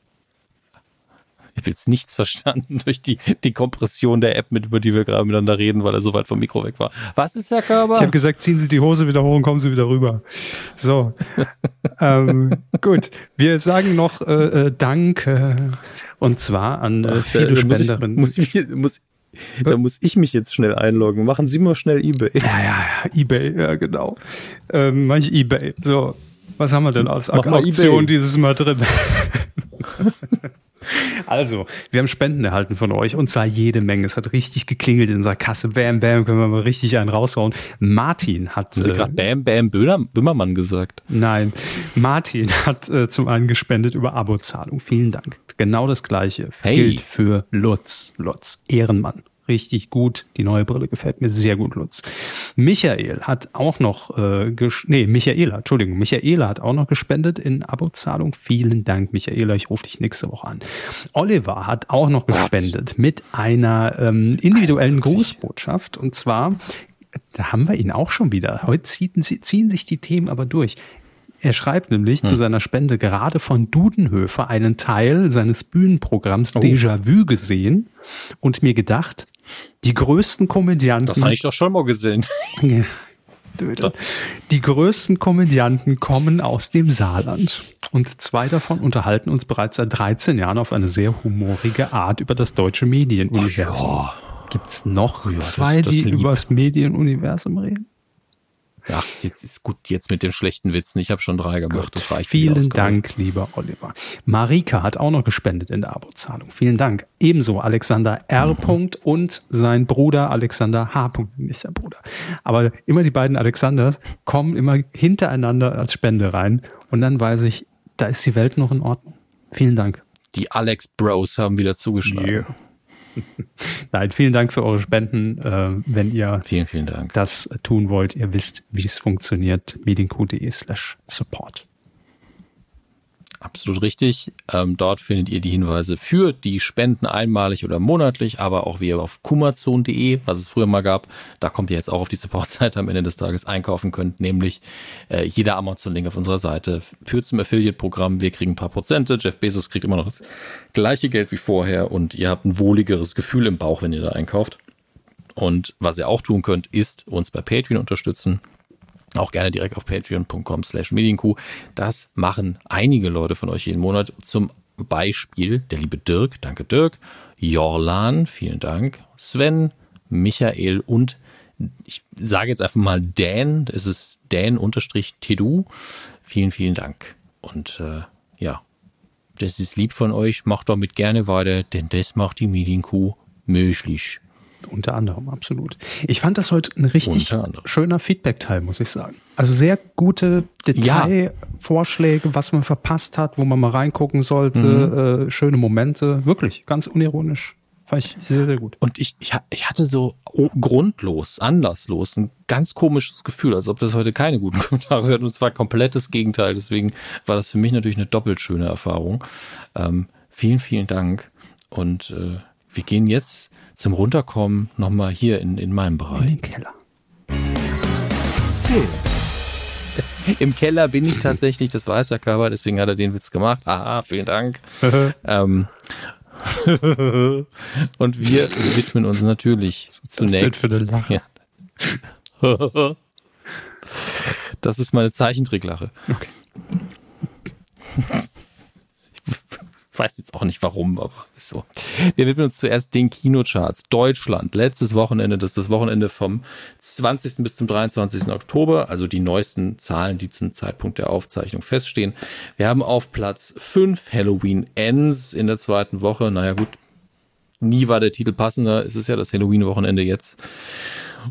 Ich habe jetzt nichts verstanden durch die, die Kompression der App, mit über die wir gerade miteinander reden, weil er so weit vom Mikro weg war. Was ist, Herr Körber? Ich habe gesagt, ziehen Sie die Hose wieder hoch und kommen Sie wieder rüber. So. ähm, gut. Wir sagen noch äh, äh, Danke. Und zwar an äh, viele Spenderinnen. Muss ich, muss ich, muss, da muss ich mich jetzt schnell einloggen. Machen Sie mal schnell eBay. Ja, ja, ja, eBay, ja, genau. Ähm, mach ich eBay. So, was haben wir denn als Mach Aktion dieses Mal drin? Also, wir haben Spenden erhalten von euch und zwar jede Menge. Es hat richtig geklingelt in unserer Kasse. Bam, bam, können wir mal richtig einen raushauen. Martin hat. Haben Sie äh, gerade Bam, Bam Böhmermann gesagt? Nein. Martin hat äh, zum einen gespendet über Abozahlung. Vielen Dank. Genau das Gleiche hey. gilt für Lutz. Lutz, Ehrenmann richtig gut. Die neue Brille gefällt mir sehr gut, Lutz. Michael hat auch noch, äh, nee, Michaela, Entschuldigung, Michaela hat auch noch gespendet in Abozahlung. Vielen Dank, Michaela. Ich rufe dich nächste Woche an. Oliver hat auch noch gespendet Gott. mit einer ähm, individuellen Grußbotschaft. Und zwar, da haben wir ihn auch schon wieder. Heute ziehen, ziehen sich die Themen aber durch. Er schreibt nämlich hm. zu seiner Spende gerade von Dudenhöfer einen Teil seines Bühnenprogramms oh. Déjà-vu gesehen und mir gedacht, die größten Komödianten. Das habe ich doch schon mal gesehen. Die größten Komödianten kommen aus dem Saarland. Und zwei davon unterhalten uns bereits seit 13 Jahren auf eine sehr humorige Art über das deutsche Medienuniversum. Ja. Gibt es noch ja, zwei, das, das die über das Medienuniversum reden? Ja, jetzt ist gut jetzt mit den schlechten Witzen. Ich habe schon drei gemacht. Das reicht Vielen Dank, lieber Oliver. Marika hat auch noch gespendet in der Abozahlung. Vielen Dank. Ebenso Alexander R. Mhm. und sein Bruder Alexander H. Nicht sein Bruder. Aber immer die beiden Alexanders kommen immer hintereinander als Spende rein. Und dann weiß ich, da ist die Welt noch in Ordnung. Vielen Dank. Die Alex Bros haben wieder zugeschlagen. Yeah. Nein, vielen Dank für eure Spenden. Äh, wenn ihr vielen, vielen das tun wollt, ihr wisst, wie es funktioniert. medienq.de slash support. Absolut richtig. Ähm, dort findet ihr die Hinweise für die Spenden einmalig oder monatlich, aber auch wie ihr auf kumazon.de, was es früher mal gab, da kommt ihr jetzt auch auf die Supportseite am Ende des Tages einkaufen könnt, nämlich äh, jeder Amazon-Link auf unserer Seite führt zum Affiliate-Programm. Wir kriegen ein paar Prozente. Jeff Bezos kriegt immer noch das gleiche Geld wie vorher und ihr habt ein wohligeres Gefühl im Bauch, wenn ihr da einkauft. Und was ihr auch tun könnt, ist uns bei Patreon unterstützen. Auch gerne direkt auf patreon.com slash medienkuh. Das machen einige Leute von euch jeden Monat. Zum Beispiel der liebe Dirk, danke Dirk, Jorlan, vielen Dank, Sven, Michael und ich sage jetzt einfach mal Dan, es ist Dan-Tedu. Vielen, vielen Dank. Und äh, ja, das ist lieb von euch. Macht doch mit gerne weiter, denn das macht die Medienkuh möglich. Unter anderem, absolut. Ich fand das heute ein richtig schöner Feedback-Teil, muss ich sagen. Also sehr gute Detailvorschläge, ja. was man verpasst hat, wo man mal reingucken sollte, mhm. äh, schöne Momente, wirklich, ganz unironisch. Fand ich sehr, sehr gut. Und ich, ich, ich hatte so grundlos, anlasslos, ein ganz komisches Gefühl, als ob das heute keine guten Kommentare werden. Und es war komplettes Gegenteil. Deswegen war das für mich natürlich eine doppelt schöne Erfahrung. Ähm, vielen, vielen Dank. Und äh, wir gehen jetzt zum Runterkommen nochmal hier in, in meinem Bereich. In den Keller. Im Keller bin ich tatsächlich, das weiß der Körper, deswegen hat er den Witz gemacht. Aha, vielen Dank. ähm, und wir widmen uns natürlich zunächst. Das, ja. das ist meine Zeichentricklache. Okay weiß jetzt auch nicht warum, aber ist so. Wir widmen uns zuerst den Kinocharts. Deutschland, letztes Wochenende, das ist das Wochenende vom 20. bis zum 23. Oktober, also die neuesten Zahlen, die zum Zeitpunkt der Aufzeichnung feststehen. Wir haben auf Platz 5 Halloween Ends in der zweiten Woche. Naja gut, nie war der Titel passender. Es ist ja das Halloween-Wochenende jetzt.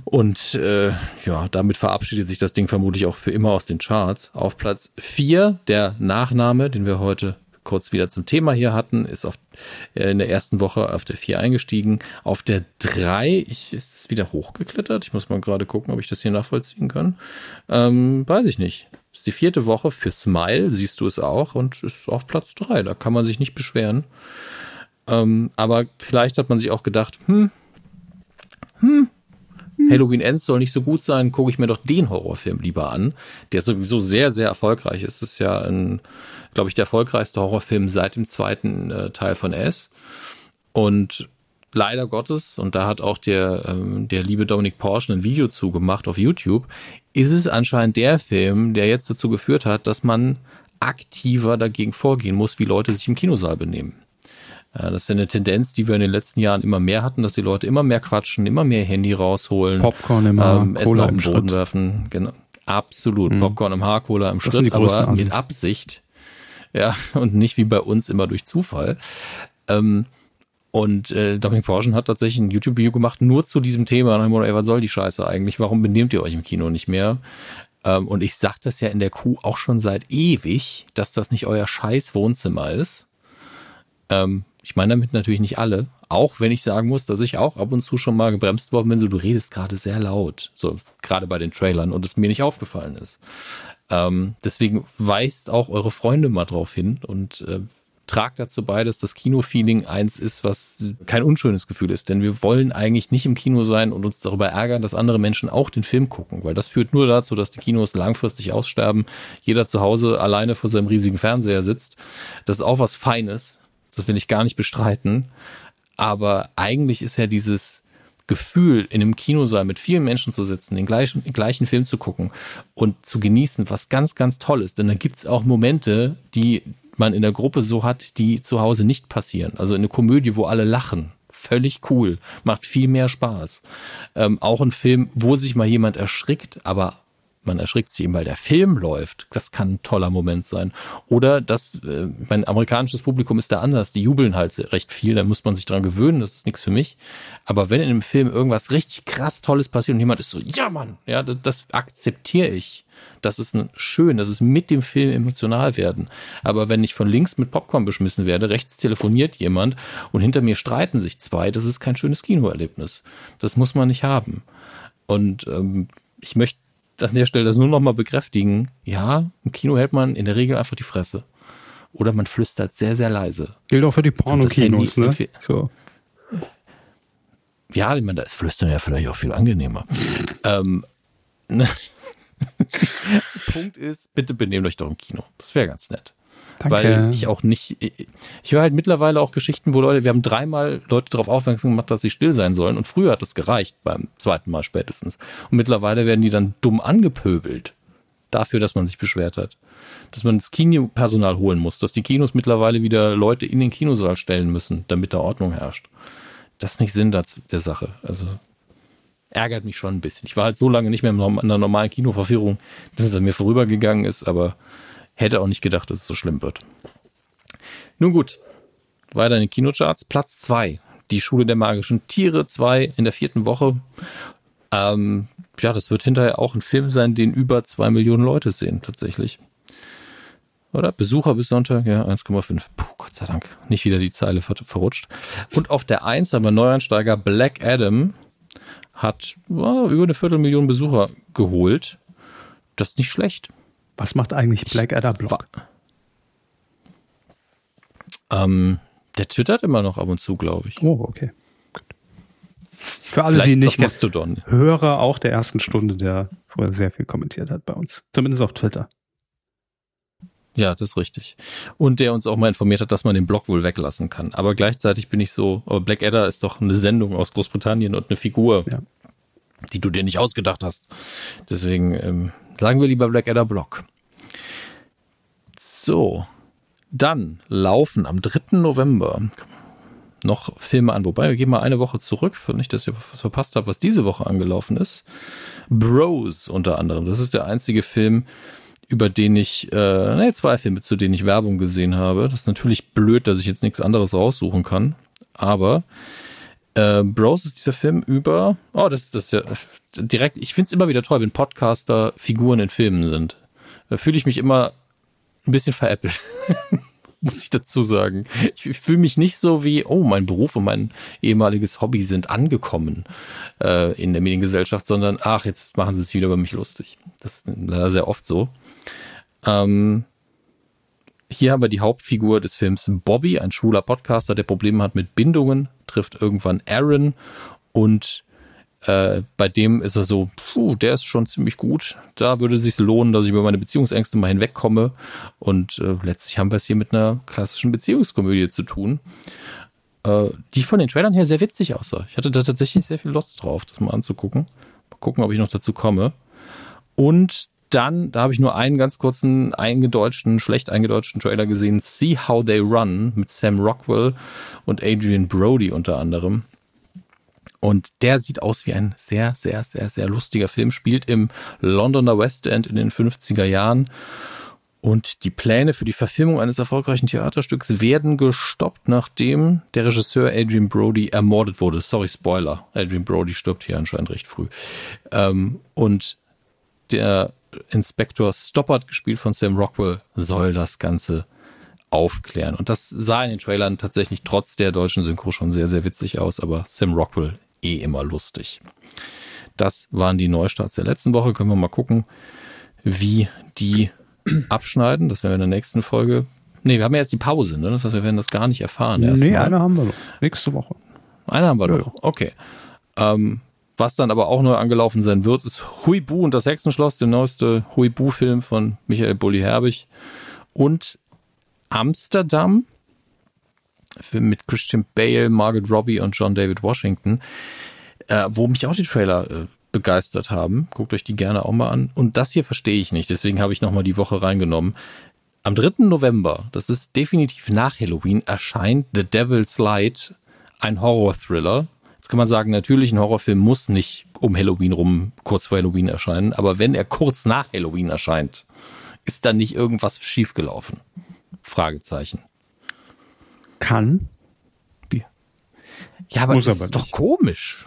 Und äh, ja, damit verabschiedet sich das Ding vermutlich auch für immer aus den Charts. Auf Platz 4 der Nachname, den wir heute kurz wieder zum Thema hier hatten, ist auf, äh, in der ersten Woche auf der 4 eingestiegen. Auf der 3 ich, ist es wieder hochgeklettert. Ich muss mal gerade gucken, ob ich das hier nachvollziehen kann. Ähm, weiß ich nicht. ist die vierte Woche für Smile, siehst du es auch, und ist auf Platz 3. Da kann man sich nicht beschweren. Ähm, aber vielleicht hat man sich auch gedacht, hm, hm, Halloween Ends soll nicht so gut sein, gucke ich mir doch den Horrorfilm lieber an, der sowieso sehr, sehr erfolgreich ist. Es ist ja ein, glaube ich, der erfolgreichste Horrorfilm seit dem zweiten äh, Teil von S. Und leider Gottes, und da hat auch der, ähm, der liebe Dominik Porsche ein Video zugemacht auf YouTube, ist es anscheinend der Film, der jetzt dazu geführt hat, dass man aktiver dagegen vorgehen muss, wie Leute sich im Kinosaal benehmen. Ja, das ist eine Tendenz, die wir in den letzten Jahren immer mehr hatten, dass die Leute immer mehr quatschen, immer mehr Handy rausholen, Popcorn immer, ähm, Essen auf den Boden Schritt. werfen. Genau. Absolut. Mhm. Popcorn im Haar, Cola im das Schritt, aber Assis. mit Absicht. Ja, und nicht wie bei uns immer durch Zufall. Ähm, und äh, Dominik Porschen hat tatsächlich ein YouTube-Video gemacht, nur zu diesem Thema. Und ey, was soll die Scheiße eigentlich? Warum benehmt ihr euch im Kino nicht mehr? Ähm, und ich sag das ja in der Kuh auch schon seit ewig, dass das nicht euer scheiß Wohnzimmer ist. Ähm, ich meine damit natürlich nicht alle, auch wenn ich sagen muss, dass ich auch ab und zu schon mal gebremst worden bin, so du redest gerade sehr laut, so gerade bei den Trailern und es mir nicht aufgefallen ist. Ähm, deswegen weist auch eure Freunde mal drauf hin und äh, tragt dazu bei, dass das Kinofeeling eins ist, was kein unschönes Gefühl ist. Denn wir wollen eigentlich nicht im Kino sein und uns darüber ärgern, dass andere Menschen auch den Film gucken, weil das führt nur dazu, dass die Kinos langfristig aussterben, jeder zu Hause alleine vor seinem riesigen Fernseher sitzt. Das ist auch was Feines, das will ich gar nicht bestreiten. Aber eigentlich ist ja dieses Gefühl, in einem Kinosaal mit vielen Menschen zu sitzen, den gleichen, den gleichen Film zu gucken und zu genießen, was ganz, ganz toll ist. Denn da gibt es auch Momente, die man in der Gruppe so hat, die zu Hause nicht passieren. Also eine Komödie, wo alle lachen. Völlig cool. Macht viel mehr Spaß. Ähm, auch ein Film, wo sich mal jemand erschrickt, aber man erschrickt sich eben, weil der Film läuft. Das kann ein toller Moment sein. Oder das, äh, mein amerikanisches Publikum ist da anders. Die jubeln halt recht viel. Da muss man sich dran gewöhnen. Das ist nichts für mich. Aber wenn in einem Film irgendwas richtig krass Tolles passiert und jemand ist so, ja Mann, ja, das, das akzeptiere ich. Das ist ein schön, das ist mit dem Film emotional werden. Aber wenn ich von links mit Popcorn beschmissen werde, rechts telefoniert jemand und hinter mir streiten sich zwei, das ist kein schönes Kinoerlebnis. Das muss man nicht haben. Und ähm, ich möchte an der Stelle das nur noch mal bekräftigen. Ja, im Kino hält man in der Regel einfach die Fresse. Oder man flüstert sehr, sehr leise. Gilt auch für die Porno-Kinos, ne? So. Ja, ich meine, da ist Flüstern ja vielleicht auch viel angenehmer. ähm, ne? Punkt ist, bitte benehmt euch doch im Kino. Das wäre ganz nett. Danke. Weil ich auch nicht, ich höre halt mittlerweile auch Geschichten, wo Leute, wir haben dreimal Leute darauf aufmerksam gemacht, dass sie still sein sollen und früher hat das gereicht, beim zweiten Mal spätestens. Und mittlerweile werden die dann dumm angepöbelt dafür, dass man sich beschwert hat. Dass man das Kinopersonal holen muss, dass die Kinos mittlerweile wieder Leute in den Kinosaal stellen müssen, damit da Ordnung herrscht. Das ist nicht Sinn der Sache. Also ärgert mich schon ein bisschen. Ich war halt so lange nicht mehr in einer normalen Kinoverführung, dass es an mir vorübergegangen ist, aber Hätte auch nicht gedacht, dass es so schlimm wird. Nun gut, weiter in den Kinocharts. Platz 2, die Schule der magischen Tiere 2 in der vierten Woche. Ähm, ja, das wird hinterher auch ein Film sein, den über 2 Millionen Leute sehen, tatsächlich. Oder? Besucher bis Sonntag, ja, 1,5. Puh, Gott sei Dank. Nicht wieder die Zeile ver verrutscht. Und auf der 1 haben wir Neuansteiger Black Adam. Hat oh, über eine Viertelmillion Besucher geholt. Das ist nicht schlecht. Was macht eigentlich Blackadder Blog? Ähm, der twittert immer noch ab und zu, glaube ich. Oh, okay. Gut. Für alle, Vielleicht die nicht kennen, Hörer auch der ersten Stunde, der vorher sehr viel kommentiert hat bei uns. Zumindest auf Twitter. Ja, das ist richtig. Und der uns auch mal informiert hat, dass man den Blog wohl weglassen kann. Aber gleichzeitig bin ich so, aber Blackadder ist doch eine Sendung aus Großbritannien und eine Figur, ja. die du dir nicht ausgedacht hast. Deswegen ähm, sagen wir lieber Blackadder Blog. So, dann laufen am 3. November noch Filme an. Wobei, wir gehen mal eine Woche zurück, für nicht, dass ihr was verpasst habt, was diese Woche angelaufen ist. Bros unter anderem. Das ist der einzige Film, über den ich, äh, ne, zwei Filme, zu denen ich Werbung gesehen habe. Das ist natürlich blöd, dass ich jetzt nichts anderes raussuchen kann. Aber äh, Bros ist dieser Film über, oh, das, das ist ja direkt, ich finde es immer wieder toll, wenn Podcaster Figuren in Filmen sind. Da fühle ich mich immer ein bisschen veräppelt. muss ich dazu sagen. Ich, fühle mich nicht so wie, oh, mein Beruf und mein ehemaliges Hobby sind angekommen äh, in der Mediengesellschaft, sondern ach, jetzt machen sie es wieder über mich lustig. Das ist leider sehr oft so. Ähm, hier haben wir die Hauptfigur des Films Bobby, ein schwuler Podcaster, der Probleme hat mit Bindungen, trifft irgendwann Aaron und Äh, bei dem ist er so, puh, der ist schon ziemlich gut. Da würde es sich lohnen, dass ich über meine Beziehungsängste mal hinwegkomme. Und äh, letztlich haben wir es hier mit einer klassischen Beziehungskomödie zu tun, äh, die von den Trailern her sehr witzig aussah. Ich hatte da tatsächlich sehr viel Lust drauf, das mal anzugucken. Mal gucken, ob ich noch dazu komme. Und dann, da habe ich nur einen ganz kurzen eingedeutschten, schlecht eingedeutschten Trailer gesehen, See How They Run mit Sam Rockwell und Adrian Brody unter anderem. Und der sieht aus wie ein sehr, sehr, sehr, sehr lustiger Film, spielt im Londoner West End in den 50er Jahren. Und die Pläne für die Verfilmung eines erfolgreichen Theaterstücks werden gestoppt, nachdem der Regisseur Adrian Brody ermordet wurde. Sorry, Spoiler. Adrian Brody stirbt hier anscheinend recht früh. Ähm, und der Inspektor Stoppard, gespielt von Sam Rockwell, soll das Ganze aufklären. Und das sah in den Trailern tatsächlich trotz der deutschen Synchro schon sehr, sehr witzig aus, aber Sam Rockwell eh immer lustig. Das waren die Neustarts der letzten Woche. Können wir mal gucken, wie die abschneiden. Das werden wir in der nächsten Folge. Nee, wir haben ja jetzt die Pause, ne? Das heißt, wir werden das gar nicht erfahren. Mal. eine haben wir noch. Nächste Woche. Eine haben wir ja, noch. Okay. Ähm, was dann aber auch neu angelaufen sein wird, ist Huibu und das Hexenschloss, der neueste Huibu-Film von Michael Bulli Herbig. Und Amsterdam, mit Christian Bale, Margaret Robbie und John David Washington, äh, wo mich auch die Trailer äh, begeistert haben. Guckt euch die gerne auch mal an. Und das hier verstehe ich nicht, deswegen habe ich nochmal die Woche reingenommen. Am 3. November, das ist definitiv nach Halloween, erscheint The Devil's Light, ein Horror-Thriller. Jetzt kann man sagen, natürlich, ein Horrorfilm muss nicht um Halloween rum, kurz vor Halloween erscheinen, aber wenn er kurz nach Halloween erscheint, ist dann nicht irgendwas schiefgelaufen? Fragezeichen kann. Wie? Ja, aber Muss das aber ist nicht. doch komisch.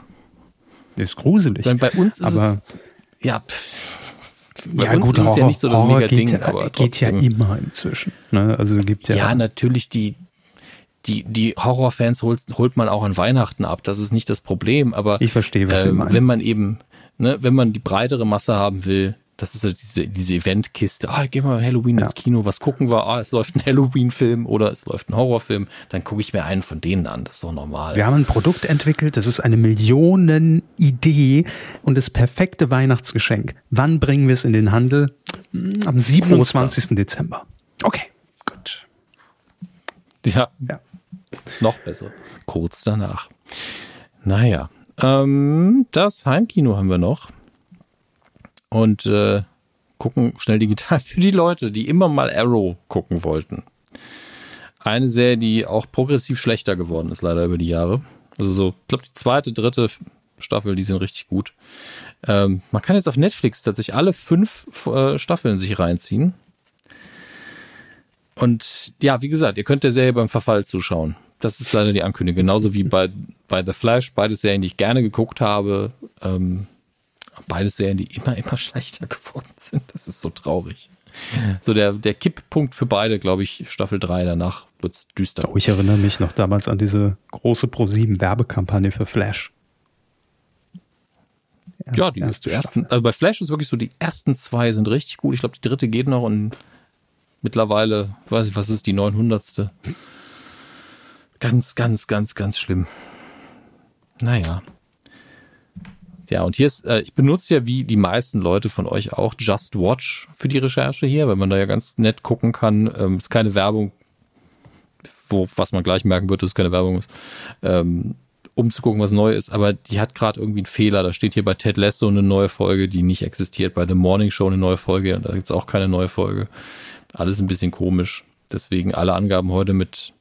Ist gruselig. Weil bei uns ist aber es, ja, bei ja, gut, ist Horror, ja nicht so das Horror geht, Ding, aber geht ja immer inzwischen. Ne? Also gibt ja. Ja, natürlich die die, die Horrorfans holt, holt man auch an Weihnachten ab. Das ist nicht das Problem. Aber ich verstehe, was äh, Wenn man eben, ne, wenn man die breitere Masse haben will, das ist so diese, diese Eventkiste. Ah, geh mal Halloween ja. ins Kino, was gucken wir? Ah, es läuft ein Halloween-Film oder es läuft ein Horrorfilm. Dann gucke ich mir einen von denen an. Das ist doch normal. Wir haben ein Produkt entwickelt, das ist eine Millionen-Idee und das perfekte Weihnachtsgeschenk. Wann bringen wir es in den Handel? Hm, am 27. Ostern. Dezember. Okay, gut. Ja, ja. Noch besser. Kurz danach. Naja, ähm, das Heimkino haben wir noch und äh, gucken schnell digital für die Leute, die immer mal Arrow gucken wollten. Eine Serie, die auch progressiv schlechter geworden ist, leider über die Jahre. Also so, ich glaube, die zweite, dritte Staffel, die sind richtig gut. Ähm, man kann jetzt auf Netflix tatsächlich alle fünf äh, Staffeln sich reinziehen. Und ja, wie gesagt, ihr könnt der Serie beim Verfall zuschauen. Das ist leider die Ankündigung. Genauso wie bei, bei The Flash, beide Serien, die ich gerne geguckt habe. Ähm, beides Serien, die immer, immer schlechter geworden sind. Das ist so traurig. So der, der Kipppunkt für beide, glaube ich, Staffel 3, danach wird es düster. Oh, ich erinnere mich noch damals an diese große Pro7 Werbekampagne für Flash. Erst, ja, die erste ersten, also bei Flash ist wirklich so, die ersten zwei sind richtig gut. Ich glaube, die dritte geht noch und mittlerweile, weiß ich, was ist die 900. Ganz, ganz, ganz, ganz schlimm. Naja. Ja, und hier ist, äh, ich benutze ja wie die meisten Leute von euch auch Just Watch für die Recherche hier, weil man da ja ganz nett gucken kann. Ähm, ist keine Werbung, wo, was man gleich merken wird, dass es keine Werbung ist, ähm, um zu gucken, was neu ist. Aber die hat gerade irgendwie einen Fehler. Da steht hier bei Ted Lasso eine neue Folge, die nicht existiert. Bei The Morning Show eine neue Folge und da gibt's auch keine neue Folge. Alles ein bisschen komisch. Deswegen alle Angaben heute mit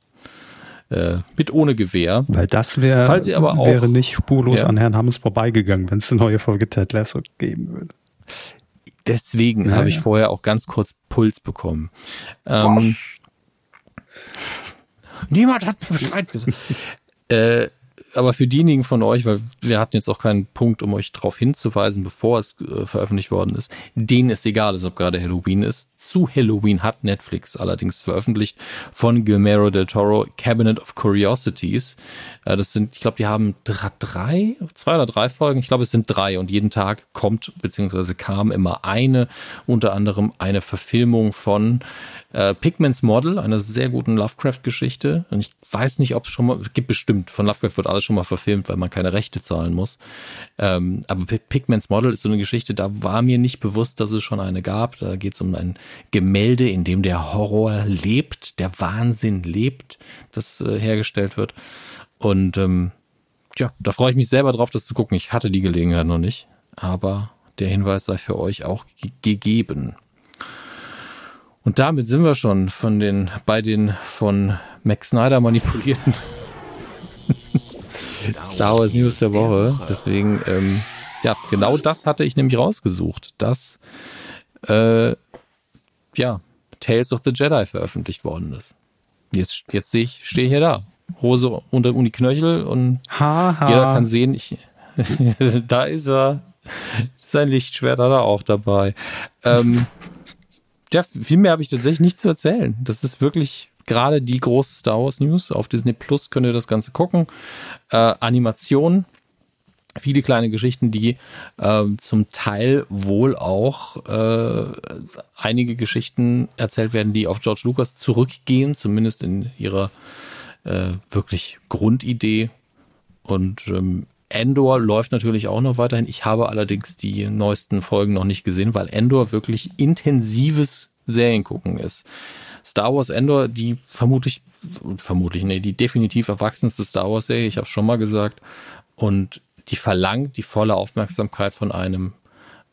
äh, mit ohne Gewehr. Weil das wär, wäre nicht spurlos ja. an Herrn Hammes vorbeigegangen, wenn es eine neue Folge Ted Lasso geben würde. Deswegen ja, habe ich vorher auch ganz kurz Puls bekommen. Ähm, Was? Niemand hat mir Bescheid gesagt. äh, aber für diejenigen von euch, weil wir hatten jetzt auch keinen Punkt, um euch darauf hinzuweisen, bevor es äh, veröffentlicht worden ist, denen es egal ist, ob gerade Halloween ist. Zu Halloween hat Netflix allerdings veröffentlicht von Guillermo del Toro Cabinet of Curiosities. Äh, das sind, ich glaube, die haben drei, zwei oder drei Folgen. Ich glaube, es sind drei und jeden Tag kommt beziehungsweise kam immer eine, unter anderem eine Verfilmung von äh, Pigments Model, einer sehr guten Lovecraft-Geschichte. Und ich weiß nicht, ob es schon mal, gibt bestimmt, von Lovecraft wird alles schon mal verfilmt, weil man keine Rechte zahlen muss. Ähm, aber Pigments Model ist so eine Geschichte, da war mir nicht bewusst, dass es schon eine gab. Da geht es um ein Gemälde, in dem der Horror lebt, der Wahnsinn lebt, das äh, hergestellt wird. Und ähm, ja, da freue ich mich selber drauf, das zu gucken. Ich hatte die Gelegenheit noch nicht, aber der Hinweis sei für euch auch gegeben. Und damit sind wir schon von den, bei den von Max Snyder manipulierten Star Wars News der Woche. Deswegen, ähm, ja, genau das hatte ich nämlich rausgesucht, dass, äh, ja, Tales of the Jedi veröffentlicht worden ist. Jetzt, jetzt sehe ich, stehe hier da. Hose unter Uni Knöchel und ha, ha. jeder kann sehen, ich, da ist er. Sein Lichtschwert hat er auch dabei. Ähm, ja, viel mehr habe ich tatsächlich nicht zu erzählen. Das ist wirklich gerade die große Star Wars News. Auf Disney Plus könnt ihr das Ganze gucken. Äh, Animation, viele kleine Geschichten, die äh, zum Teil wohl auch äh, einige Geschichten erzählt werden, die auf George Lucas zurückgehen, zumindest in ihrer äh, wirklich Grundidee. Und ähm, Endor läuft natürlich auch noch weiterhin. Ich habe allerdings die neuesten Folgen noch nicht gesehen, weil Endor wirklich intensives Seriengucken ist. Star Wars Endor, die vermutlich, vermutlich, nee, die definitiv erwachsenste Star Wars Serie, ich habe schon mal gesagt. Und die verlangt die volle Aufmerksamkeit von einem.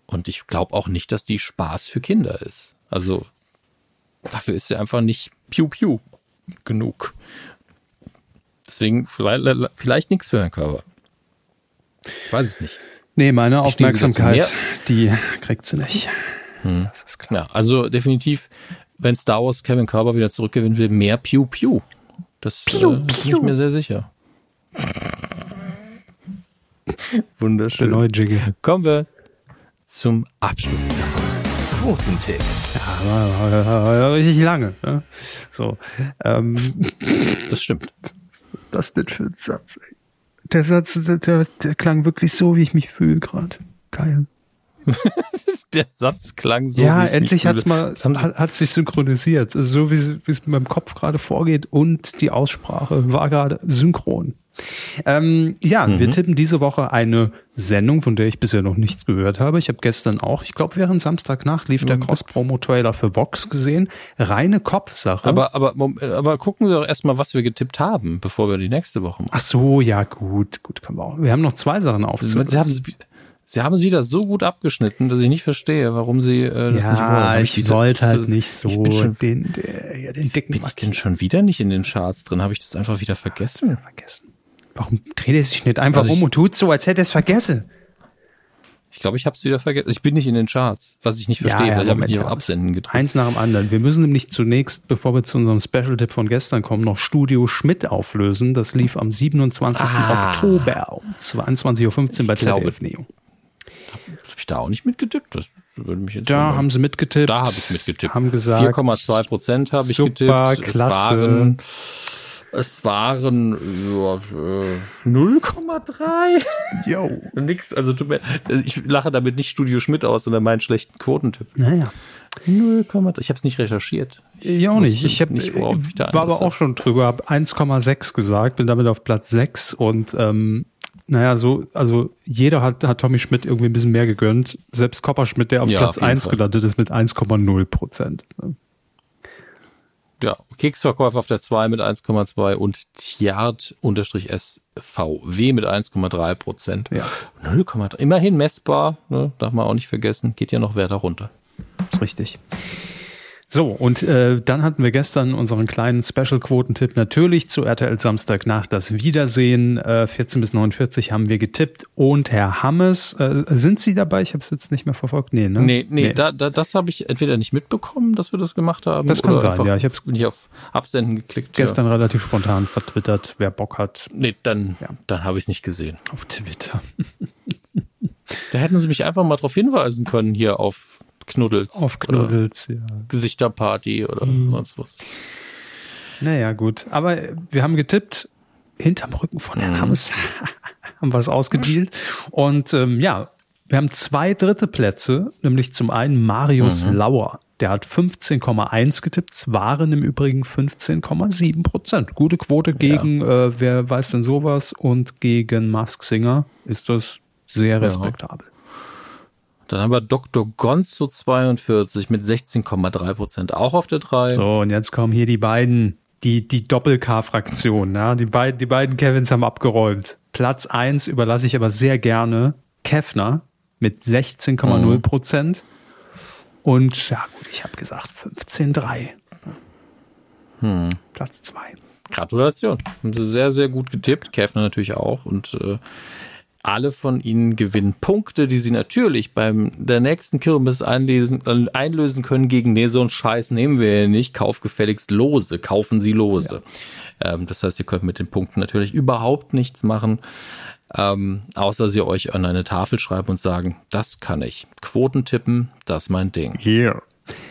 Und ich glaube auch nicht, dass die Spaß für Kinder ist. Also dafür ist sie einfach nicht piu piu genug. Deswegen vielleicht, vielleicht nichts für Herrn Körper. Ich weiß es nicht. Nee, meine Aufmerksamkeit, die kriegt sie nicht. Hm. Das ist klar. Ja, also definitiv, wenn Star Wars Kevin Körber wieder zurückgewinnen will, mehr Pew Pew. Das Pew, äh, bin ich mir sehr sicher. Wunderschön. Der neue Jiggle. Kommen wir zum Abschluss dieser Folge. Quotentipp. Ja, aber richtig lange. Ne? So. Ähm. Das stimmt. Was ist das denn für ein Satz, ey? Der Satz, der, der, der klang wirklich so, wie ich mich fühle gerade. Geil. der Satz klang so. Ja, endlich hat's mal, hat, hat sich synchronisiert. Also so wie es in meinem Kopf gerade vorgeht und die Aussprache war gerade synchron. Ähm, ja, mhm. wir tippen diese Woche eine Sendung, von der ich bisher noch nichts gehört habe. Ich habe gestern auch, ich glaube, während Samstagnacht lief der mhm. Cross-Promo-Trailer für Vox gesehen. Reine Kopfsache. Aber, aber, aber gucken wir doch erstmal, was wir getippt haben, bevor wir die nächste Woche machen. Ach so, ja, gut, gut, kann man auch. Wir haben noch zwei Sachen aufzunehmen. Sie haben, Sie haben sie da so gut abgeschnitten, dass ich nicht verstehe, warum sie äh, das ja, nicht wollen. Ich, ich wollte halt nicht so ich bin schon, den, der, ja, den dicken Bin ich denn schon wieder nicht in den Charts drin? Habe ich das einfach wieder vergessen? Vergessen. Warum dreht er sich nicht einfach also um und tut so, als hätte er es vergessen? Ich glaube, ich habe es wieder vergessen. Ich bin nicht in den Charts, was ich nicht verstehe. Ja, ja, Vielleicht habe ich nicht auf Absenden gedrückt. Eins nach dem anderen. Wir müssen nämlich zunächst, bevor wir zu unserem Special-Tipp von gestern kommen, noch Studio Schmidt auflösen. Das lief am 27. Ah. Oktober um 22.15 Uhr bei ZDF Neo. Habe ich da auch nicht mitgetippt? Das würde mich jetzt Da mal. haben sie mitgetippt. Da habe ich mitgetippt. Haben gesagt. 4,2 Prozent habe ich super, getippt. Klasse. Es waren es waren ja, 0,3. Jo. Nix, also tut mir, ich lache damit nicht Studio Schmidt aus, sondern meinen schlechten Quotentipp. Naja. 0,3. Ich habe es nicht recherchiert. Ja, auch nicht. Ich habe nicht, worauf ich da war aber auch schon drüber, habe 1,6 gesagt, bin damit auf Platz 6 und ähm, naja, so, also jeder hat, hat Tommy Schmidt irgendwie ein bisschen mehr gegönnt. Selbst Kopper Schmidt, der auf ja, Platz auf 1 Fall. gelandet ist mit 1,0 Prozent ja, Keksverkäufer auf der 2 mit 1,2 und Tiart-SVW mit 1,3 Prozent. Ja. 0,3. Immerhin messbar, ne? darf man auch nicht vergessen, geht ja noch weiter runter. Das ist richtig. So, und äh, dann hatten wir gestern unseren kleinen Special-Quotentipp natürlich zu RTL Samstag nach das Wiedersehen. Äh, 14 bis 49 haben wir getippt. Und Herr Hammes, äh, sind Sie dabei? Ich habe es jetzt nicht mehr verfolgt. Nee, ne? Nee, nee, nee. Da, da, das habe ich entweder nicht mitbekommen, dass wir das gemacht haben. Das kann sein, ja. Ich habe nicht auf Absenden geklickt. Gestern ja. relativ spontan vertwittert, wer Bock hat. Nee, dann, ja. dann habe ich es nicht gesehen. Auf Twitter. da hätten Sie mich einfach mal darauf hinweisen können hier auf Knuddels. Auf Knuddels, ja. Gesichterparty oder mhm. sonst was. Naja, gut. Aber wir haben getippt, hinterm Rücken von Herrn mhm. Hammes haben wir es ausgedealt. Und ähm, ja, wir haben zwei dritte Plätze, nämlich zum einen Marius mhm. Lauer, Der hat 15,1 getippt. Es waren im Übrigen 15,7 Prozent. Gute Quote gegen, ja. äh, wer weiß denn sowas? Und gegen Mask Singer ist das sehr respektabel. Dann haben wir Dr. Gonzo 42 mit 16,3 Prozent auch auf der 3. So, und jetzt kommen hier die beiden, die, die Doppel-K-Fraktion. Ja? Die, beiden, die beiden Kevins haben abgeräumt. Platz 1 überlasse ich aber sehr gerne Kefner mit 16,0 Prozent. Mhm. Und ja gut, ich habe gesagt 15,3. Hm. Platz 2. Gratulation. Haben sie sehr, sehr gut getippt. Kefner natürlich auch. Und äh, alle von ihnen gewinnen Punkte, die sie natürlich beim der nächsten Kirmes einlesen, äh, einlösen können gegen nee, so einen Scheiß nehmen wir ja nicht. Kauf gefälligst Lose, kaufen Sie Lose. Ja. Ähm, das heißt, ihr könnt mit den Punkten natürlich überhaupt nichts machen, ähm, außer sie euch an eine Tafel schreiben und sagen, das kann ich. Quoten tippen, das ist mein Ding. Hier.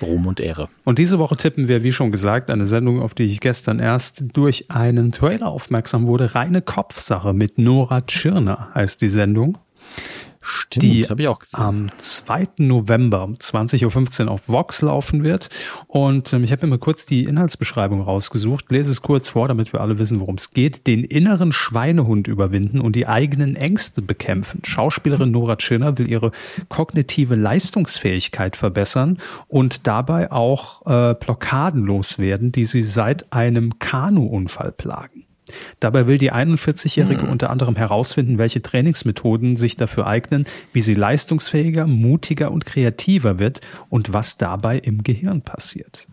Ruhm und Ehre. Und diese Woche tippen wir, wie schon gesagt, eine Sendung, auf die ich gestern erst durch einen Trailer aufmerksam wurde. Reine Kopfsache mit Nora Tschirner heißt die Sendung. Stimmt, die habe ich auch gesehen. am 2. November um 20.15 Uhr auf Vox laufen wird. Und ähm, ich habe mir mal kurz die Inhaltsbeschreibung rausgesucht, lese es kurz vor, damit wir alle wissen, worum es geht. Den inneren Schweinehund überwinden und die eigenen Ängste bekämpfen. Schauspielerin Nora Tschirner will ihre kognitive Leistungsfähigkeit verbessern und dabei auch äh, Blockaden loswerden, die sie seit einem Kanuunfall plagen. Dabei will die 41-Jährige mhm. unter anderem herausfinden, welche Trainingsmethoden sich dafür eignen, wie sie leistungsfähiger, mutiger und kreativer wird und was dabei im Gehirn passiert.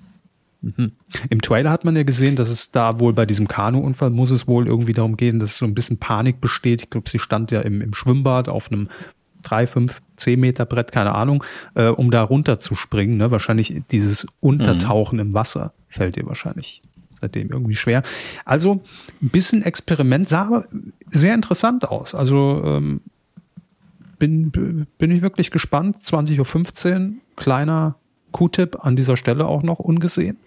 Mhm. Im Trailer hat man ja gesehen, dass es da wohl bei diesem Kanu-Unfall muss es wohl irgendwie darum gehen, dass so ein bisschen Panik besteht. Ich glaube, sie stand ja im, im Schwimmbad auf einem drei, fünf, zehn Meter Brett, keine Ahnung, äh, um da runter zu springen. Ne? Wahrscheinlich dieses Untertauchen mhm. im Wasser fällt ihr wahrscheinlich seitdem irgendwie schwer. Also ein bisschen Experiment sah aber sehr interessant aus. Also ähm, bin, bin ich wirklich gespannt. 20.15 Uhr, kleiner Q-Tipp an dieser Stelle auch noch ungesehen.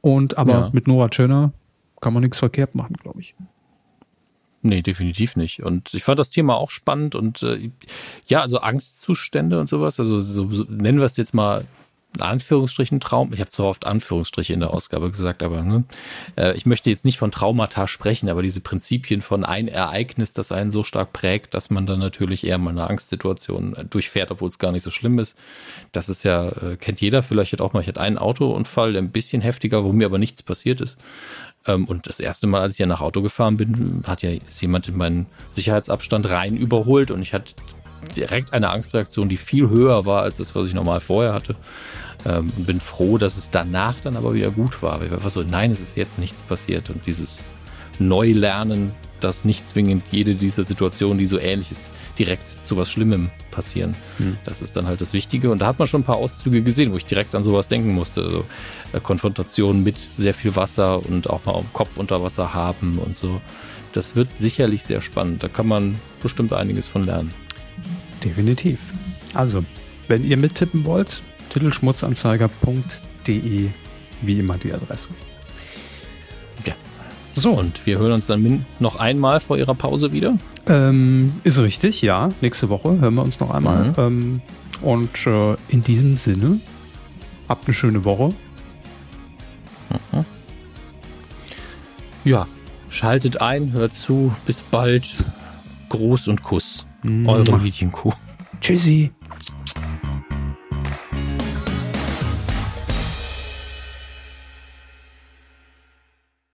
Und aber ja. mit Nora Tschirner kann man nichts verkehrt machen, glaube ich. Nee, definitiv nicht. Und ich fand das Thema auch spannend und äh, ja, also Angstzustände und sowas, also so, so nennen wir es jetzt mal Anführungsstrichen Traum. Ich habe zu oft Anführungsstriche in der Ausgabe gesagt, aber ne, äh, ich möchte jetzt nicht von Traumata sprechen, aber diese Prinzipien von ein Ereignis, das einen so stark prägt, dass man dann natürlich eher mal eine Angstsituation äh, durchfährt, obwohl es gar nicht so schlimm ist. Das ist ja, äh, kennt jeder vielleicht auch mal. Ich hatte einen Autounfall, der ein bisschen heftiger, wo mir aber nichts passiert ist. Ähm, und das erste Mal, als ich ja nach Auto gefahren bin, hat ja jemand in meinen Sicherheitsabstand rein überholt und ich hatte direkt eine Angstreaktion, die viel höher war als das, was ich normal vorher hatte. Ähm, und bin froh, dass es danach dann aber wieder gut war. Ich war einfach so, nein, es ist jetzt nichts passiert. Und dieses Neulernen, dass nicht zwingend jede dieser Situationen, die so ähnlich ist, direkt zu was Schlimmem passieren. Hm. Das ist dann halt das Wichtige. Und da hat man schon ein paar Auszüge gesehen, wo ich direkt an sowas denken musste. Also äh, Konfrontation mit sehr viel Wasser und auch mal Kopf unter Wasser haben und so. Das wird sicherlich sehr spannend. Da kann man bestimmt einiges von lernen. Definitiv. Also, wenn ihr mittippen wollt, titelschmutzanzeiger.de, wie immer die Adresse. Ja. So. Und wir hören uns dann noch einmal vor Ihrer Pause wieder? Ähm, ist richtig, ja. Nächste Woche hören wir uns noch einmal. Mhm. Ähm, und äh, in diesem Sinne, habt eine schöne Woche. Mhm. Ja, schaltet ein, hört zu. Bis bald. Gruß und Kuss. Eure Medienkuh. Tschüssi.